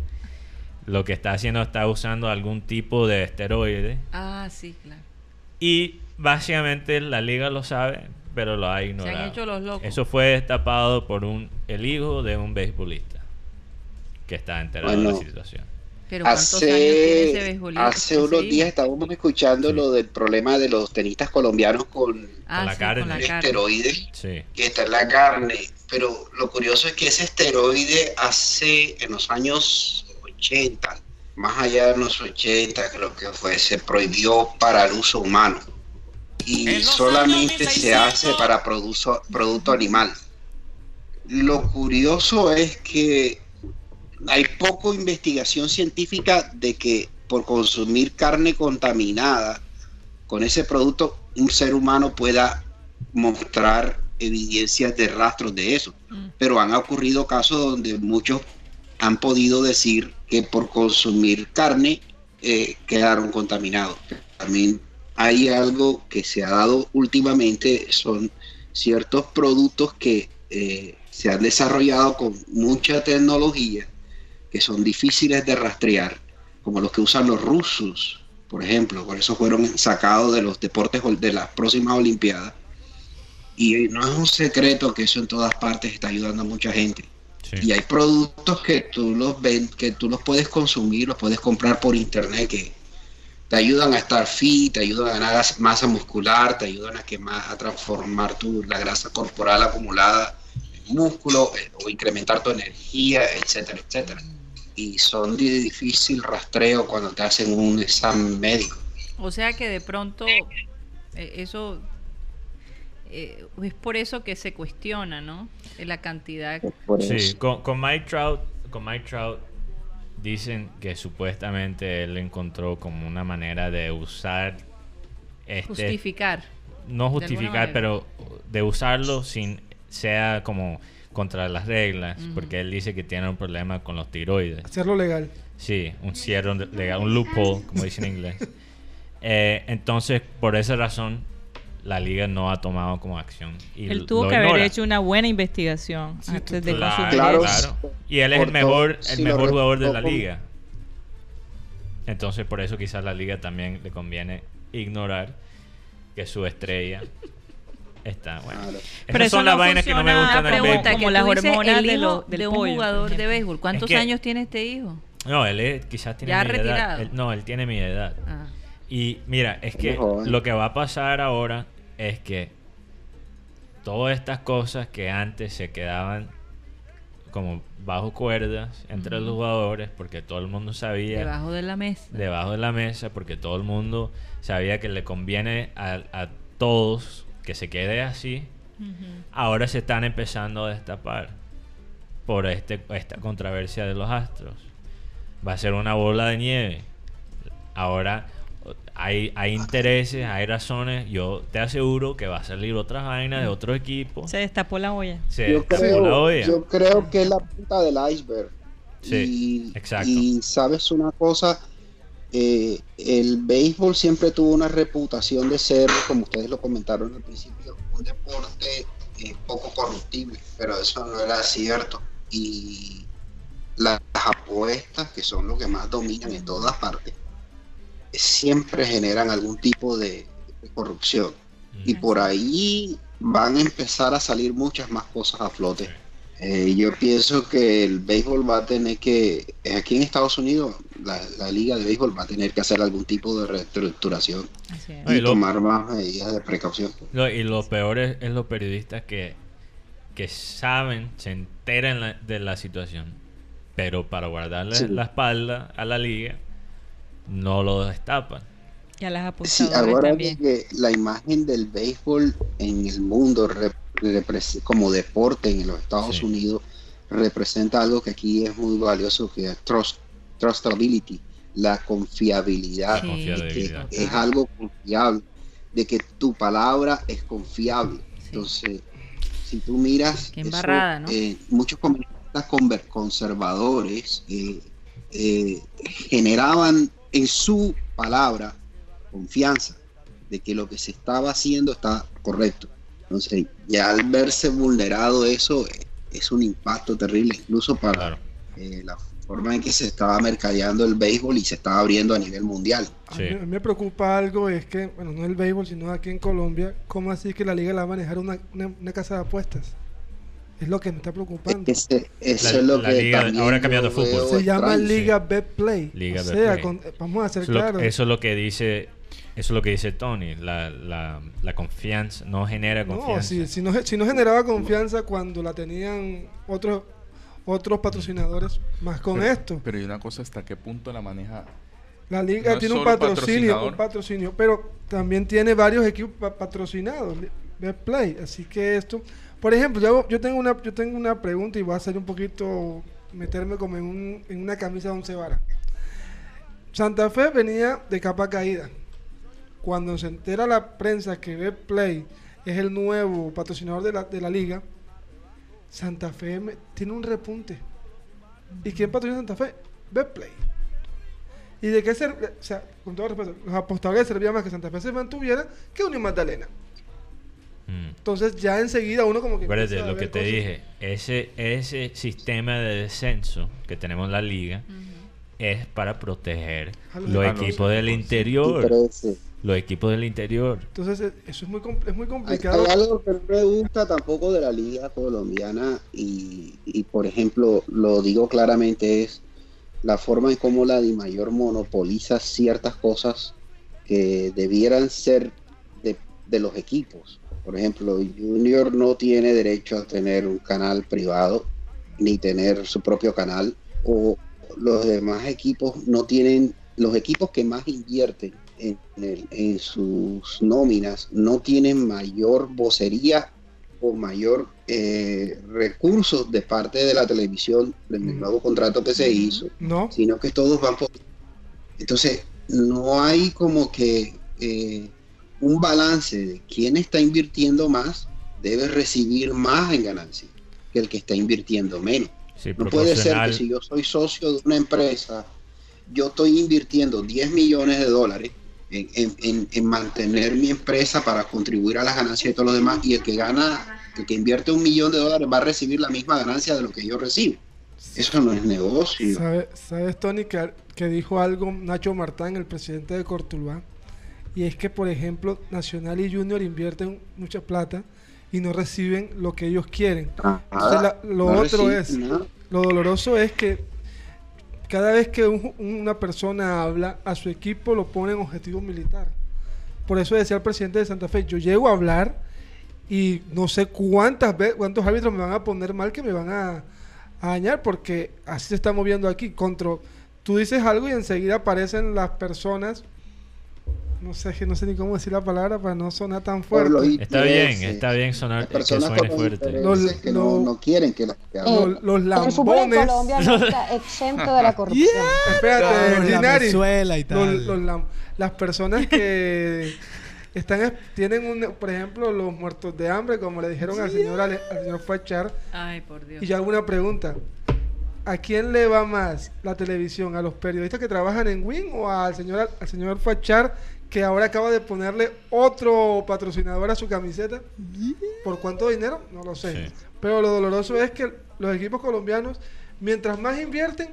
Lo que está haciendo está usando algún tipo de esteroide ah, sí, claro. y básicamente la liga lo sabe, pero lo ha Se ignorado. han hecho los locos. Eso fue destapado por un el hijo de un beisbolista que está enterado de la situación. Pero ¿cuántos años tiene ese Hace, hace unos Sí. días estábamos escuchando lo del problema de los tenistas colombianos con Ah, con la sí, carne. con la carne. esteroide Sí. que está en la carne. Pero lo curioso es que ese esteroide hace en los años 80, más allá de los 80, creo que fue, se prohibió para el uso humano. Y solamente se hace para produso- producto animal. Lo curioso es que hay poco investigación científica de que por consumir carne contaminada con ese producto un ser humano pueda mostrar evidencias de rastros de eso. Mm. Pero han ocurrido casos donde muchos han podido decir que por consumir carne eh, quedaron contaminados. También hay algo que se ha dado últimamente, son ciertos productos que eh, se han desarrollado con mucha tecnología, que son difíciles de rastrear, como los que usan los rusos, por ejemplo, por eso fueron sacados de los deportes de las próximas Olimpiadas. Y no es un secreto que eso en todas partes está ayudando a mucha gente. Sí. Y hay productos que tú los ven, que tú los puedes consumir, los puedes comprar por internet, que te ayudan a estar fit, te ayudan a ganar as- masa muscular, te ayudan a quemar, a transformar tu, la grasa corporal acumulada músculo eh, o incrementar tu energía, etcétera, etcétera. Y son de difícil rastreo cuando te hacen un examen médico. O sea que de pronto eh, eso eh, es por eso que se cuestiona, ¿no? La cantidad. Sí, con, con Mike Trout, con Mike Trout dicen que supuestamente él encontró como una manera de usar este Justificar. no justificar, pero de usarlo sin sea como contra las reglas, porque él dice que tiene un problema con los tiroides. Hacerlo legal. Sí, un cierre legal, un loophole, como dicen en inglés. Eh, entonces, por esa razón, la liga no ha tomado como acción. Y Él tuvo que haber hecho una buena investigación Sí, antes de Claro, consumir Claro. claro. Y él es el mejor, el mejor jugador de la liga. Entonces, por eso quizás la liga también le conviene ignorar que su estrella está bueno. Claro. Pero son las no vainas que no me gustan del como- béisbol. las hormonas el de hijo lo- del de un pollo, jugador de béisbol. ¿Cuántos que- años tiene este hijo? No, él es- quizás tiene Ya mi edad. retirado. Él- no, él tiene mi edad. Ah. Y mira, es que lo que va a pasar ahora es que todas estas cosas que antes se quedaban como bajo cuerdas entre los jugadores porque todo el mundo sabía Debajo de la mesa. debajo de la mesa porque todo el mundo sabía que le conviene a, a todos que se quede así ahora se están empezando a destapar por este, esta controversia de los astros. Va a ser una bola de nieve. Ahora hay, hay intereses, hay razones. Yo te aseguro que va a salir otras vainas de otro equipo. Se destapó la olla. Se Yo destapó creo, la olla. yo creo que es la punta del iceberg. Sí, y, exacto. y sabes una cosa, Eh, el béisbol siempre tuvo una reputación de ser, como ustedes lo comentaron al principio, un deporte eh, poco corruptible, pero eso no era cierto. Y las apuestas, que son lo que más dominan en todas partes, siempre generan algún tipo de, de corrupción. Y por ahí van a empezar a salir muchas más cosas a flote. Eh, yo pienso que el béisbol va a tener que, aquí en Estados Unidos, la, la liga de béisbol va a tener que hacer algún tipo de reestructuración y lo- tomar más medidas de precaución. Lo- y lo peor es, es los periodistas que, que saben, se enteran la- de la situación, pero para guardarle Sí. la espalda a la liga, no lo destapan. Y a las Sí, ahora también. que la imagen del béisbol en el mundo rep- repres- como deporte en los Estados Sí. Unidos representa algo que aquí es muy valioso, que es trust, trustability, la confiabilidad, Sí. de que es algo confiable, de que tu palabra es confiable. Entonces, si tú miras, Qué eso, embarrada, ¿no? eh, muchos comentaristas conservadores eh, eh, generaban en su palabra confianza de que lo que se estaba haciendo está correcto. Entonces, ya al verse vulnerado eso es un impacto terrible, incluso para Claro. eh, la forma en que se estaba mercadeando el béisbol y se estaba abriendo a nivel mundial. A, Sí. mí, a mí me preocupa algo, es que, bueno, no el béisbol, sino aquí en Colombia, ¿cómo así que la liga la va a manejar una, una, una casa de apuestas? Es lo que me está preocupando. Ese- eso La- es lo la que liga- ahora de fútbol. Se llama. Liga Betplay. Liga o Betplay. sea, con- vamos a Eso, lo- claros. eso es lo que dice, eso es lo que dice Tony, la, la, la confianza, no genera No, confianza. si, si no, si no generaba confianza cuando la tenían otros otros patrocinadores, más con pero, esto. Pero hay una cosa, ¿hasta qué punto la maneja? La liga no tiene un patrocinio, un patrocinio, pero también tiene varios equipos pa- patrocinados, li- Betplay. Así que esto, por ejemplo, yo, yo tengo una yo tengo una pregunta y voy a hacer un poquito meterme como en, un- en una camisa de once varas. Santa Fe venía de capa caída. Cuando se entera la prensa que Betplay es el nuevo patrocinador de la, de la liga, Santa Fe me- tiene un repunte. ¿Y quién patrocina Santa Fe? Betplay. ¿Y de qué servía? O sea, con todo respeto, los apostadores servían más que Santa Fe se mantuviera que Unión Magdalena. Mm. Entonces ya enseguida uno como que... Acuérdate lo que te cosas. dije, ese, ese sistema de descenso que tenemos en la liga es para proteger A los los equipos. del interior. crece. Los equipos del interior. Entonces eh, eso es muy, es muy Hay, complicado. hay algo que no me gusta tampoco de la liga colombiana y, y, por ejemplo, lo digo claramente, es la forma en cómo la DIMAYOR monopoliza ciertas cosas que debieran ser de, de los equipos. Por ejemplo, Junior no tiene derecho a tener un canal privado ni tener su propio canal o los demás equipos no tienen, los equipos que más invierten en, el- en sus nóminas no tienen mayor vocería o mayor eh, recursos de parte de la televisión del Mm. nuevo contrato que se hizo, No, sino que todos van por... Entonces, no hay como que eh, un balance de quién está invirtiendo más debe recibir más en ganancia que el que está invirtiendo menos. Sí, No puede ser que si yo soy socio de una empresa, yo estoy invirtiendo 10 millones de dólares en, en- en- en mantener mi empresa para contribuir a las ganancias de todos los demás y el que gana, el que invierte un millón de dólares va a recibir la misma ganancia de lo que yo recibo. Eso no es negocio. ¿Sabe- ¿Sabes, Tony, que, que dijo algo Nacho Martán, el presidente de Cortuluá? Y es que, por ejemplo, Nacional y Junior invierten mucha plata y no reciben lo que ellos quieren. Entonces, la- lo No otro es, nada. lo doloroso es que cada vez que un- una persona habla, a su equipo lo pone en objetivo militar. Por eso decía el presidente de Santa Fe, yo llego a hablar y no sé cuántas veces, cuántos árbitros me van a poner mal que me van a, dañar, porque así se está moviendo aquí. Contra, tú dices algo y enseguida aparecen las personas no sé, no sé ni cómo decir la palabra para no sonar tan fuerte. Está bien, está bien sonar Las que suene fuerte. Los- que no, no quieren que la que hable. Los, El lambones. Colombia no está exento de la corrupción. Espérate, la Ginari. Venezuela y tal. los las personas que están es- tienen un, por ejemplo, los muertos de hambre, como le dijeron al señor al señor Fachar, Ay, por Dios. y yo hago una pregunta. ¿A quién le va más la televisión? ¿A los periodistas que trabajan en Win o al señor al señor Fachar que ahora acaba de ponerle otro patrocinador a su camiseta? ¿Por cuánto dinero? No lo sé. Sí. Pero lo doloroso es que los equipos colombianos, mientras más invierten,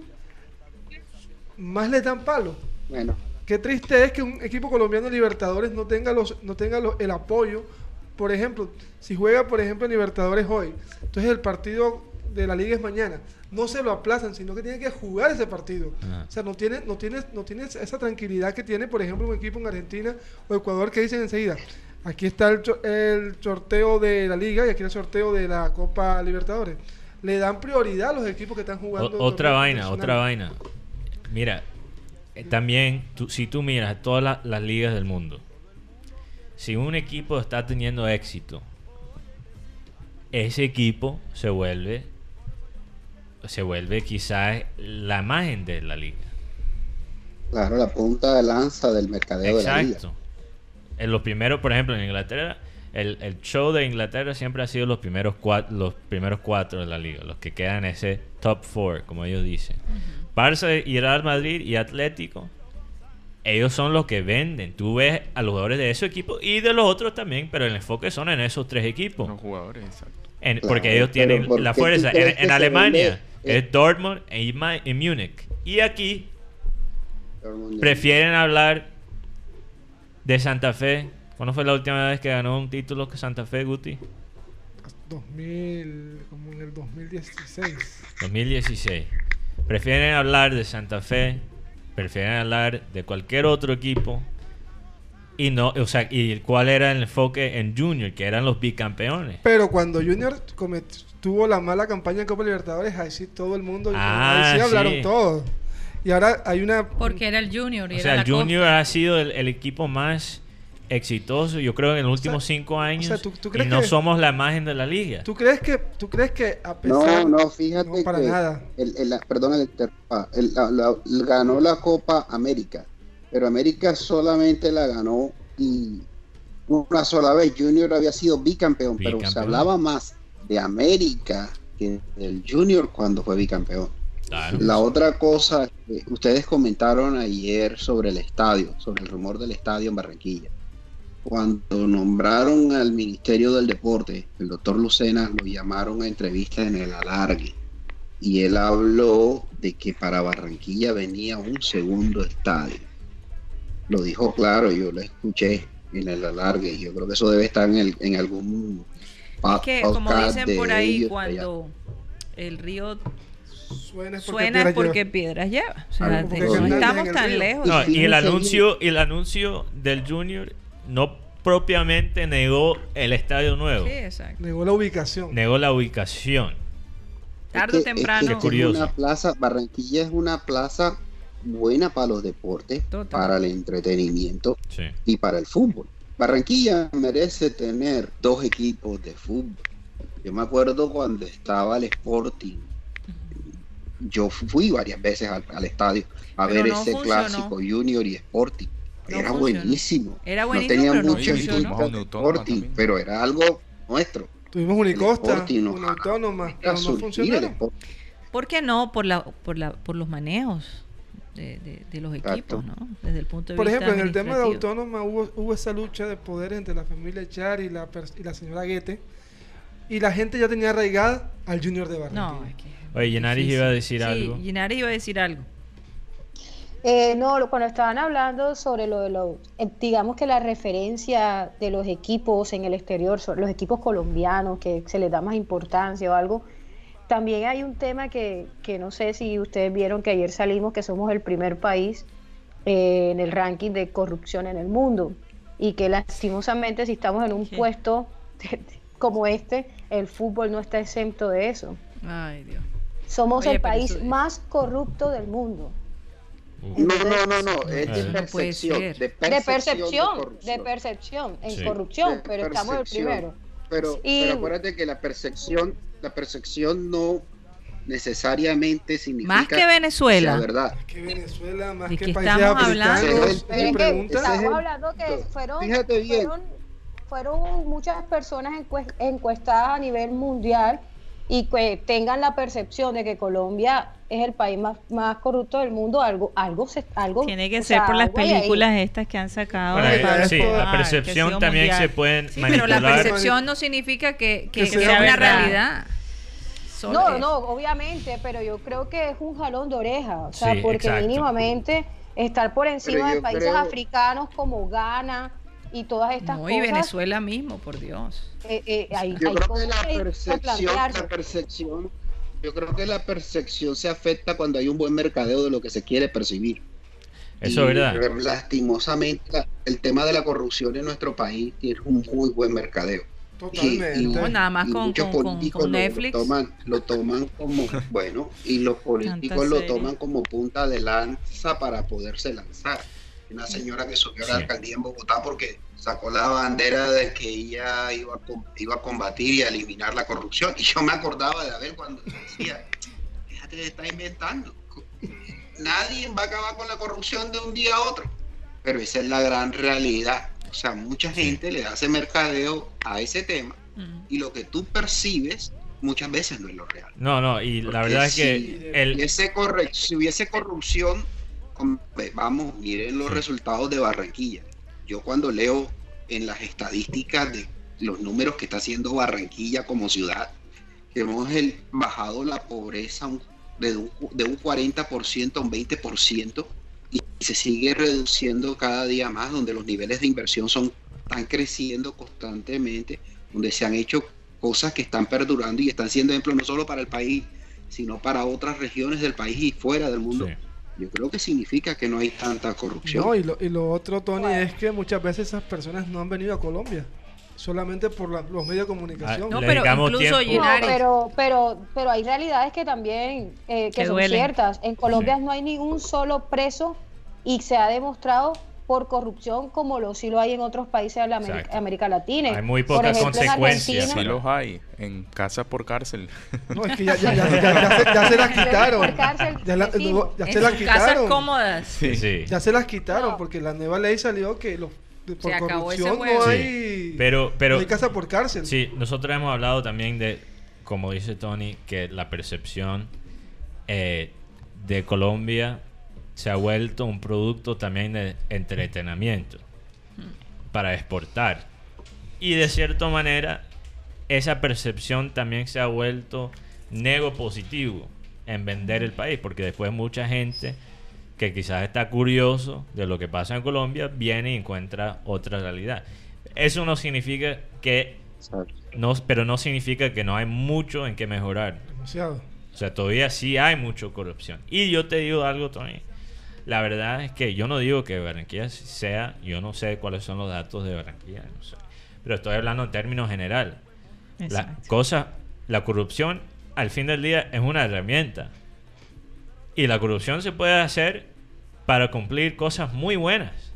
más les dan palo. Bueno, Qué triste es que un equipo colombiano de Libertadores no tenga los no tenga los- el apoyo. Por ejemplo, si juega, por ejemplo, en Libertadores hoy, entonces el partido de la liga es mañana. No se lo aplazan, sino que tiene que jugar ese partido. Ah. O sea, no tiene, no tiene, no tiene esa tranquilidad que tiene, por ejemplo, un equipo en Argentina o Ecuador que dicen enseguida, aquí está el, sorteo de la liga y aquí el sorteo de la Copa Libertadores. Le dan prioridad a los equipos que están O- jugando. otra vaina, otra vaina. Mira, eh, también, tú- si tú miras todas la- las ligas del mundo, si un equipo está teniendo éxito, ese equipo se vuelve, se vuelve quizás la imagen de la liga. claro, la punta de lanza del mercadeo de la liga. Exacto. En los primeros, por ejemplo, en Inglaterra, el, el show de Inglaterra siempre ha sido los primeros cuatro, los primeros cuatro de la liga, los que quedan en ese top four, como ellos dicen. Barça y Real Madrid y Atlético, ellos son los que venden. Tú ves a los jugadores de ese equipo y de los otros también, pero el enfoque son en esos tres equipos. Los jugadores, exacto. En- Claro, porque ellos tienen ¿por la fuerza. En, Alemania vende? Es Dortmund y, Ma- y Múnich. Y aquí prefieren hablar de Santa Fe. ¿Cuándo fue la última vez que ganó un título que Santa Fe, Guti? 2000, como en el 2016. 2016. Prefieren hablar de Santa Fe, prefieren hablar de cualquier otro equipo. Y no, o sea, y cuál era el enfoque en Junior, que eran los bicampeones. Pero cuando Junior comet- tuvo la mala campaña en Copa Libertadores, ahí sí todo el mundo, Ah, ahí sí hablaron sí. todos. Y ahora hay una... Porque era el Junior. Y O era sea, el Junior ha sido el, el equipo más exitoso, yo creo, en los últimos cinco años. sea, ¿tú- tú y no que- somos la imagen de la liga. ¿Tú crees que, tú crees que a No, pesar... no, fíjate No, para que nada. El, el- el- la- la- ganó la Copa América, pero América solamente la ganó y una sola vez. Junior había sido bicampeón, pero se hablaba más de América que del Junior cuando fue bicampeón. Claro. La otra cosa, que ustedes comentaron ayer sobre el estadio, sobre el rumor del estadio en Barranquilla. Cuando nombraron al Ministerio del Deporte, el doctor Lucena lo llamaron a entrevista en el alargue. Y él habló de que para Barranquilla venía un segundo estadio. Lo dijo claro, yo lo escuché en el alargue. y Yo creo que eso debe estar en, el- en algún Es que, como dicen por ahí, cuando el río Suena es porque suena piedra es porque lleva. piedras lleva. O sea, Claro, de- porque no estamos tan lejos. No, y el anuncio, y el anuncio del Junior no propiamente negó el estadio nuevo. Sí, exacto. Negó la ubicación. Negó la ubicación. Tarde o Es que- es que temprano. es una plaza, Barranquilla es una plaza buena para los deportes, Total. para el entretenimiento Sí. y para el fútbol. Barranquilla merece tener dos equipos de fútbol. Yo me acuerdo cuando estaba el Sporting. Yo fui varias veces al, al estadio a Pero ver no ese funcionó. clásico Junior y Sporting. No era funcionó. buenísimo. Era no buenísimo, tenía pero no funcionó. de Autónoma Sporting, pero era algo nuestro. Tuvimos Unicosta, una autónoma, pero no. Sporting. ¿Por qué no? Por, la, por, la, por los manejos de, de- de los Exacto. equipos, ¿no? Desde el punto de Por vista ejemplo, en el tema de autónoma hubo, hubo esa lucha de poder entre la familia Char y la, y la señora Guete. Y la gente ya tenía arraigada al Junior de Barranquilla. No, es que... Oye, Yenaris iba a decir sí, algo. Yenaris iba a decir algo. Eh, no, lo- cuando estaban hablando sobre lo de lo, eh, digamos que la referencia de los equipos en el exterior, los equipos colombianos, que se les da más importancia o algo, también hay un tema que, que no sé si ustedes vieron que ayer salimos, que somos el primer país eh, en el ranking de corrupción en el mundo y que lastimosamente si estamos en un Sí. puesto como este, el fútbol no está exento de eso. Ay, Dios. Somos Oye, el país eso- más corrupto del mundo. No, no, no, no, es de no percepción. De percepción. de percepción, en Sí. corrupción, De pero estamos el primero. Pero, Y- pero acuérdate que la percepción, la percepción no necesariamente significa Más que Venezuela. verdad. Que Venezuela, más ¿De que países estamos hablando? Es que estamos el- hablando que fueron, Fíjate bien. fueron, fueron muchas personas encue- encuestadas a nivel mundial y que tengan la percepción de que Colombia es el país más, más corrupto del mundo, algo, algo, se, algo Tiene que ser sea, por las ahí. películas estas que han sacado. Bueno, de eh, Pablo sí, Escobar, la percepción también mundial. se pueden Sí, pero la manipular. percepción no significa que, que, Que que sea sea una realidad. Solo No, es- no, obviamente, pero yo creo que es un jalón de oreja, o sea, Sí, porque exacto. mínimamente estar por encima de países creo- africanos como Ghana y todas estas No, y. Venezuela mismo, por Dios. eh, eh, hay, Yo hay creo que la percepción, la percepción, yo creo que la percepción se afecta cuando hay un buen mercadeo de lo que se quiere percibir. Eso es Y, verdad. Lastimosamente, la- el tema de la corrupción en nuestro país tiene un muy buen mercadeo. Totalmente. No, nada más y con- muchos con- políticos con lo- lo, Netflix. toman, lo toman como, bueno, y los políticos Tanta lo serie. toman como punta de lanza para poderse lanzar. Una señora que subió a la Sí. alcaldía en Bogotá porque sacó la bandera de que ella iba a, iba a combatir y a eliminar la corrupción. Y yo me acordaba de Abel cuando decía, fíjate, te está inventando. Nadie va a acabar con la corrupción de un día a otro. Pero esa es la gran realidad. O sea, mucha gente le hace mercadeo a ese tema Mm. y lo que tú percibes muchas veces no es lo real. No, no, y la Porque verdad es si que el, hubiese corre- si hubiese corrupción, vamos, miren los resultados de Barranquilla. Yo cuando leo en las estadísticas de los números que está haciendo Barranquilla como ciudad, hemos el- bajado la pobreza un- de un, de un 40% a un 20% y se sigue reduciendo cada día más, donde los niveles de inversión son están creciendo constantemente, donde se han hecho cosas que están perdurando y están siendo ejemplos no solo para el país, sino para otras regiones del país y fuera del mundo. Sí. Yo creo que significa que no hay tanta corrupción. No, y lo, y lo otro, Tony, es que muchas veces esas personas no han venido a Colombia. Solamente por la- los medios de comunicación. No, Le pero incluso. No, pero, pero, pero hay realidades que también eh, que Que son duelen. ciertas. En Colombia Sí. no hay ningún solo preso y se ha demostrado por corrupción como lo sí lo hay en otros países de la América, Latina. Hay muy Por pocas ejemplo, en consecuencias. Sí los hay, en casa por cárcel. No, es que ya, ya, ya, ya, ya se, ya se las quitaron. Por cárcel, Ya, la- decimos. ya En se las sus casas quitaron. cómodas. Sí, sí. Ya se las quitaron No. porque la nueva ley salió que los, de- por Se corrupción no Sí. hay, Pero, pero no hay casa por cárcel. Sí, nosotros hemos hablado también de, como dice Tony, que la percepción eh, de Colombia se ha vuelto un producto también de entretenimiento para exportar. Y de cierta manera, esa percepción también se ha vuelto nego positivo en vender el país, porque después mucha gente que quizás está curioso de lo que pasa en Colombia viene y encuentra otra realidad. Eso no significa que no, pero no significa que no hay mucho en que mejorar. Demasiado. O sea, todavía sí hay mucha corrupción. Y yo te digo algo, Tony. La verdad es que yo no digo que Barranquilla sea, yo no sé cuáles son los datos de Barranquilla, no sé. Pero estoy hablando en términos general. La cosa, la corrupción al fin del día es una herramienta. Y la corrupción se puede hacer para cumplir cosas muy buenas.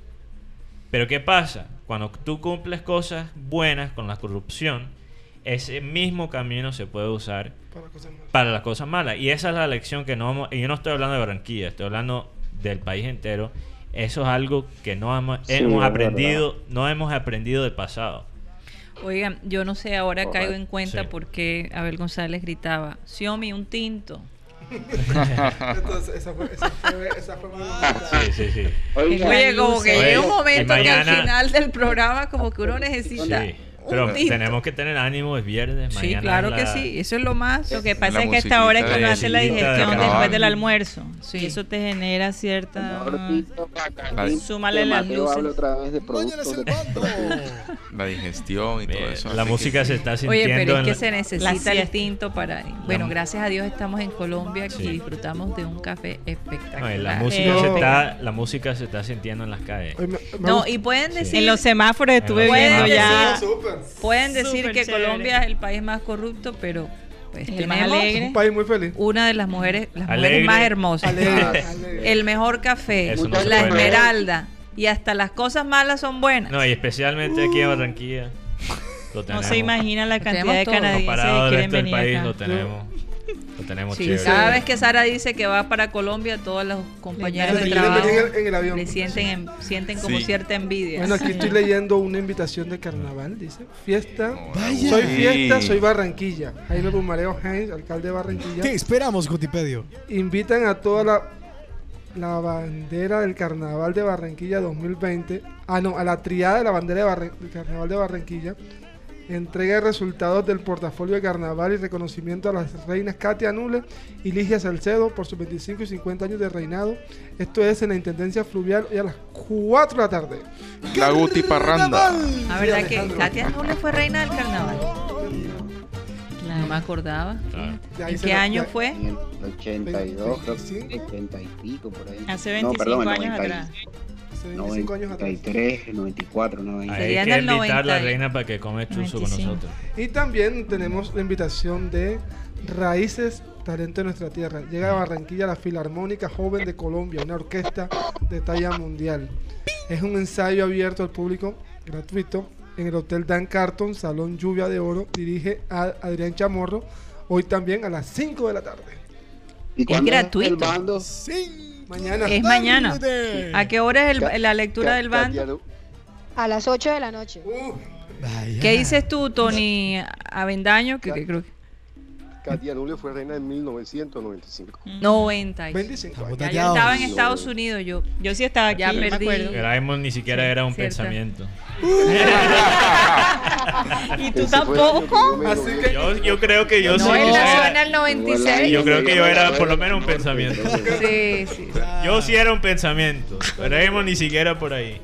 Pero ¿qué pasa? Cuando tú cumples cosas buenas con la corrupción, ese mismo camino se puede usar Para cosas malas. para las cosas malas. Y esa es la lección que no Y yo no estoy hablando de Barranquilla, estoy hablando del país entero. Eso es algo que no hemos, Sí, hemos aprendido, no hemos aprendido del pasado. Oigan, yo no sé, ahora caigo en cuenta Sí. por qué Abel González gritaba, Xiomi, un tinto. Entonces, esa fue, esa fue, esa fue muy bonita. Sí, sí, sí. Oye, como que llega un momento que al final del programa como que uno necesita Sí, Pero tenemos que tener ánimo, es viernes. Sí, mañana claro que sí, eso es lo más. Lo que pasa La es que esta hora es cuando de- hace la de digestión después del almuerzo. Sí. Y eso te genera cierta... Ay. Súmale las luces. otra vez de La digestión y todo eso. la música que- se está Oye, sintiendo. pero es que la- se necesita el tinto para... Bueno, La- gracias a Dios estamos en Colombia y Sí. disfrutamos de un café espectacular. y la música Eh, se está, la música se está sintiendo en las calles. Oye, me- me No, y pueden Sí. decir, En los semáforos estuve viendo ya... Sí, súper. Pueden decir Súper que chévere. Colombia es el país más corrupto, pero, pues Es el más tenemos alegre. Un país muy feliz. una de las mujeres, las Alegre. mujeres más hermosas. Alegre, Ah, alegre. El mejor café, Eso la esmeralda y hasta las cosas malas son buenas. No, y especialmente aquí en Barranquilla. Lo No se imagina la cantidad de canadienses que quieren venir país, acá. lo tenemos. Lo tenemos Sí, chévere. cada vez que Sara dice que va para Colombia, todos los compañeros Se de trabajo en el, avión. le sienten, en- sienten como Sí. cierta envidia. Bueno, aquí estoy leyendo una invitación de carnaval, dice. Fiesta. Vaya. Soy fiesta, soy Barranquilla. Jaime Pumareo Heinz, alcalde de Barranquilla. ¿Qué esperamos, Gotipedio? Invitan a toda la, la bandera del carnaval de Barranquilla 2020. Ah, no, a la triada de la bandera de del carnaval de Barranquilla. Entrega de resultados del portafolio de carnaval y reconocimiento a las reinas Katia Nule y Ligia Salcedo por sus 25 y 50 años de reinado. Esto es en la Intendencia Fluvial y a las 4 de la tarde. La Guti Parranda. La verdad que. Katia no le fue reina del carnaval. No me acordaba. Claro. ¿En qué año fue? En el 82, creo que 25. 80 y pico por ahí. Hace No, 25 perdón, el años 90 y- atrás. Hace 25 años atrás. 93, 94, 90. Ahí Serían hay que invitar a 90 la reina para que come chuzo con 95. nosotros. Y también tenemos la invitación de Raíces, Talento de Nuestra Tierra. Llega a Barranquilla la Filarmónica Joven de Colombia, una orquesta de talla mundial. Es un ensayo abierto al público, gratuito, en el Hotel Dan Carton, Salón Lluvia de Oro. Dirige a Adrián Chamorro, hoy también a las 5 de la tarde. ¿Y cuándo gratuito. el bando? Mañana. Es mañana. ¿A qué hora es el- la lectura del bando? A las 8 de la noche. Uh. ¿Qué dices tú, Tony Avendaño? Que, que creo que Katia Nule fue reina en 1995. 90. y- 25 Estamos años. Ya yo estaba en Estados Unidos, yo. Yo sí estaba aquí, Ya me perdí. acuerdo. Ni siquiera Sí, era un cierto. pensamiento. Y tú Ese que tampoco. Así que- Yo, yo creo que yo sí No, él nació en era. el 96. Yo creo que yo era por lo menos un pensamiento. Sí, sí. Yo sí era un pensamiento. Erasmus ni siquiera por ahí.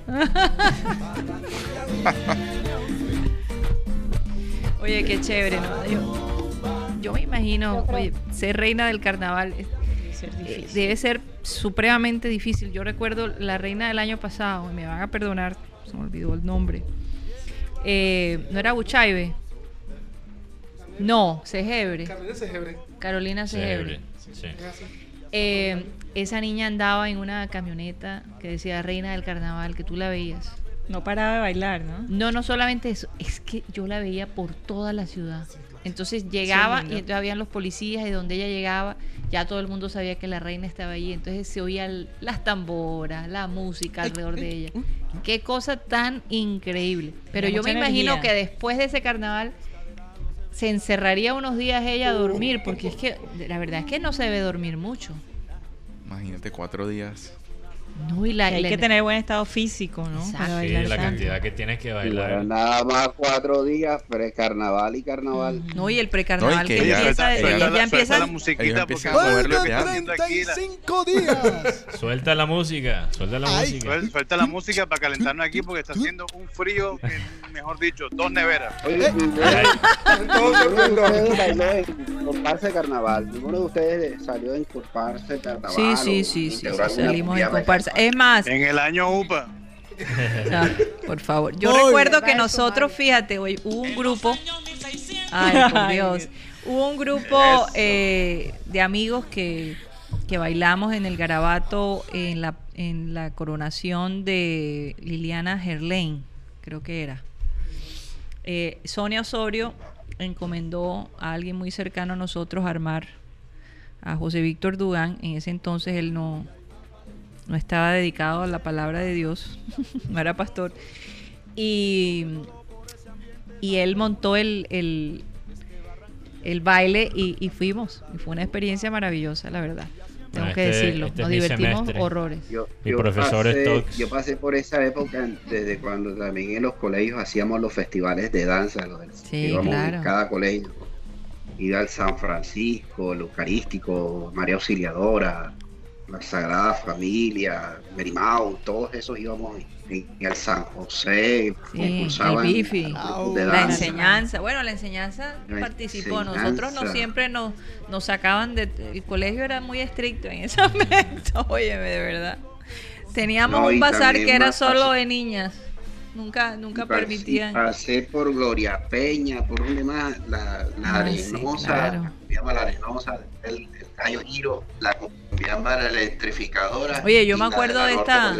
Oye, qué chévere, ¿no? Yo, yo me imagino, oye, ser reina del carnaval Debe ser eh, difícil. debe ser supremamente difícil. Yo recuerdo la reina del año pasado, y me van a perdonar, se me olvidó el nombre. Eh, ¿No era Buchaibe? No, Segebre. Carolina Segebre. Carolina Segebre. Sí. Eh, esa niña andaba en una camioneta que decía Reina del Carnaval, que tú la veías. No paraba de bailar, ¿no? No, no solamente eso, es que yo la veía por toda la ciudad. Entonces llegaba y entonces habían los policías y donde ella llegaba ya todo el mundo sabía que la reina estaba allí. Entonces se oían las tamboras, la música alrededor de ella. Qué cosa tan increíble. Pero Era yo me imagino energía. que después de ese carnaval se encerraría unos días ella a dormir, porque es que la verdad es que no se debe dormir mucho. Imagínate cuatro días. No, y la, Que hay la- que tener buen estado físico, ¿no? Exacto. Para Sí, la tanto. cantidad que tienes que bueno, bailar. nada más cuatro días, pre-carnaval y carnaval. no, y el precarnaval No, que que ya- empieza, suelta- ellos suelta ya la, musiquita porque a mover lo que Faltan hacen. haciendo aquí la- 35 días. Suelta la música, suelta la Ay, música. Suel- Suelta la música para calentarnos aquí porque está haciendo un frío, que, mejor dicho, dos neveras. Oye, ninguno de en carnaval. Ninguno de ustedes salió en comparsa de carnaval. Sí, sí, sí, sí, salimos en cumbia Es más, En el año UPA. por favor, yo Voy. recuerdo que nosotros, fíjate, hoy hubo un grupo, ay, por Ay, Dios, Dios. hubo un grupo eh, de amigos que, que bailamos en el garabato en la, en la coronación de Liliana Gerlain, creo que era. Eh, Sonia Osorio encomendó a alguien muy cercano a nosotros armar a José Víctor Dugán. En ese entonces él no, no estaba dedicado a la palabra de Dios, no era pastor. Y, y él montó el, el, el baile y, y fuimos. Y fue una experiencia maravillosa, la verdad. Tengo Bueno, que este- decirlo. este Nos divertimos semestre. horrores. Yo, Mi yo profesor pasé, Stokes. yo pasé por esa época desde cuando también en los colegios hacíamos los festivales de danza, los del- Sí, íbamos claro. en cada colegio. Iba al San Francisco, el Eucarístico, María Auxiliadora, la Sagrada Familia, Merimau, todos esos íbamos en, en el San José, Sí, el Bifi. grupos de La danza. enseñanza, bueno, la enseñanza La participó. Nosotros no enseñanza. siempre nos, nos sacaban de. El colegio era muy estricto en ese aspecto, óyeme, de verdad. Teníamos No, un bazar que era solo fácil. de niñas. Nunca, nunca permitían. Pasé por Gloria Peña, por donde más, la, la Ah, sí, arenosa, claro. la cumbiamba la arenosa, el Cayo Giro, la cumbiamba la electrificadora. Oye, yo me acuerdo de esta,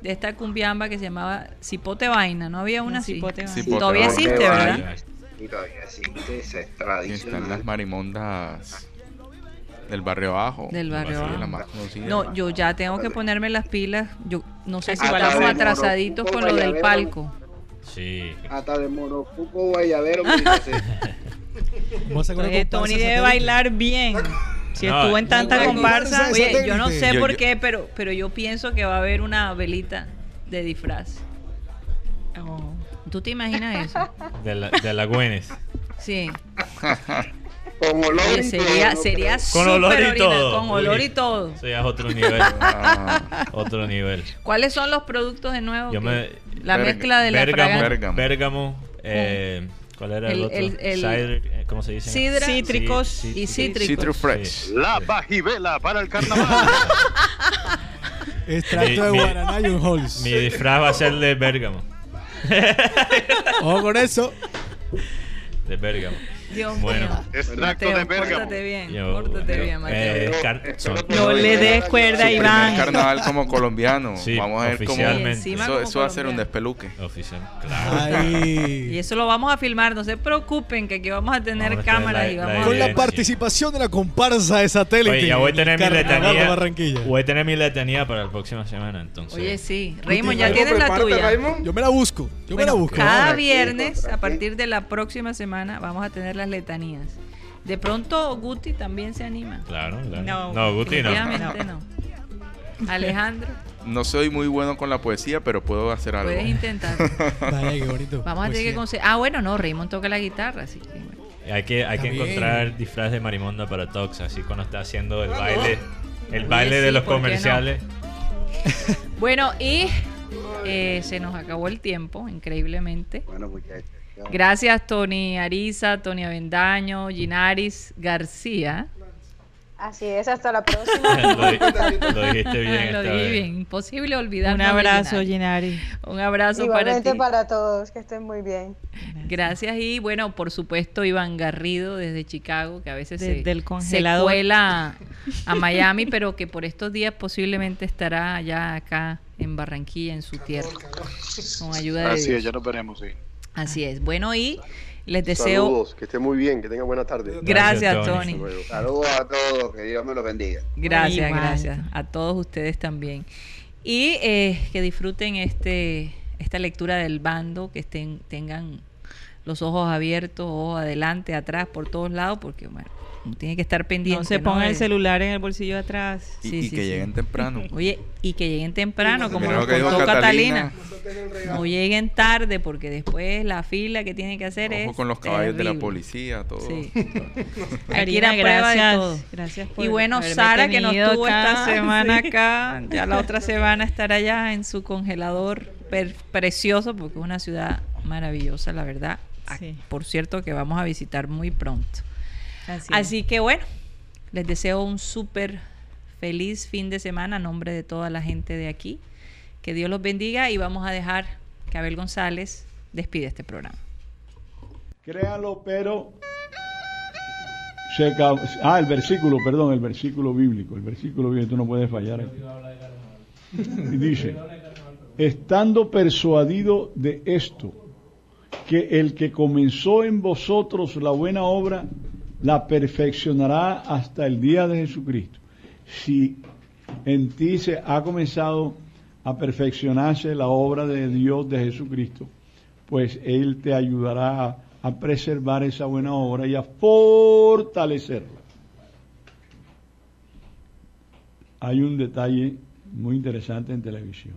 de esta cumbiamba que se llamaba Cipote Vaina, ¿no había una La así? Cipote Vaina. Cipote Todavía existe, Cipote ¿verdad? Y todavía existe, esa es Y están tradicional. las marimondas del barrio abajo. Del barrio Sí, abajo. la más conocida. No, yo ya tengo que ponerme las pilas. Yo no sé si Hasta estamos atrasaditos con lo del palco. Sí. Hasta de Morocuco Guayabero. Tony debe bailar bien. Si No, estuvo en tanta no, comparsa, no, oye, satélite. yo no sé Yo- por yo- qué, pero, pero yo pienso que va a haber una velita de disfraz. Oh, ¿Tú te imaginas eso? De la, de la Güenes. Sí. Con olor Oye, y sería, todo, sería Con olor y todo. Con olor y todo. Eso ya es otro nivel. Ah, otro nivel. ¿Cuáles son los productos de nuevo? Yo que- me- la mezcla de la Bérgamo, fragancia. Bérgamo. Eh, ¿cuál era el, El- otro? el- el- Cider, eh, ¿Cómo se dice? Sidra, cítricos Sí, sí, y cítricos. Citrus Fresh. Sí. La bajivela para el carnaval. Extracto de Mi- Guaraná y un. Mi disfraz va a ser de Bérgamo. Ojo con eso. De Bérgamo. Dios Bueno. mío. Extracto Mateo, de Bérgamo. Pórtate bien, Yo- pórtate yo- bien, Mateo. eh, car- son- No le des cuerda, Su Iván. carnaval como colombiano. Sí, Vamos a ver cómo. Eso, va a ser un despeluque. Oficial, claro. Y eso lo vamos a filmar, no se preocupen que aquí vamos a tener Vamos a cámaras la- y la vamos Con la participación de la comparsa de satélite. Oye, ya voy a tener mi letanía. Voy a tener mi letanía para la próxima semana, entonces. Oye, sí. Raymond, ya tienes la tuya. Raymond. Yo me la busco. Yo me la busco. cada viernes, a partir de la próxima semana, vamos a tener las letanías. De pronto Guti también se anima. Claro, claro. No, No, Guti no. No. Alejandro, No soy muy bueno con la poesía, pero puedo hacer algo. puedes intentar. Vaya, qué bonito. Vamos a tener que conseguir. Ah, bueno, no, Raymond toca la guitarra, así que. bueno. Hay que, hay que encontrar disfraz de marimonda para Tox, así cuando está haciendo el Ah, baile, el baile de los comerciales. Bueno, y eh, se nos acabó el tiempo, increíblemente. Bueno, muchachos. Gracias, Tony Ariza, Tony Avendaño, Ginaris García. Así es, hasta la próxima. lo, di- lo dijiste bien. Lo dije bien, imposible olvidar. Un abrazo, Ginari. Un abrazo para Igualmente ti. para todos, que estén muy bien. Gracias y bueno, por supuesto Iván Garrido desde Chicago, que a veces se, el se congelador. cuela a Miami, pero que por estos días posiblemente estará ya acá en Barranquilla, en su tierra, con ayuda de Así Dios. es, ya nos veremos, sí. Así es. Bueno, y les deseo Saludos, que estén muy bien, que tengan buena tarde. gracias, Gracias, Tony. Saludos a todos, que Dios me los bendiga. Gracias, Igual. gracias. A todos ustedes también. Y eh, que disfruten este esta lectura del bando, que estén tengan los ojos abiertos, ojos adelante, atrás, por todos lados, porque bueno, tiene que estar pendiente. No se ponga el celular en el bolsillo de atrás. Y, Sí, y sí, que sí. lleguen temprano. Oye, y que lleguen temprano, como nos contó Catalina. Catalina. No lleguen tarde, porque después la fila que tienen que hacer es. Ojo con los caballos de la policía, todo. Sí. Karina, de gracias. todo. Gracias por Y bueno, Sara, que nos tuvo acá. esta semana Sí. acá, ya la otra semana estará allá en su congelador per- precioso, porque es una ciudad maravillosa, la verdad. Ah, Sí. Por cierto, que vamos a visitar muy pronto. Así, Así que bueno, les deseo un súper feliz fin de semana a nombre de toda la gente de aquí. Que Dios los bendiga y vamos a dejar que Abel González despide este programa. Créalo, pero Ah, el versículo, perdón, el versículo bíblico. El versículo bíblico, tú no puedes fallar aquí. Y dice, estando persuadido de esto, que el que comenzó en vosotros la buena obra, la perfeccionará hasta el día de Jesucristo. Si en ti se ha comenzado a perfeccionarse la obra de Dios de Jesucristo, pues Él te ayudará a, preservar esa buena obra y a fortalecerla. Hay un detalle muy interesante en televisión.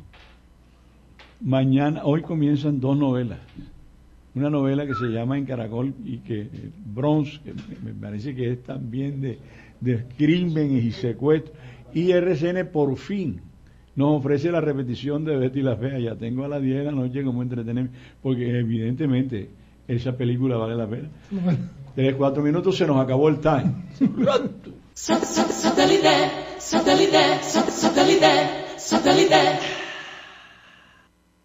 Mañana, hoy comienzan dos novelas. Una novela que se llama En Caracol y que eh, Bronze, que me parece que es también de, de crímenes y secuestros. Y RCN por fin nos ofrece la repetición de Betty la Fea. Ya tengo a las 10 de la noche como entretenerme, porque evidentemente esa película vale la pena. Tres, cuatro minutos, se nos acabó el time. Satellite, satellite, satellite, satellite.